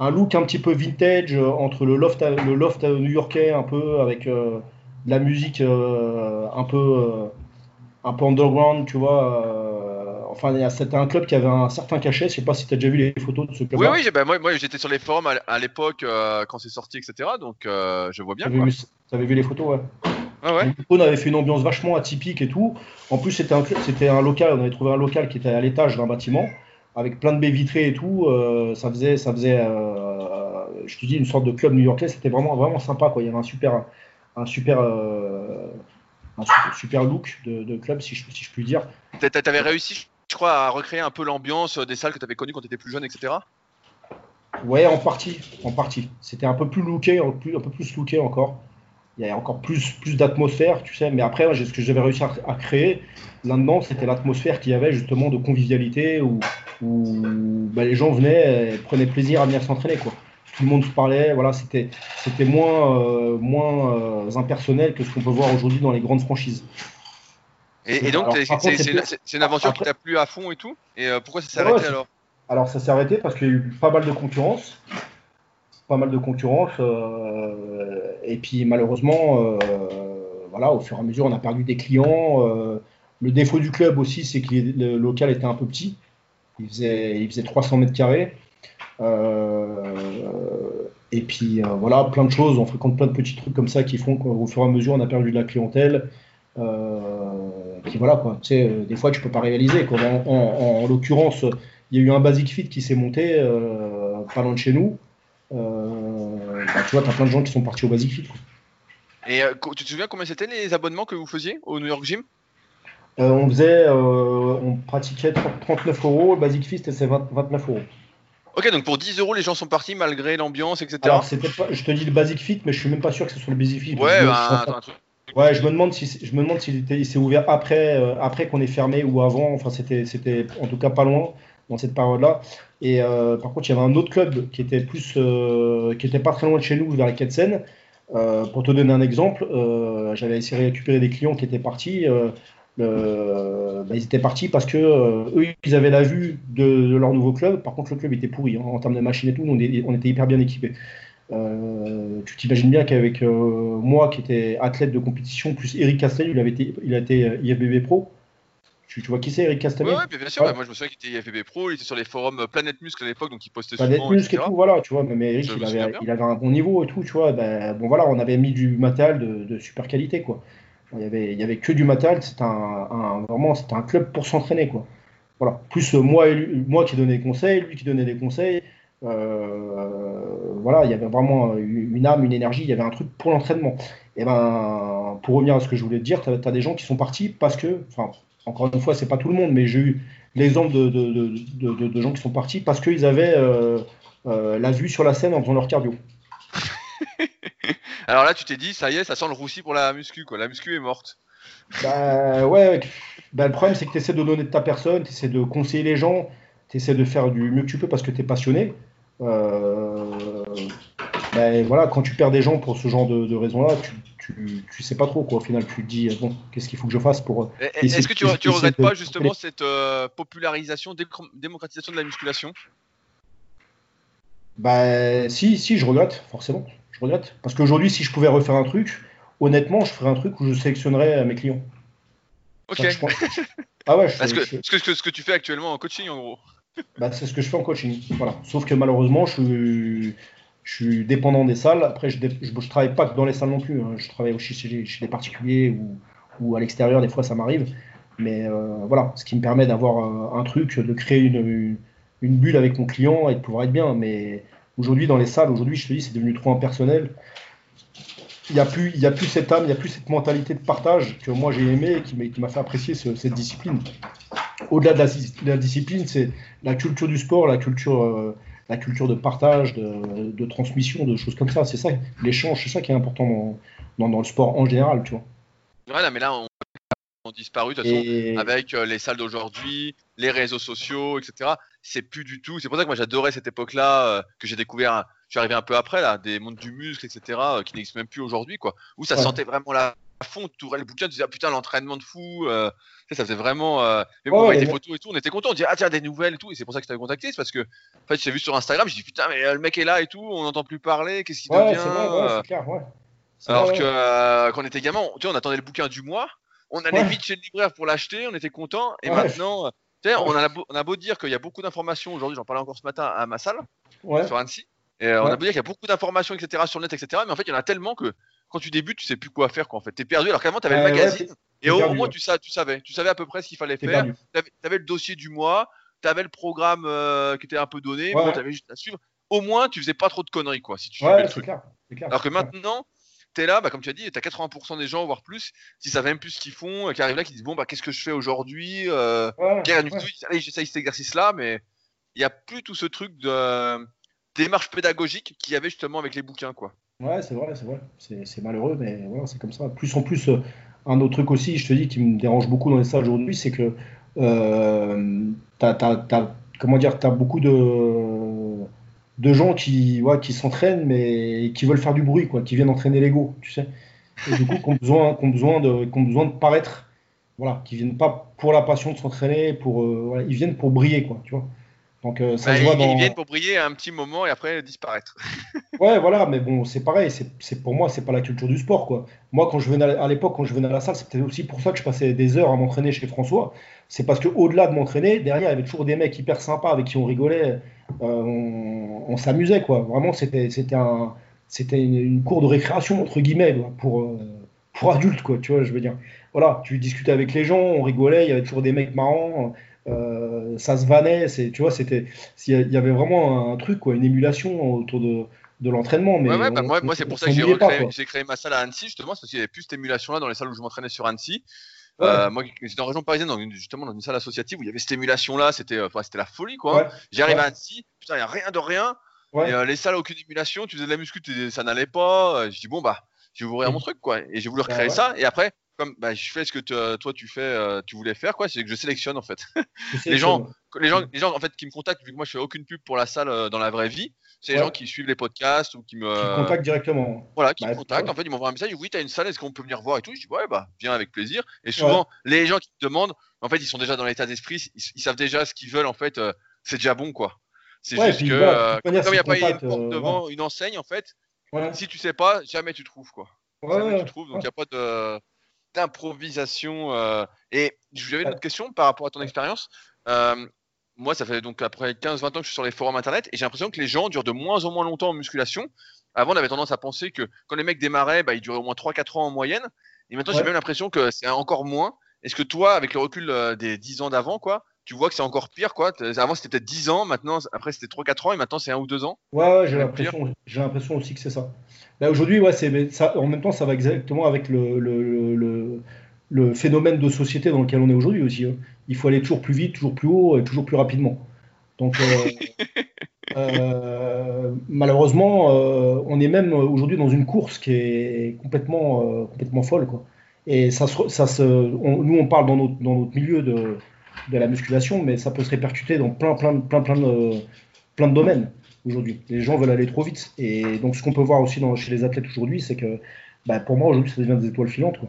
un look un petit peu vintage entre le loft le loft new-yorkais un peu avec de la musique un peu un peu underground, tu vois. Enfin, c'était un club qui avait un certain cachet. Je sais pas si tu as déjà vu les photos de ce club. Oui, oui, bah, moi, moi j'étais sur les forums à, l'époque quand c'est sorti, etc. Donc, je vois bien. Tu avais, vu les photos, ouais. Ah on avait fait une ambiance vachement atypique et tout. En plus, c'était un, c'était un local, on avait trouvé un local qui était à l'étage d'un bâtiment, avec plein de baies vitrées et tout. Euh, ça faisait, ça faisait euh, je te dis, une sorte de club new-yorkais. C'était vraiment, vraiment sympa. Quoi. Il y avait un super, un super, euh, un super, look de, club, si je, si je puis dire. Tu avais réussi, je crois, à recréer un peu l'ambiance des salles que tu avais connues quand tu étais plus jeune, etc. Ouais, en partie, en partie. C'était un peu plus looké, un peu plus looké encore il y a encore plus, plus d'atmosphère, tu sais. Mais après, ce que j'avais réussi à, créer là-dedans, c'était l'atmosphère qu'il y avait justement de convivialité où, où bah, les gens venaient et prenaient plaisir à venir s'entraîner, quoi. Tout le monde se parlait, voilà, c'était, c'était moins, euh, moins euh, impersonnel que ce qu'on peut voir aujourd'hui dans les grandes franchises. Et, donc, c'est, une aventure qui t'a plu à fond et tout Et euh, pourquoi ça s'est arrêté alors? Alors, ça s'est arrêté parce qu'il y a eu pas mal de concurrence pas mal de concurrence. Euh, et puis malheureusement, euh, voilà, au fur et à mesure, on a perdu des clients. Le défaut du club aussi, c'est que le local était un peu petit. Il faisait, il faisait 300 mètres carrés. et puis voilà, plein de choses. On fréquente plein de petits trucs comme ça qui font qu'au fur et à mesure, on a perdu de la clientèle. Et puis voilà, quoi. Tu sais, des fois, tu peux pas réaliser. En, l'occurrence, il y a eu un Basic Fit qui s'est monté pas loin de chez nous. Euh, bah, tu vois, tu as plein de gens qui sont partis au Basic Fit. Et euh, tu te souviens combien c'était les abonnements que vous faisiez au New York Gym? Euh, On faisait, on pratiquait 39 euros, le Basic Fit c'était 29 euros. Ok, donc pour 10 euros, les gens sont partis malgré l'ambiance, etc. Alors, pas, je te dis le Basic Fit, mais je suis même pas sûr que ce soit le Basic Fit. Ouais, bah, Ouais, je me demande si je me demande s'il s'est ouvert après après qu'on ait fermé ou avant. Enfin, c'était c'était en tout cas pas loin dans cette période-là. Et euh, par contre, il y avait un autre club qui était plus, euh, qui était pas très loin de chez nous, vers la quai de. Euh, pour te donner un exemple, j'avais essayé de récupérer des clients qui étaient partis. Le, bah, ils étaient partis parce que eux, ils avaient la vue de, leur nouveau club. Par contre, le club était pourri hein, en termes de machines et tout. On, on était hyper bien équipés. Tu t'imagines bien qu'avec moi, qui était athlète de compétition, plus Eric Castel, il, avait été, il a été IFBB Pro. Tu, vois qui c'est, Eric Castanet Oui, bien sûr. Bah, moi, je me souviens qu'il était IFBB Pro, il était sur les forums euh, Planète Muscle à l'époque, donc il postait Planète souvent. Planète Muscle et tout, voilà, tu vois. Mais Eric, il avait, il avait, un bon niveau et tout, tu vois. Ben, bon, voilà, on avait mis du matériel de, de super qualité, quoi. Il y avait, il y avait que du matériel, c'était un, un, vraiment, c'était un club pour s'entraîner, quoi. Voilà. Plus euh, moi, moi qui donnais des conseils, lui qui donnait des conseils. Euh, voilà, il y avait vraiment une âme, une énergie, il y avait un truc pour l'entraînement. Et ben, pour revenir à ce que je voulais te dire, tu as, as, des gens qui sont partis parce que, enfin, encore une fois, c'est pas tout le monde, mais j'ai eu l'exemple de, de, gens qui sont partis parce qu'ils avaient euh, euh, la vue sur la scène en faisant leur cardio. Alors là, tu t'es dit, ça y est, ça sent le roussi pour la muscu, quoi. La muscu est morte. Bah ouais, bah, le problème c'est que tu essaies de donner de ta personne, tu essaies de conseiller les gens, tu essaies de faire du mieux que tu peux parce que tu es passionné. Euh, bah, voilà, quand tu perds des gens pour ce genre de, raisons-là, tu, tu, sais pas trop quoi. Au final, tu te dis bon, qu'est-ce qu'il faut que je fasse pour. Euh, est-ce que tu, tu regrettes pas justement cette euh, popularisation, démocratisation de la musculation? Bah si, si, je regrette forcément. Je regrette parce qu'aujourd'hui, si je pouvais refaire un truc, honnêtement, je ferais un truc où je sélectionnerais mes clients. Ok. ah ouais. Parce que, ce, que, ce que tu fais actuellement en coaching, en gros. Bah, c'est ce que je fais en coaching. Voilà. Sauf que malheureusement, je suis dépendant des salles. Après, je ne travaille pas dans les salles non plus. Hein. Je travaille aussi chez, des particuliers ou, à l'extérieur, des fois ça m'arrive. Mais euh, voilà, ce qui me permet d'avoir un, truc, de créer une, bulle avec mon client et de pouvoir être bien. Mais aujourd'hui, dans les salles, aujourd'hui, je te dis, c'est devenu trop impersonnel. Il n'y a plus cette âme, il n'y a plus cette mentalité de partage que moi j'ai aimé et qui m'a fait apprécier cette discipline. Au-delà de, la, discipline, c'est la culture du sport, la culture. Euh, la culture de partage, de, transmission, de choses comme ça. C'est ça, l'échange, c'est ça qui est important dans, dans, le sport en général, tu vois. Mais là, on disparu de toute façon avec euh, les salles d'aujourd'hui, les réseaux sociaux, etc. C'est plus du tout. C'est pour ça que moi j'adorais cette époque-là euh, que j'ai découvert. Je suis arrivé un peu après là, des mondes du muscle, etc. Euh, qui n'existent même plus aujourd'hui, quoi. Où ça sentait vraiment la fond, tu ouvrais le bouquin, tu disais ah, putain l'entraînement de fou, ça faisait vraiment. mais bon, avec des photos et tout, on était content, on disait ah tiens des nouvelles et tout, et c'est pour ça que je t'avais contacté, c'est parce que en fait j'ai vu sur Instagram, je dis putain mais le mec est là et tout, on n'entend plus parler, qu'est-ce qu'il devient ouais, clair, ouais. Alors que quand on était gamin, tu sais, on attendait le bouquin du mois, on allait vite chez le libraire pour l'acheter, on était content. Et maintenant, tu sais, on, a beau, on a beau dire qu'il y a beaucoup d'informations aujourd'hui, j'en parlais encore ce matin à ma salle, sur Annecy. Et euh, on a beau dire qu'il y a beaucoup d'informations, etc., sur le net, etc. Mais en fait, il y en a tellement que quand tu débutes, tu sais plus quoi faire. Quoi, en fait, t'es perdu. Alors qu'avant, tu avais le magazine. et au, moins, tu, tu, savais. Tu savais à peu près ce qu'il fallait faire. Tu avais, le dossier du mois. Tu avais le programme euh, qui était un peu donné. tu avais juste à suivre. Au moins, tu faisais pas trop de conneries, quoi, si tu suivais le truc. Clair, Alors que maintenant, es là, bah, comme tu as dit, tu as 80% des gens, voire plus, si ça même plus ce qu'ils font, qui arrivent là, qui disent Bon, bah, qu'est-ce que je fais aujourd'hui euh, j'essaye cet exercice-là, mais il n'y a plus tout ce truc de euh, démarche pédagogique qu'il y avait justement avec les bouquins. quoi. Ouais, c'est vrai, c'est vrai. C'est malheureux, mais voilà, c'est comme ça. Plus en plus, euh, un autre truc aussi, je te dis, qui me dérange beaucoup dans les salles aujourd'hui, c'est que euh, as, comment dire, as beaucoup de de gens qui, ouais, qui s'entraînent, mais qui veulent faire du bruit, quoi, qui viennent entraîner l'ego, tu sais. Et du coup, qui ont besoin, ont besoin, de, ont besoin de paraître, voilà, qui viennent pas pour la passion de s'entraîner, pour, euh, voilà, ils viennent pour briller, quoi, tu vois. Donc, euh, ça bah, se voit ils, dans... ils, viennent pour briller un petit moment et après disparaître. ouais, voilà, mais bon, c'est pareil, c'est pour moi, c'est pas la culture du sport, quoi. Moi, quand je venais à l'époque, quand je venais à la salle, c'était aussi pour ça que je passais des heures à m'entraîner chez François. C'est parce que au-delà de m'entraîner, derrière, il y avait toujours des mecs hyper sympas avec qui on rigolait. Euh, on, s'amusait, quoi. Vraiment, c'était un, c'était une, cour de récréation entre guillemets pour euh, pour adultes, quoi. Tu vois, je veux dire. Voilà, tu discutais avec les gens, on rigolait, il y avait toujours des mecs marrants. Euh, ça se vannait, c'est, tu vois, c'était, il y avait vraiment un truc, quoi, une émulation autour de, de l'entraînement. Mais bah, moi, moi c'est pour ça que j'ai créé ma salle à Annecy, justement, parce qu'il n'y avait plus cette émulation-là dans les salles où je m'entraînais sur Annecy. Euh, moi, j'étais en région parisienne, dans justement dans une salle associative où il y avait cette émulation-là, c'était euh, c'était la folie quoi. J'arrive à Annecy, putain, il n'y a rien de rien. Et, euh, les salles, aucune émulation, tu faisais de la muscu, ça n'allait pas. Je dis bon, bah, je vais ouvrir mon truc quoi. Et j'ai voulu recréer ça. Et après, comme bah, je fais ce que toi tu fais, tu voulais faire quoi, c'est que je sélectionne en fait. les gens, les gens, les gens en fait qui me contactent vu que moi je fais aucune pub pour la salle dans la vraie vie. C'est les gens qui suivent les podcasts ou qui me. Qui contactent directement. Voilà, qui me contactent. En fait, ils m'envoient un message. Oui, tu as une salle, est-ce qu'on peut venir voir et tout? Je dis ouais, bah, viens avec plaisir. Et souvent, les gens qui te demandent, en fait, ils sont déjà dans l'état d'esprit, ils, savent déjà ce qu'ils veulent, en fait, euh, c'est déjà bon, quoi. C'est juste que, euh, comme il n'y a pas une porte euh, devant une enseigne, en fait, si tu sais pas, jamais tu trouves, quoi. jamais tu trouves, donc il n'y a pas de d'improvisation. Et j'avais une autre question par rapport à ton expérience moi, ça fait donc après 15-20 ans que je suis sur les forums internet et j'ai l'impression que les gens durent de moins en moins longtemps en musculation. Avant, on avait tendance à penser que quand les mecs démarraient, bah, ils duraient au moins 3-4 ans en moyenne. Et maintenant, j'ai même l'impression que c'est encore moins. Est-ce que toi, avec le recul euh, des 10 ans d'avant, quoi, tu vois que c'est encore pire, quoi Avant, c'était peut-être 10 ans, maintenant, après, c'était 3-4 ans et maintenant, c'est 1 ou 2 ans Ouais, ouais j'ai l'impression, aussi que c'est ça. Là, aujourd'hui, ouais, c'est, ça, en même temps, ça va exactement avec le, le, le le phénomène de société dans lequel on est aujourd'hui aussi. Hein. Il faut aller toujours plus vite, toujours plus haut et toujours plus rapidement. Donc, euh, euh, malheureusement, euh, on est même aujourd'hui dans une course qui est complètement, complètement folle. Quoi. Et ça, ça se, nous, on parle dans notre, dans notre milieu de, de, la musculation, mais ça peut se répercuter dans plein, plein, plein, plein, de, plein de domaines aujourd'hui. Les gens veulent aller trop vite. Et donc, ce qu'on peut voir aussi dans, chez les athlètes aujourd'hui, c'est que bah, pour moi, aujourd'hui, ça devient des étoiles filantes. Quoi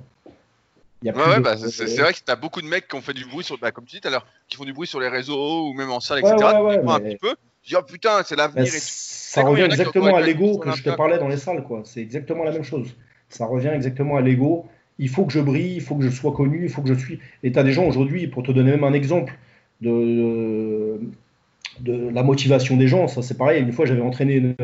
ouais, bah, c'est vrai que tu as beaucoup de mecs qui ont fait du bruit, sur, bah, comme tu dis tout à l'heure, qui font du bruit sur les réseaux ou même en salle, etc. Ouais, un petit peu. Je dis, oh putain, c'est l'avenir. Ça revient exactement à l'ego que je te parlais dans les salles, quoi. C'est exactement la même chose. Ça revient exactement à l'ego. Il faut que je brille, il faut que je sois connu, il faut que je suis. Et tu as des gens aujourd'hui, pour te donner même un exemple de, la motivation des gens, ça c'est pareil. Une fois, j'avais entraîné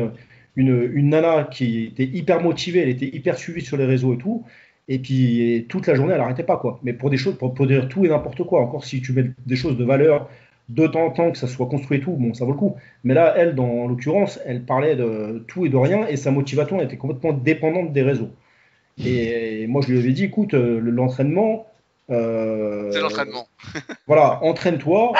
une, nana qui était hyper motivée, elle était hyper suivie sur les réseaux et tout. Et puis toute la journée, elle n'arrêtait pas. quoi. Mais pour des choses, pour, dire tout et n'importe quoi, encore si tu mets des choses de valeur, de temps en temps, que ça soit construit et tout, bon, ça vaut le coup. Mais là, elle, dans l'occurrence, elle parlait de tout et de rien, et sa motivation était complètement dépendante des réseaux. Et moi, je lui avais dit, écoute, euh, l'entraînement. Euh, c'est l'entraînement. voilà, entraîne-toi,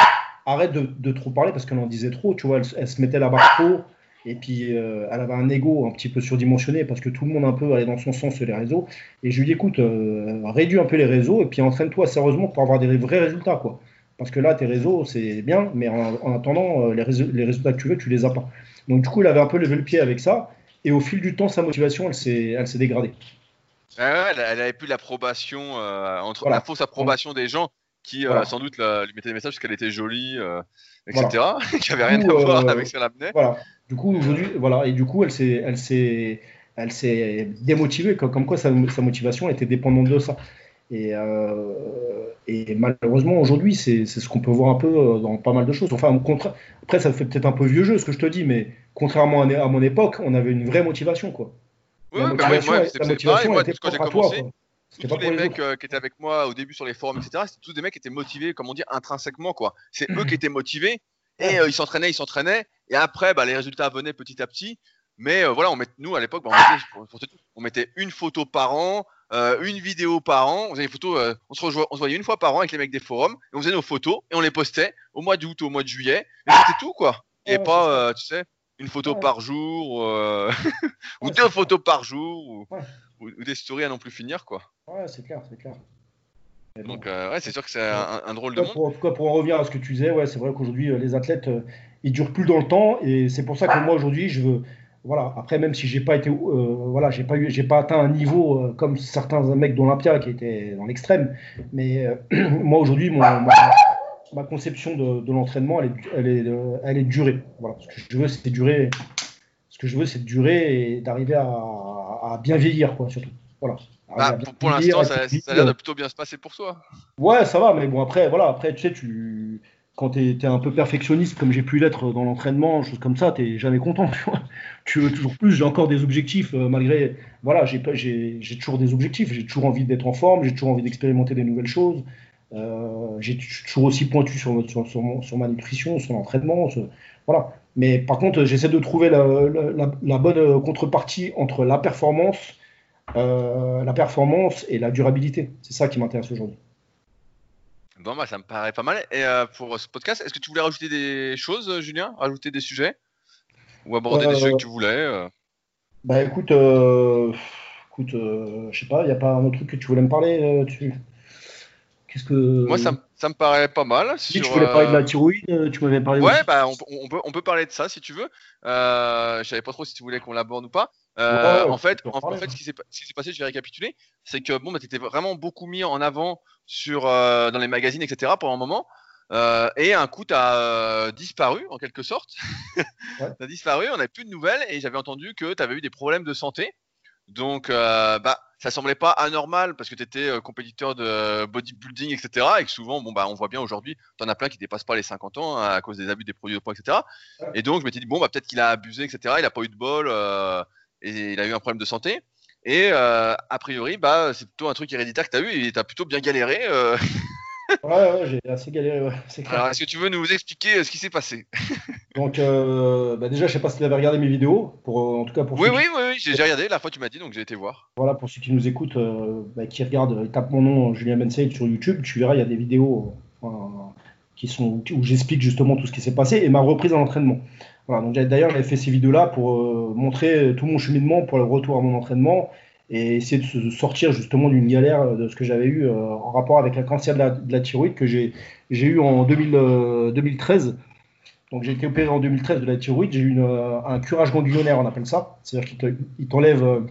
arrête de, trop parler parce qu'elle en disait trop, tu vois, elle, se mettait la barre trop. Et puis, elle avait un ego un petit peu surdimensionné parce que tout le monde un peu allait dans son sens sur les réseaux. Et je lui dis, écoute, réduis un peu les réseaux et puis entraîne-toi sérieusement pour avoir des vrais résultats, quoi. Parce que là, tes réseaux, c'est bien, mais en, attendant, les, les résultats que tu veux, tu les as pas. Donc, du coup, il avait un peu levé le pied avec ça. Et au fil du temps, sa motivation, elle s'est dégradée. Elle, avait plus l'approbation, euh, entre la fausse approbation des gens qui euh, sans doute lui mettaient des messages parce qu'elle était jolie, euh, etc. qui avait rien à voir avec ce qu'elle amenait. Voilà. Du coup, aujourd'hui, voilà, et du coup, elle s'est, elle s'est, elle s'est démotivée, comme, quoi sa, motivation était dépendante de ça. Et, et malheureusement, aujourd'hui, c'est, ce qu'on peut voir un peu dans pas mal de choses. Enfin, après, ça fait peut-être un peu vieux jeu ce que je te dis, mais contrairement à, mon époque, on avait une vraie motivation, quoi. Oui, la bah motivation, moi, c'était pareil. Moi, quand j'ai commencé, tous les, mecs euh, qui étaient avec moi au début sur les forums, etc., c'était tous des mecs qui étaient motivés, comme on dit, intrinsèquement, quoi. C'est eux qui étaient motivés et euh, ils s'entraînaient, ils s'entraînaient. Et après, bah, les résultats venaient petit à petit. Mais euh, voilà, on met, nous à l'époque, bah, on, mettait, une photo par an, une vidéo par an. On faisait des photos, on, se on se voyait une fois par an avec les mecs des forums et on faisait nos photos et on les postait au mois d'août, au mois de juillet. Et c'était tout, quoi. Et pas, tu sais, une photo par jour, euh, ou deux photos par jour, ou, des stories à non plus finir, quoi. Ouais, c'est clair, c'est clair. Donc, euh, ouais, c'est sûr que c'est un, drôle de monde. Pour, en tout cas, pour en revenir à ce que tu disais, ouais, c'est vrai qu'aujourd'hui, euh, les athlètes, ils durent plus dans le temps, et c'est pour ça que moi, aujourd'hui, je veux. Voilà, après, même si j'ai pas été. voilà, j'ai pas, eu, j'ai pas atteint un niveau comme certains mecs d'Olympia qui étaient dans l'extrême, mais moi, aujourd'hui, mon ma conception de, l'entraînement, elle est, elle, est, elle est durée. Voilà, ce que je veux, c'est durer. Ce que je veux, c'est durer et d'arriver à, bien vieillir, quoi, surtout. Voilà. Bah, pour, l'instant, ça, a l'air de plutôt bien se passer pour toi. Ouais, ça va, mais bon, après, voilà, après, tu sais, tu, quand tu es, un peu perfectionniste, comme j'ai pu l'être dans l'entraînement, choses comme ça, tu jamais content. Tu, vois tu veux toujours plus. J'ai encore des objectifs, euh, malgré. Voilà, j'ai toujours des objectifs. J'ai toujours envie d'être en forme, j'ai toujours envie d'expérimenter des nouvelles choses. Euh, j'ai toujours aussi pointu sur, sur, sur, ma nutrition, sur l'entraînement. Voilà. Mais par contre, j'essaie de trouver la, la, bonne contrepartie entre la performance, euh, la performance et la durabilité. C'est ça qui m'intéresse aujourd'hui. Bon, bah, ça me paraît pas mal. Et euh, pour ce podcast, est-ce que tu voulais rajouter des choses, Julien? Rajouter des sujets? Ou aborder des sujets que tu voulais Bah écoute, écoute je sais pas, il n'y a pas un autre truc que tu voulais me parler tu que... Moi, ça, ça, me paraît pas mal. Si tu voulais parler de la euh, thyroïde, euh, tu m'avais parlé. Ouais, bah, on, peut, on peut parler de ça si tu veux. Euh, je savais pas trop si tu voulais qu'on l'aborde ou pas. Euh, en fait, en, fait, ce qui s'est passé, je vais récapituler, c'est que bon, bah, tu étais vraiment beaucoup mis en avant sur dans les magazines, etc. pendant un moment. et un coup, tu as disparu en quelque sorte. tu as disparu, on n'avait plus de nouvelles et j'avais entendu que tu avais eu des problèmes de santé. Donc, bah, ça semblait pas anormal parce que tu étais euh, compétiteur de bodybuilding, etc. Et que souvent, bon, bah, on voit bien aujourd'hui, tu en as plein qui dépassent pas les 50 ans hein, à cause des abus des produits de poids, etc. Et donc, je m'étais dit, bon, bah, peut-être qu'il a abusé, etc. Il a pas eu de bol euh, et il a eu un problème de santé. Et euh, a priori, bah, c'est plutôt un truc héréditaire que tu as eu et tu as plutôt bien galéré. Ouais, ouais, j'ai assez galéré. Ouais, Alors, est-ce que tu veux nous expliquer euh, ce qui s'est passé? Donc, euh, bah déjà, je sais pas si tu avais regardé mes vidéos, pour, euh, en tout cas pour. Oui, oui, oui, oui, j'ai regardé. La fois, tu m'as dit, donc j'ai été voir. Voilà, pour ceux qui nous écoutent, bah, qui regardent, tape mon nom, Julien Bensay, sur YouTube, tu verras, il y a des vidéos qui sont où j'explique justement tout ce qui s'est passé et ma reprise en entraînement. Voilà, donc d'ailleurs, j'avais fait ces vidéos-là pour montrer tout mon cheminement pour le retour à mon entraînement et essayer de se sortir justement d'une galère euh, de ce que j'avais eu euh, en rapport avec un cancer de la, thyroïde que j'ai eu en 2013. Euh, Donc j'ai été opéré en 2013 de la thyroïde, j'ai eu un curage ganglionnaire, on appelle ça. C'est-à-dire qu'il t'enlève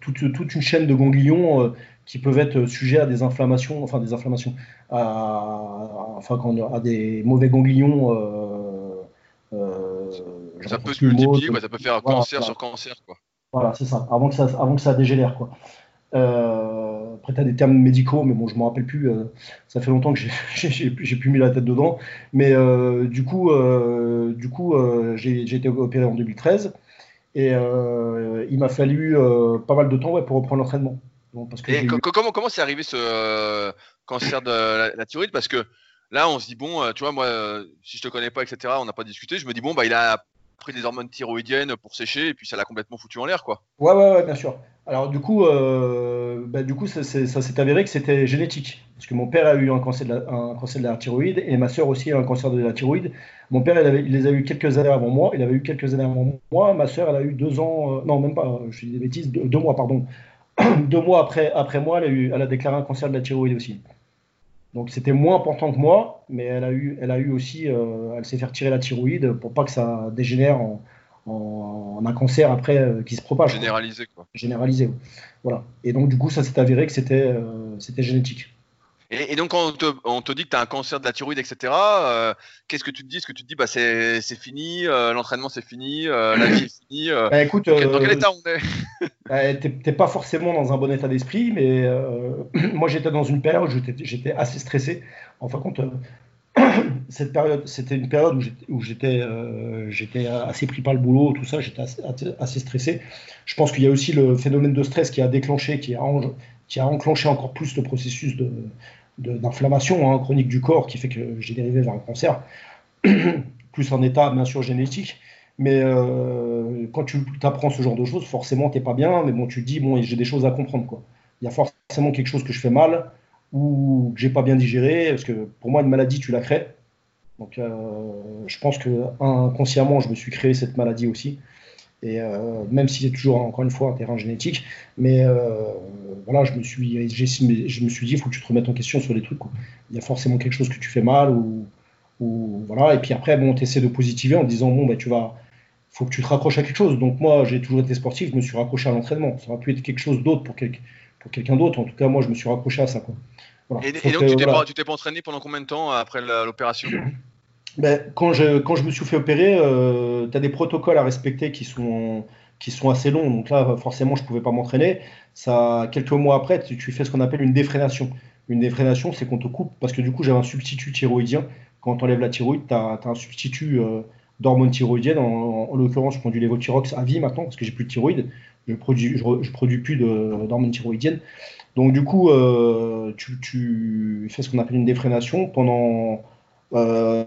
toute, toute, une chaîne de ganglions qui peuvent être sujets à des inflammations, enfin des inflammations, à, enfin, à des mauvais ganglions. ça peut se multiplier, ça peut faire un cancer sur cancer. Quoi. Voilà, c'est ça, avant que ça, avant que ça dégénère. Quoi. Euh, après, tu as des termes médicaux, mais bon, je ne me rappelle plus. Euh, ça fait longtemps que j'ai plus mis la tête dedans. Mais euh, du coup, du coup j'ai été opéré en 2013. Et il m'a fallu pas mal de temps ouais, pour reprendre l'entraînement. parce que et comment comment c'est arrivé ce cancer de la, la, thyroïde? Parce que là, on se dit, bon, tu vois, moi, si je te connais pas, etc., on n'a pas discuté. Je me dis, bon, bah, il a pris des hormones thyroïdiennes pour sécher et puis ça l'a complètement foutu en l'air, quoi. Ouais, ouais, ouais, bien sûr. Alors du coup, euh, bah, du coup, ça, s'est avéré que c'était génétique, parce que mon père a eu un cancer de la, un thyroïde et ma sœur aussi a un cancer de la thyroïde. Mon père, il, avait, les a eu quelques années avant moi. Il avait eu quelques années avant moi. Ma sœur, elle a eu deux ans, euh, non même pas, je dis des bêtises, deux, mois, pardon. deux mois après, après moi, elle a, eu, elle a déclaré un cancer de la thyroïde aussi. Donc c'était moins important que moi, mais elle a eu, elle a eu aussi, euh, elle s'est fait retirer la thyroïde pour pas que ça dégénère en, en, un cancer après euh, qui se propage. Généralisé quoi. Généralisé. Voilà. Et donc du coup ça s'est avéré que c'était euh, c'était génétique. Et, donc, quand on te, dit que tu as un cancer de la thyroïde, etc., qu'est-ce que tu te dis? Est-ce que tu te dis, bah, c'est fini, l'entraînement c'est fini, la vie est finie bah, écoute, Dans quel état on est? T'es pas forcément dans un bon état d'esprit, mais moi j'étais dans une période où j'étais assez stressé. En fin compte, cette période, c'était une période où j'étais j'étais assez pris par le boulot, tout ça, j'étais assez, stressé. Je pense qu'il y a aussi le phénomène de stress qui a déclenché, qui a, enclenché encore plus le processus de, d'inflammation hein, chronique du corps qui fait que j'ai dérivé vers un cancer, plus un état bien sûr génétique. Mais euh, quand tu apprends ce genre de choses, forcément, tu n'es pas bien, mais bon, tu te dis, bon, j'ai des choses à comprendre. Quoi. Il y a forcément quelque chose que je fais mal ou que j'ai pas bien digéré, parce que pour moi, une maladie, tu la crées. Donc, euh, je pense que inconsciemment, je me suis créé cette maladie aussi. Et euh, même si c'est toujours encore une fois un terrain génétique, mais euh, voilà, je me suis, je me suis dit, il faut que tu te remettes en question sur les trucs. Il y a forcément quelque chose que tu fais mal ou, voilà. Et puis après, bon, essaies de positiver en disant bon, ben tu vas, faut que tu te raccroches à quelque chose. Donc moi, j'ai toujours été sportif, je me suis raccroché à l'entraînement. Ça aurait pu être quelque chose d'autre pour, pour quelqu'un d'autre. En tout cas, moi, je me suis raccroché à ça. Quoi. Et, donc, tu t'es pas, pas entraîné pendant combien de temps après l'opération? Ben, quand, je, quand je me suis fait opérer, euh, tu as des protocoles à respecter qui sont, qui sont assez longs. Donc là, forcément, je ne pouvais pas m'entraîner. Ça, quelques mois après, tu, fais ce qu'on appelle une défrénation. Une défrénation, c'est qu'on te coupe, parce que du coup, j'avais un substitut thyroïdien. Quand on enlève la thyroïde, tu as, un substitut euh, d'hormones thyroïdiennes. En, l'occurrence, je prends du lévothyrox à vie maintenant, parce que j'ai plus de thyroïde. Je produis, je, produis plus d'hormones thyroïdiennes. Donc du coup, euh, tu, tu, fais ce qu'on appelle une défrénation pendant euh,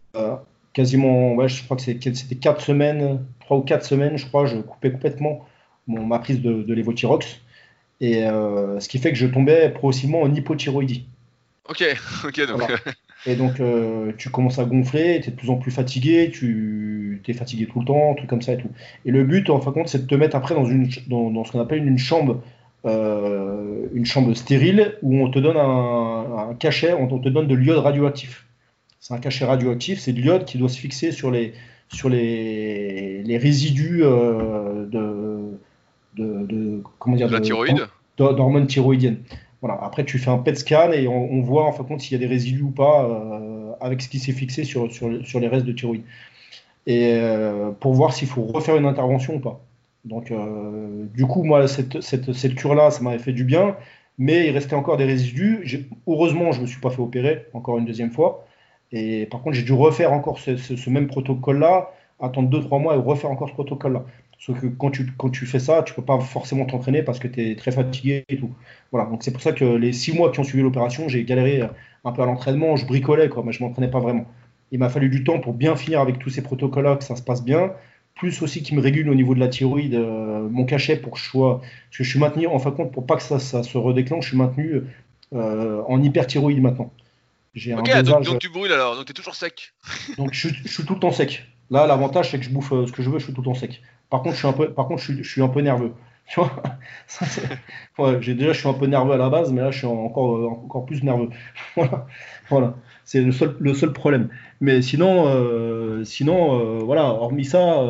quasiment, ouais, je crois que c'était 4 semaines, 3 ou 4 semaines, je crois, je coupais complètement mon, ma prise de, de lévothyrox. Et euh, ce qui fait que je tombais progressivement en hypothyroïdie. Ok, ok. Donc... Et donc, euh, tu commences à gonfler, tu es de plus en plus fatigué, tu es fatigué tout le temps, truc comme ça et tout. Et le but, en fin de compte, c'est de te mettre après dans, une, dans, dans ce qu'on appelle une chambre, euh, une chambre stérile où on te donne un, un cachet, on te donne de l'iode radioactif. C'est un cachet radioactif, c'est de l'iode qui doit se fixer sur les, sur les, les résidus euh, de, de, de, comment dire, de la thyroïde d'hormones thyroïdiennes. Voilà. Après, tu fais un PET scan et on, voit en fin de compte s'il y a des résidus ou pas euh, avec ce qui s'est fixé sur, sur, les restes de thyroïde. Et euh, pour voir s'il faut refaire une intervention ou pas. Donc, du coup, moi, cette, cette, cette cure-là, ça m'avait fait du bien, mais il restait encore des résidus. Heureusement, je ne me suis pas fait opérer encore une deuxième fois. Et par contre, j'ai dû refaire encore ce, même protocole-là, attendre 2-3 mois et refaire encore ce protocole-là. Sauf que quand tu, quand tu fais ça, tu peux pas forcément t'entraîner parce que tu es très fatigué et tout. Voilà, donc c'est pour ça que les 6 mois qui ont suivi l'opération, j'ai galéré un peu à l'entraînement, je bricolais, quoi, mais je m'entraînais pas vraiment. Il m'a fallu du temps pour bien finir avec tous ces protocoles-là, que ça se passe bien, plus aussi qui me régule au niveau de la thyroïde, euh, mon cachet pour que je sois. Parce que je suis maintenu, en fin de compte, pour pas que ça, ça se redéclenche, je suis maintenu euh, en hyperthyroïde maintenant ok, donc, tu brûles alors, donc tu es toujours sec. donc je, suis tout le temps sec. Là, l'avantage, c'est que je bouffe euh, ce que je veux, je suis tout le temps sec. Par contre, je suis un peu, par contre, je suis, un peu nerveux. Tu vois j'ai, Déjà, je suis un peu nerveux à la base, mais là, je suis encore, euh, encore plus nerveux. voilà. voilà. C'est le seul, le seul problème. Mais sinon, euh, sinon voilà, hormis ça.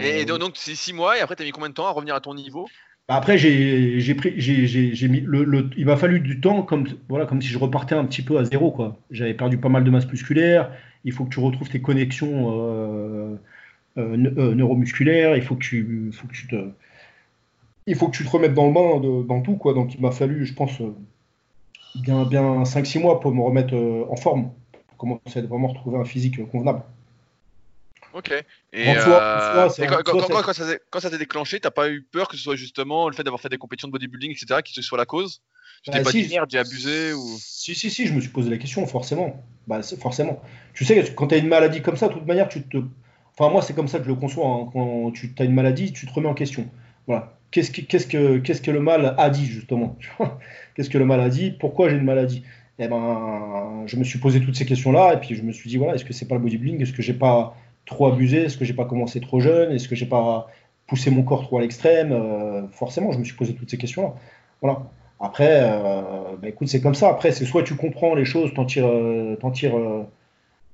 Et donc, c'est 6 mois, et après, tu as mis combien de temps à revenir à ton niveau? Bah, après, j'ai pris, j'ai mis le, il m'a fallu du temps comme voilà comme si je repartais un petit peu à zéro quoi. J'avais perdu pas mal de masse musculaire. Il faut que tu retrouves tes connexions euh, euh, euh, neuromusculaires. Il faut que tu, faut que tu te, il faut que tu te remettes dans le bain de, dans tout quoi. Donc il m'a fallu, je pense, bien bien 5-6 mois pour me remettre en forme, pour commencer à vraiment retrouver un physique convenable. Ok. Et, quand, ça, s'est déclenché, t'as pas eu peur que ce soit justement le fait d'avoir fait des compétitions de bodybuilding, etc., qui soit la cause? Tu t'es bah, pas dit merde, j'ai abusé ou... Si, si, si, je me suis posé la question, forcément. Bah, forcément. Tu sais, quand tu as une maladie comme ça, de toute manière, tu te. Enfin, moi, c'est comme ça que je le conçois. hein. Quand tu as une maladie, tu te remets en question. Voilà. Qu'est-ce que, qu'est-ce que, qu'est-ce que le mal a dit, justement Qu'est-ce que le mal a dit? Pourquoi j'ai une maladie? Eh ben, je me suis posé toutes ces questions-là, et puis je me suis dit, voilà, est-ce que c'est pas le bodybuilding? Est-ce que j'ai pas trop abusé? Est-ce que j'ai pas commencé trop jeune? Est-ce que j'ai pas poussé mon corps trop à l'extrême? Euh, Forcément, je me suis posé toutes ces questions-là. Voilà. Après, euh, bah, écoute, c'est comme ça. Après, c'est soit tu comprends les choses, t'en tires, euh, t'en tires euh,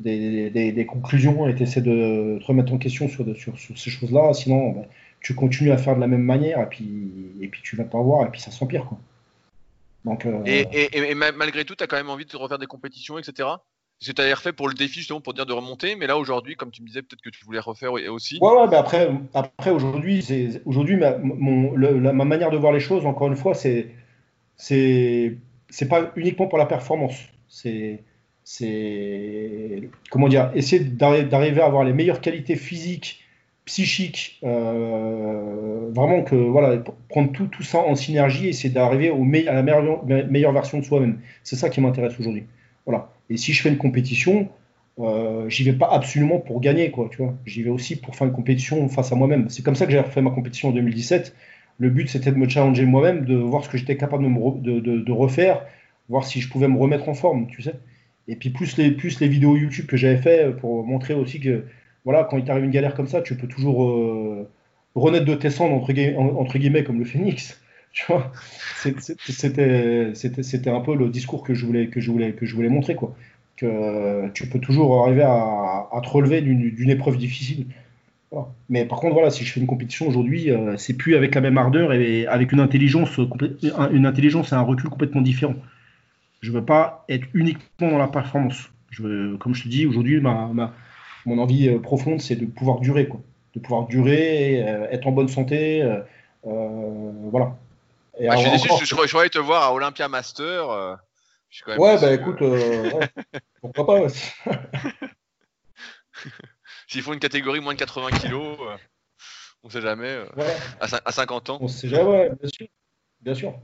des, des- des conclusions et tu essaies de te remettre en question sur, de- sur, sur ces choses-là. Sinon, bah, tu continues à faire de la même manière et puis, et puis tu vas pas voir et puis ça s'empire. Quoi. Donc, euh, Et, et- et- et ma- malgré tout, tu as quand même envie de refaire des compétitions, etc. Parce que tu avais refait pour le défi, justement, pour dire de remonter. Mais là, aujourd'hui, comme tu me disais, peut-être que tu voulais refaire aussi. ouais, ouais, mais après, après aujourd'hui, c'est, aujourd'hui ma, mon, le- la- ma manière de voir les choses, encore une fois, c'est, c'est, c'est pas uniquement pour la performance. C'est, c'est comment dire, essayer d'arri- d'arriver à avoir les meilleures qualités physiques, psychiques, euh, vraiment que voilà, prendre tout, tout ça en synergie et essayer d'arriver au à la meilleure, me- meilleure version de soi-même. C'est ça qui m'intéresse aujourd'hui. Voilà. Et si je fais une compétition, euh, j'y vais pas absolument pour gagner, quoi, tu vois. J'y vais aussi pour faire une compétition face à moi-même. C'est comme ça que j'ai refait ma compétition en 2017. Le but, c'était de me challenger moi-même, de voir ce que j'étais capable de, me de- de refaire, voir si je pouvais me remettre en forme, tu sais. Et puis plus les, plus les vidéos YouTube que j'avais fait pour montrer aussi que, voilà, quand il t'arrive une galère comme ça, tu peux toujours euh, renaître de tes cendres, entre, gui- en- entre guillemets, comme le phénix. Tu vois, c'était un peu le discours que je voulais, que je voulais, que je voulais montrer, quoi. Que euh, tu peux toujours arriver à, à te relever d'une épreuve difficile. Mais par contre, voilà, si je fais une compétition aujourd'hui, euh, c'est plus avec la même ardeur et avec une intelligence, une intelligence et un recul complètement différent. Je veux pas être uniquement dans la performance. Je veux, comme je te dis, aujourd'hui, ma, ma- mon envie euh, profonde, c'est de pouvoir durer, quoi. De pouvoir durer, euh, être en bonne santé, euh, voilà. Et Ah, je suis déçu, je, je, je croyais te voir à Olympia Master. je suis quand même Ouais, bah euh. écoute, ouais, pourquoi pas. ouais. S'ils font une catégorie moins de 80 kilos, on sait jamais. à, cin- à 50 ans. On sait jamais, bien sûr. Bien sûr.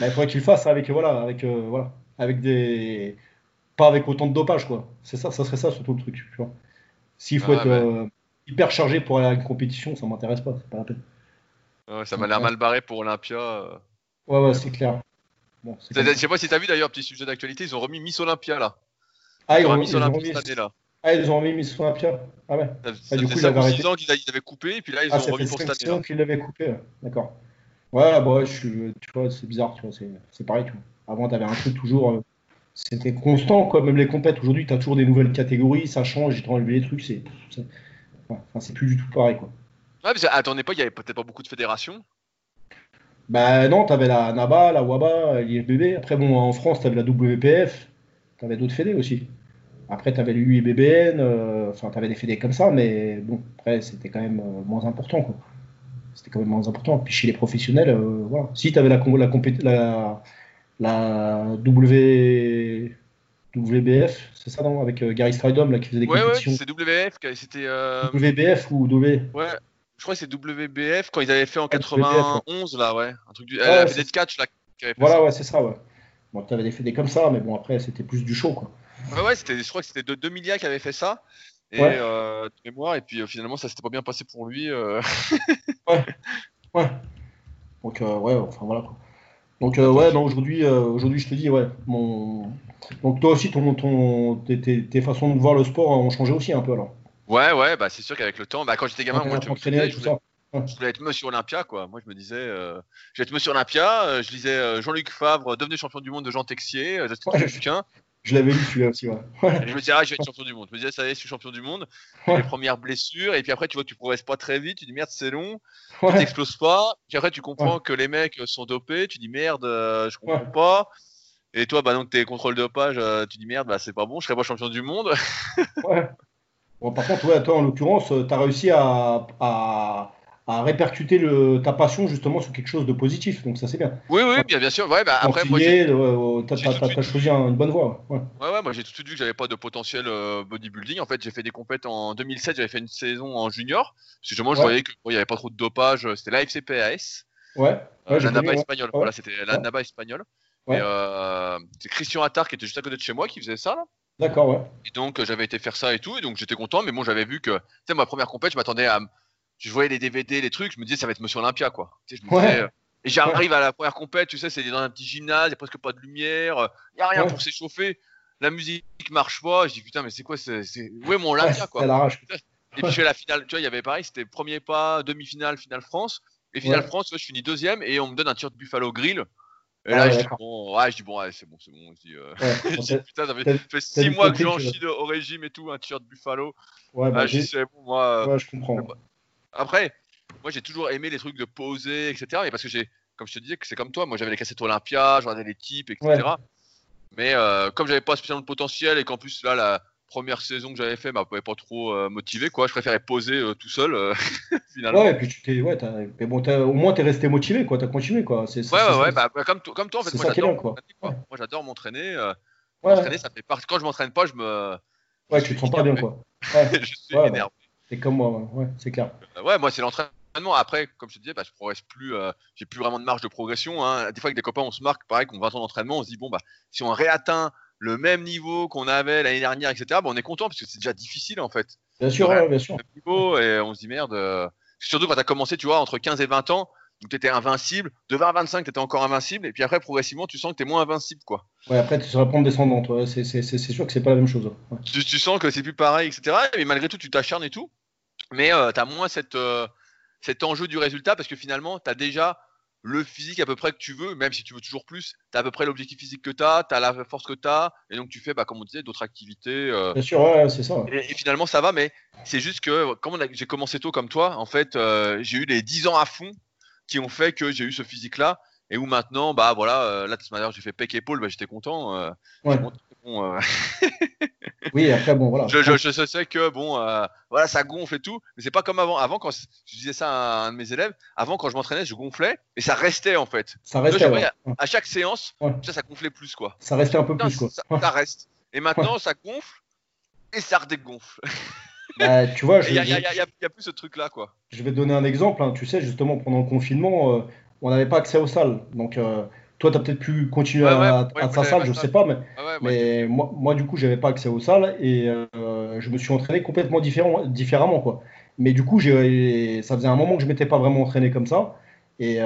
Mais il faudrait qu'il le fasse avec, voilà, avec, euh, voilà, avec des. Pas avec autant de dopage, quoi. C'est ça, ça serait ça surtout le truc, tu vois. S'il faut Ah, être euh, hyper chargé pour aller à une compétition, ça m'intéresse pas, c'est pas la peine. Ouais, ça m'a l'air mal barré pour Olympia. euh. Ouais, ouais, c'est clair. Bon, comme Je ça. sais pas si t'as vu d'ailleurs, petit sujet d'actualité, ils ont remis Miss Olympia là. Ah, Ils ils ont remis Miss ils Olympia remis, cette année là. ah, ils ont remis Miss Olympia. Ah ouais. Ça, Ah, ça du coup, il 5 avait ou 6 arrêté. ans qu'ils ils avaient coupé, et puis là ils Ah, ont ça fait remis pour 5 cette année qu'ils l'avaient coupé. D'accord. Ouais, bah, je suis, tu vois, c'est bizarre, tu vois, c'est pareil, tu vois. Avant, t'avais un truc toujours, euh, c'était constant, quoi. Même les compètes, aujourd'hui, t'as toujours des nouvelles catégories, ça change, ils t'ont enlevé les trucs, c'est, enfin, c'est plus du tout pareil, quoi. Ouais, parce qu'à ton époque, il y avait peut-être pas beaucoup de fédérations. Bah non, t'avais la NABA, la WABA, l'IFBB. Après, bon, en France, t'avais la WPF, t'avais d'autres fédés aussi. Après, t'avais l'UIBBN, euh, enfin, t'avais des fédés comme ça, mais bon, après, c'était quand même euh, moins important, quoi. C'était quand même moins important. Puis chez les professionnels, euh, voilà. Si t'avais la, la, la, la W... WBF, c'est ça, non Avec euh, Gary Stridham, là, qui faisait des Ouais, ouais, compétitions. c'est WF, qui- c'était. euh, WBF ou W? Ouais, je crois que c'est WBF quand ils avaient fait en Ah, 91 là, ouais. Un truc du. Ouais, la c'est- fédé de catch là. Fait Voilà, ça. ouais, c'est ça, ouais. Bon, t'avais des fédés comme ça, mais bon, après, c'était plus du show, quoi. Ouais, ouais, c'était, je crois que c'était de 2 milliards qui avait fait ça. Et Ouais. euh, de mémoire, et puis euh, finalement ça s'était pas bien passé pour lui. euh. Ouais. Donc, euh, ouais, enfin voilà. Quoi. Donc, euh, ouais, non, aujourd'hui, euh, aujourd'hui, je te dis, ouais, mon. Donc, toi aussi, ton, ton, tes, tes- tes façons de voir le sport ont changé aussi un peu alors. Ouais, ouais, bah c'est sûr qu'avec le temps, bah quand j'étais gamin, Ouais, moi je, me disais, je voulais, je voulais être Monsieur Olympia, quoi. Moi je me disais, euh, je vais être Monsieur Olympia. euh, je lisais Jean-Luc Favre, devenu champion du monde de Jean Texier. J'achetais Ouais, je-. Je l'avais lu celui-là aussi, ouais. Je me disais, ah, je vais être champion du monde. Je me disais, ça y est, je suis champion du monde. Ouais. Les premières blessures, et puis après, tu vois, tu progresses pas très vite. Tu dis, merde, c'est long. Tu t'exploses pas. Puis après, tu comprends que les mecs sont dopés. Tu dis, merde, euh, je comprends pas. Et toi, bah, donc, tes contrôles dopage, euh, tu dis, merde, bah, c'est pas bon, je serai pas champion du monde. ouais. Bon, par contre, ouais, toi, en l'occurrence, tu as réussi à, à, à répercuter le, ta passion justement sur quelque chose de positif. Donc, ça, c'est bien. oui, oui, bien, bien sûr. Ouais, bah, après, moi, de as, suite- choisi un- une bonne voie. Ouais. ouais, ouais, moi, j'ai tout de suite vu que j'avais pas de potentiel euh, bodybuilding. En fait, j'ai fait des compètes en 2007, j'avais fait une saison en junior. Justement, je voyais qu'il n'y avait pas trop de dopage. C'était l'AFC PAS. Ouais, Euh, ouais, j'ai la NABA connu, ouais. espagnole. Voilà, c'était la Ouais. NABA espagnole. Et euh, c'est Christian Attard qui était juste à côté de chez moi qui faisait ça. Là. D'accord, ouais. Et donc euh, j'avais été faire ça et tout, et donc j'étais content, mais bon, j'avais vu que, tu sais, ma première compète, je m'attendais à. Je voyais les DVD, les trucs, je me disais, ça va être Monsieur Olympia, quoi. Tu sais, je me Ouais. disais, euh, et j'arrive à la première compète, tu sais, c'est dans un petit gymnase, il n'y a presque pas de lumière, il n'y a rien Ouais. pour s'échauffer, la musique marche pas, je dis, putain, mais c'est quoi, c'est. Où est mon Olympia, quoi? Et puis je fais la finale, tu vois, il y avait pareil, c'était premier pas, demi-finale, finale France. Et finale. France, je finis deuxième et on me donne un t-shirt Buffalo Grill. Et Ah là, je dis bon, ouais, je dis bon, ouais, c'est bon, c'est bon. Je dis, euh, Ouais, je dis, putain, ça fait, six mois que j'en chie de- au régime et tout, un t-shirt Buffalo. ouais, bah, Ah, je dis, bon, moi. ouais, je comprends. Après, moi j'ai toujours aimé les trucs de poser, etc. Mais parce que j'ai, comme je te disais, que c'est comme toi, moi j'avais les cassettes Olympia, je regardais les types, etc. Ouais. Mais euh, comme j'avais pas spécialement de potentiel et qu'en plus là, la première saison que j'avais fait m'avait pas trop euh, motivé, quoi, je préférais poser euh, tout seul, euh, finalement. Ouais, et puis tu t'es, ouais, mais bon, au moins t'es resté motivé, quoi. T'as continué, quoi. C'est, Ouais, ouais, ouais, bah, comme, comme toi, en fait, moi j'adore quoi. quoi. Ouais. Moi j'adore m'entraîner. euh, ouais, m'entraîner, ça fait partie. Quand je m'entraîne pas, je me. ouais, je tu te sens pas bien, quoi. Ouais, je suis Ouais, énervé. C'est comme moi, ouais, ouais, c'est clair. Euh, Ouais, moi c'est l'entraînement. Après, comme je te disais, bah, je progresse plus. euh, j'ai plus vraiment de marge de progression. Hein. Des fois, avec des copains, on se marque, pareil, qu'on 20 ans d'entraînement, on se dit bon bah, si on réatteint le même niveau qu'on avait l'année dernière, etc. Bah, on est content parce que c'est déjà difficile en fait. Bien sûr, Ouais. bien sûr. Niveau et on se dit merde. euh, Surtout quand tu as commencé, tu vois, entre 15 et 20 ans, où tu étais invincible. De 20 à 25, tu étais encore invincible. Et puis après, progressivement, tu sens que tu es moins invincible, quoi. Ouais, après, tu seras pente descendante. Ouais, c'est, sûr que c'est pas la même chose. Ouais. tu, tu sens que c'est plus pareil, etc. Mais malgré tout, tu t'acharnes et tout. Mais tu as moins cette, euh, cet enjeu du résultat parce que finalement, tu as déjà le physique à peu près que tu veux, même si tu veux toujours plus. Tu as à peu près l'objectif physique que tu as, tu as la force que tu as. Et donc, tu fais, bah, comme on disait, d'autres activités. euh, Bien sûr, ouais, c'est ça. et, et finalement, ça va, mais c'est juste que, comme j'ai commencé tôt comme toi, en fait, euh, j'ai eu les 10 ans à fond qui ont fait que j'ai eu ce physique-là. Et où maintenant, bah voilà, euh, là, de toute manière, j'ai fait pec épaule, bah, j'étais content. euh, Ouais. bon, euh, Oui, après, bon, voilà. je, je, je sais que bon, voilà, ça gonfle et tout, mais c'est pas comme avant. Avant, quand je disais ça à un de mes élèves, avant quand je m'entraînais, je gonflais et ça restait en fait. Ça restait, ouais. À chaque séance, Ouais. ça, ça gonflait plus quoi. Ça restait un peu Putain, plus, quoi. ça, ça reste. Et maintenant, ça gonfle et ça redégonfle. Bah, tu vois, Il je, y a, plus ce truc là quoi. je vais te donner un exemple. hein. Tu sais, justement, pendant le confinement, euh, on n'avait pas accès aux salles. Donc, euh, toi, tu as peut-être pu continuer Ouais, à, ouais, à ta salle, je ça. sais pas, mais, Ah mais moi, moi, du coup, j'avais pas accès aux salles et euh, je me suis entraîné complètement différent, différemment, quoi. Mais du coup, j'ai, ça faisait un moment que je m'étais pas vraiment entraîné comme ça et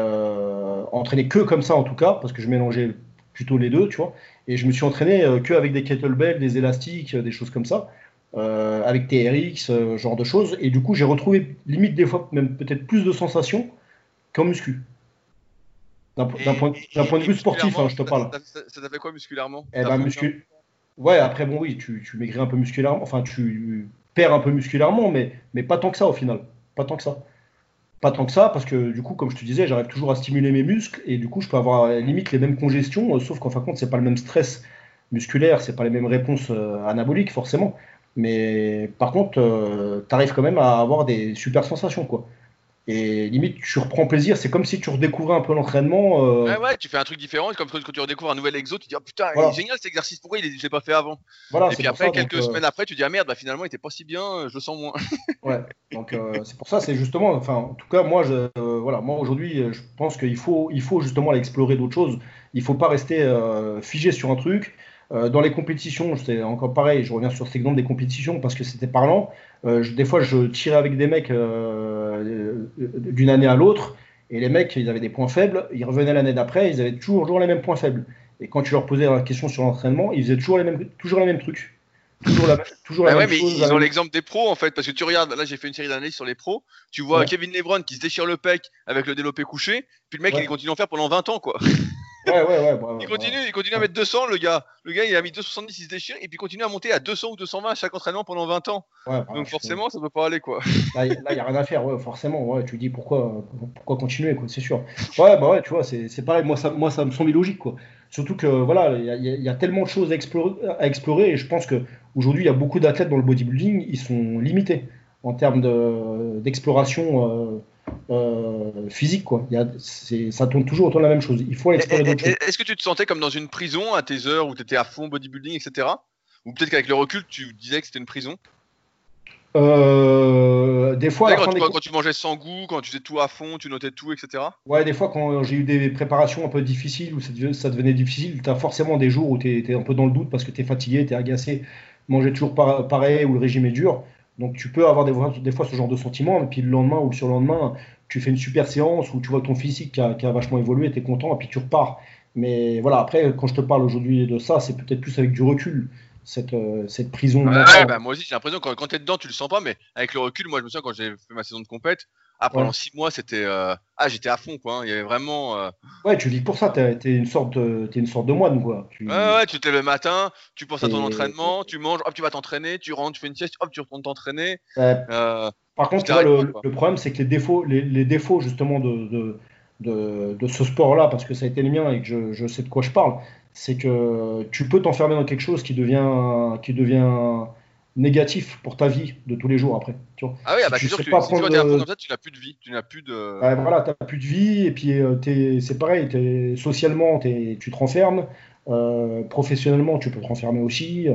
entraîné que comme ça en tout cas, parce que je mélangeais plutôt les deux, tu vois. Et je me suis entraîné que avec des kettlebells, des élastiques, des choses comme ça, euh, avec TRX, euh, genre de choses. Et du coup, j'ai retrouvé limite des fois même peut-être plus de sensations qu'en muscu. D'un po- d'un point, de vue sportif, hein, je te parle. Ça, ça- ça t'a fait quoi musculairement? Eh ben, muscu... Ouais, après, bon, oui, tu, tu maigris un peu musculairement. Enfin, tu perds un peu musculairement, mais, mais pas tant que ça au final. Pas tant que ça. Pas tant que ça, parce que du coup, comme je te disais, j'arrive toujours à stimuler mes muscles et du coup, je peux avoir euh, limite les mêmes congestions, euh, sauf qu'en fin de compte, c'est pas le même stress musculaire, c'est pas les mêmes réponses euh, anaboliques, forcément. Mais par contre, tu arrives quand même à avoir des super sensations, quoi. Et limite, tu reprends plaisir, c'est comme si tu redécouvrais un peu l'entraînement. euh, Ouais, ouais, tu fais un truc différent, comme quand tu redécouvres un nouvel exo, tu te dis oh, putain, Voilà. il est génial cet exercice, pourquoi il je l'ai pas fait avant? Voilà, Et puis après, ça, quelques donc, euh, semaines après, tu dis ah merde, bah finalement il était pas si bien, euh, je le sens moins. Ouais, donc euh, c'est pour ça, c'est justement, enfin, en tout cas, moi, je, euh, voilà, moi aujourd'hui, euh, je pense qu'il faut, il faut justement aller explorer d'autres choses. Il faut pas rester euh, figé sur un truc. Euh, dans les compétitions, c'est encore pareil. Je reviens sur cet exemple des compétitions parce que c'était parlant. Euh, je- des fois, je tirais avec des mecs euh, d'une année à l'autre, et les mecs, ils avaient des points faibles. Ils revenaient l'année d'après, ils avaient toujours, toujours les mêmes points faibles. Et quand tu leur posais la question sur l'entraînement, ils faisaient toujours les mêmes, toujours les mêmes trucs. Toujours la, même- toujours la Bah ouais, même mais chose, ils la ont même- l'exemple des pros en fait, parce que tu regardes, là j'ai fait une série d'analyses sur les pros, tu vois Ouais. Kevin Lebron qui se déchire le pec avec le développé couché, puis le mec Ouais. il continue à en faire pendant 20 ans quoi. Ouais, ouais, ouais. Il continue, il continue à mettre 200 le gars. Le gars il a mis 270, il se déchire, et puis il continue à monter à 200 ou 220 à chaque entraînement pendant 20 ans. ouais, bah, Donc forcément ça peut pas aller quoi. Là, il n'y a rien à faire, ouais, forcément. Ouais, tu dis pourquoi, pourquoi continuer, quoi, c'est sûr. Ouais, bah ouais, tu vois, c'est c'est pareil. Moi ça, moi, ça me semble illogique, quoi. Surtout que, voilà, il y, a- y tellement de choses à explorer, à explorer et je pense qu'aujourd'hui, il y a beaucoup d'athlètes dans le bodybuilding, ils sont limités en termes de- d'exploration euh, euh, physique, quoi. Il y a, c'est- ça tourne toujours autour de la même chose. Il faut aller explorer d'autres choses. Est-ce que tu te sentais comme dans une prison à tes heures où tu étais à fond bodybuilding, etc. Ou peut-être qu'avec le recul tu disais que c'était une prison? Euh, des fois, quand, tu, quand, tu, mangeais sans goût, quand tu faisais tout à fond, tu notais tout, etc. Ouais, des fois, quand j'ai eu des préparations un peu difficiles, où ça, devenait difficile, tu as forcément des jours où tu es, un peu dans le doute parce que tu es fatigué, tu es agacé, manger toujours pareil, ou le régime est dur. Donc tu peux avoir des, des, fois ce genre de sentiment, et puis le lendemain ou le surlendemain, tu fais une super séance où tu vois ton physique qui a, qui a vachement évolué, tu es content, et puis tu repars. Mais voilà, après, quand je te parle aujourd'hui de ça, c'est peut-être plus avec du recul cette, euh, cette prison. Ouais, bah, moi aussi, j'ai l'impression que quand, tu es dedans, tu le sens pas, mais avec le recul, moi, je me souviens quand j'ai fait ma saison de compète, ah, pendant 6 mois, c'était. Euh, ah, j'étais à fond, quoi. Hein. Il y avait vraiment. Euh, ouais, tu vis pour ça, t'es es une, sorte de... es une sorte de moine, quoi. Tu... Ouais, ouais, tu te lèves le matin, tu penses à ton entraînement, tu manges, hop, tu vas t'entraîner, tu rentres, tu fais une sieste, hop, tu retournes t'entraîner. Par contre, le, le, problème, c'est que les défauts, les, les défauts justement de, de, de, de ce sport-là, parce que ça a été le mien et que je, je sais de quoi je parle, c'est que tu peux t'enfermer dans quelque chose qui devient, qui devient négatif pour ta vie de tous les jours après. Tu vois. Ah oui, ah bah, sûr que si tu comme ça, tu n'as plus de vie, tu n'as plus de. Voilà, tu n'as plus de vie et puis euh, c'est pareil, es, socialement es, tu te renfermes, euh, professionnellement tu peux te renfermer aussi.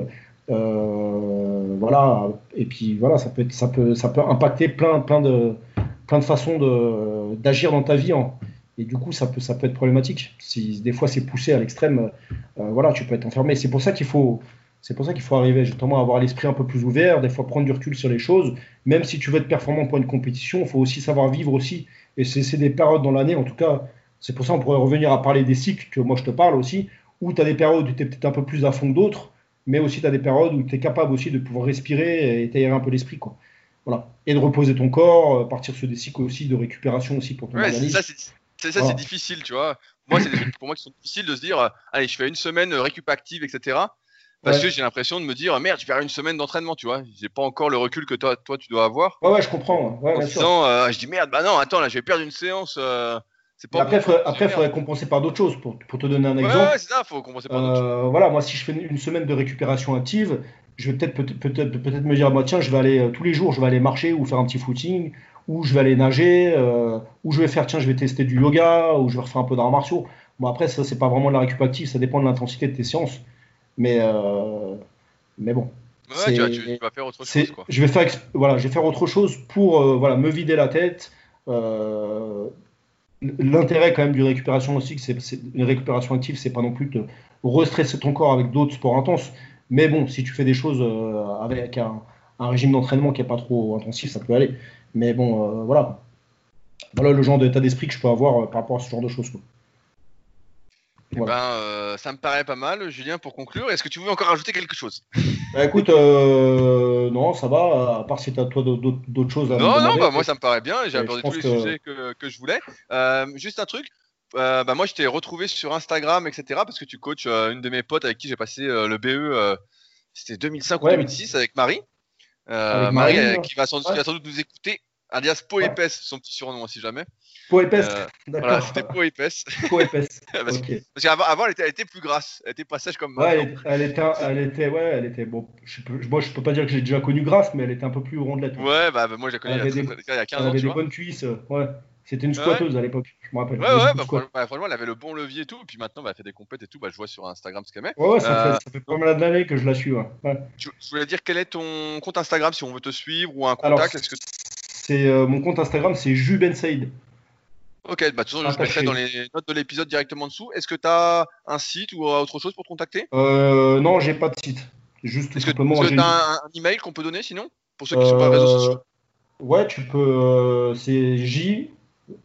Euh, voilà, et puis voilà, ça peut, ça peut, ça peut impacter plein, plein de, plein de façons d'agir dans ta vie. En, et du coup, ça peut, ça peut être problématique. Si des fois c'est poussé à l'extrême, euh, voilà, tu peux être enfermé. C'est pour ça qu'il faut, c'est pour ça qu'il faut arriver justement à avoir l'esprit un peu plus ouvert, des fois prendre du recul sur les choses. Même si tu veux être performant pour une compétition, il faut aussi savoir vivre aussi. Et c'est des périodes dans l'année, en tout cas, c'est pour ça qu'on pourrait revenir à parler des cycles que moi je te parle aussi, où tu as des périodes où tu es peut-être un peu plus à fond que d'autres, mais aussi tu as des périodes où tu es capable aussi de pouvoir respirer et t'aérer un peu l'esprit. quoi. Voilà. Et de reposer ton corps, euh, partir sur des cycles aussi de récupération aussi pour ton ouais, organisme. C'est ça, c'est difficile, tu vois. Moi, c'est des trucs pour moi qui sont difficiles de se dire, allez, je fais une semaine euh, récup active, etc. Parce que j'ai l'impression de me dire, merde, je vais faire une semaine d'entraînement, tu vois. J'ai pas encore le recul que toi, toi tu dois avoir. Ouais, ouais, je comprends. Ouais, en disant, euh, je dis, merde, bah non, attends, là, je vais perdre une séance. Euh, pas après, il faudrait, compenser par d'autres choses. Pour, pour, te donner un exemple. Ouais, c'est ça, faut compenser par d'autres choses. Voilà, moi, si je fais une semaine de récupération active, je vais peut-être peut-être peut-être me dire, moi, tiens, je vais aller tous les jours, je vais aller marcher ou faire un petit footing ou je vais aller nager, euh, ou je vais faire, tiens, je vais tester du yoga, ou je vais refaire un peu d'arts martiaux. Bon, après, ça, c'est pas vraiment de la récup active, ça dépend de l'intensité de tes séances. Mais, euh, mais bon. Ouais, tu, vas, faire autre chose. Quoi. Je, vais faire, voilà, je vais faire autre chose pour euh, voilà, me vider la tête. L'intérêt quand même du récupération aussi, c'est une récupération active, c'est pas non plus de restresser ton corps avec d'autres sports intenses. Mais bon, si tu fais des choses avec un, un régime d'entraînement qui est pas trop intensif, ça peut aller. Mais bon, euh, voilà. Voilà le genre d'état d'esprit que je peux avoir euh, par rapport à ce genre de choses. Eh ben, euh, ça me paraît pas mal, Julien, pour conclure. Est-ce que tu veux encore ajouter quelque chose? Bah, Écoute, non, ça va, à part si tu as toi d'autres choses à Non, non, bah, moi ça me paraît bien, j'ai abordé tous les sujets que, que, je voulais. juste un truc, bah, moi je t'ai retrouvé sur Instagram, etc., parce que tu coaches une de mes potes avec qui j'ai passé le BE, c'était 2005 ou 2006 avec Marie. Euh, Marie, euh, qui va sans, doute nous écouter, alias épaisse, son petit surnom si jamais. Po épaisse, euh, d'accord. Voilà, c'était Po épaisse. Parce, qu'avant, avant, elle, était, elle était plus grasse, elle était pas sèche comme ouais, elle, était, elle était, ouais, elle était, bon, je peux, moi je peux pas dire que j'ai déjà connu grasse, mais elle était un peu plus rondelette. Ouais, bah, bah moi j'ai connu il y a, des, il y a 15 elle ans. Elle avait des bonnes cuisses, ouais. C'était une squatteuse à l'époque, je me rappelle. Ouais, ouais, bah, franchement, elle avait le bon levier et tout. Et puis maintenant, bah, elle fait des compètes et tout. Bah, je vois sur Instagram ce qu'elle met. Ouais, ouais, ça, fait, ça fait pas mal d'années que je la suis. Ouais. Je voulais dire, quel est ton compte Instagram si on veut te suivre ou un contact que... c'est euh, Mon compte Instagram, c'est Juben Said. Ok, bah, de toute façon, je mettrai dans les notes de l'épisode directement dessous. Est-ce que tu as un site ou autre chose pour te contacter? Euh, Non, j'ai pas de site. Juste Est-ce que tu as un, un, email qu'on peut donner sinon? Pour ceux qui sont pas réseaux sociaux Ouais, tu peux. Euh, c'est J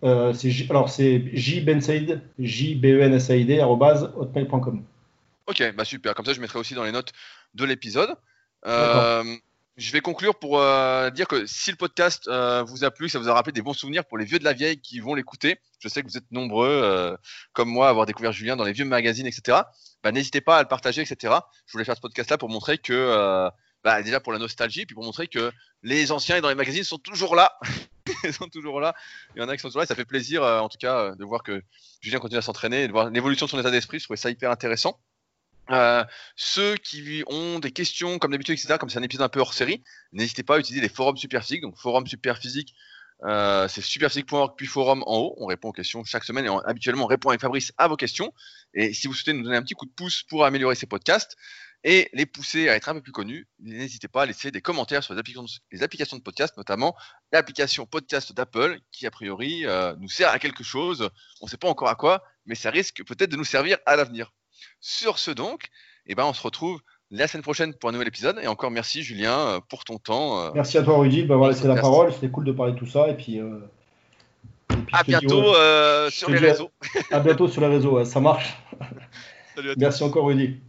euh, alors c'est jbensaid, j b e n s a i d hotmail.com. Ok, bah super. Comme ça, je mettrai aussi dans les notes de l'épisode. Euh, je vais conclure pour euh, dire que si le podcast vous a plu, ça vous a rappelé des bons souvenirs pour les vieux de la vieille qui vont l'écouter. Je sais que vous êtes nombreux, comme moi, à avoir découvert Julien dans les vieux magazines, etc. Bah, n'hésitez pas à le partager, etc. Je voulais faire ce podcast-là pour montrer que bah, déjà pour la nostalgie, puis pour montrer que les anciens dans les magazines sont toujours là. Ils sont toujours là. Il y en a qui sont toujours là. ça fait plaisir, euh, en tout cas, euh, de voir que Julien continue à s'entraîner et de voir l'évolution de son état d'esprit. Je trouvais ça hyper intéressant. Euh, ceux qui ont des questions, comme d'habitude, etc., comme c'est un épisode un peu hors série, n'hésitez pas à utiliser les forums Superphysique. Donc, forum Superphysique, euh, c'est superphysique.org puis forum en haut. On répond aux questions chaque semaine et habituellement on répond avec Fabrice à vos questions. Et si vous souhaitez nous donner un petit coup de pouce pour améliorer ces podcasts, et les pousser à être un peu plus connus, n'hésitez pas à laisser des commentaires sur les applications, les applications de podcast, notamment l'application podcast d'Apple, qui a priori euh, nous sert à quelque chose. On ne sait pas encore à quoi, mais ça risque peut-être de nous servir à l'avenir. Sur ce donc, eh ben, on se retrouve la semaine prochaine pour un nouvel épisode. Et encore merci Julien euh, pour ton temps. Euh, merci à toi Rudy de m'avoir laissé la parole. C'était cool de parler de tout ça. Et puis, à bientôt sur les réseaux. À, bientôt sur les réseaux, ça marche. Merci encore Rudy.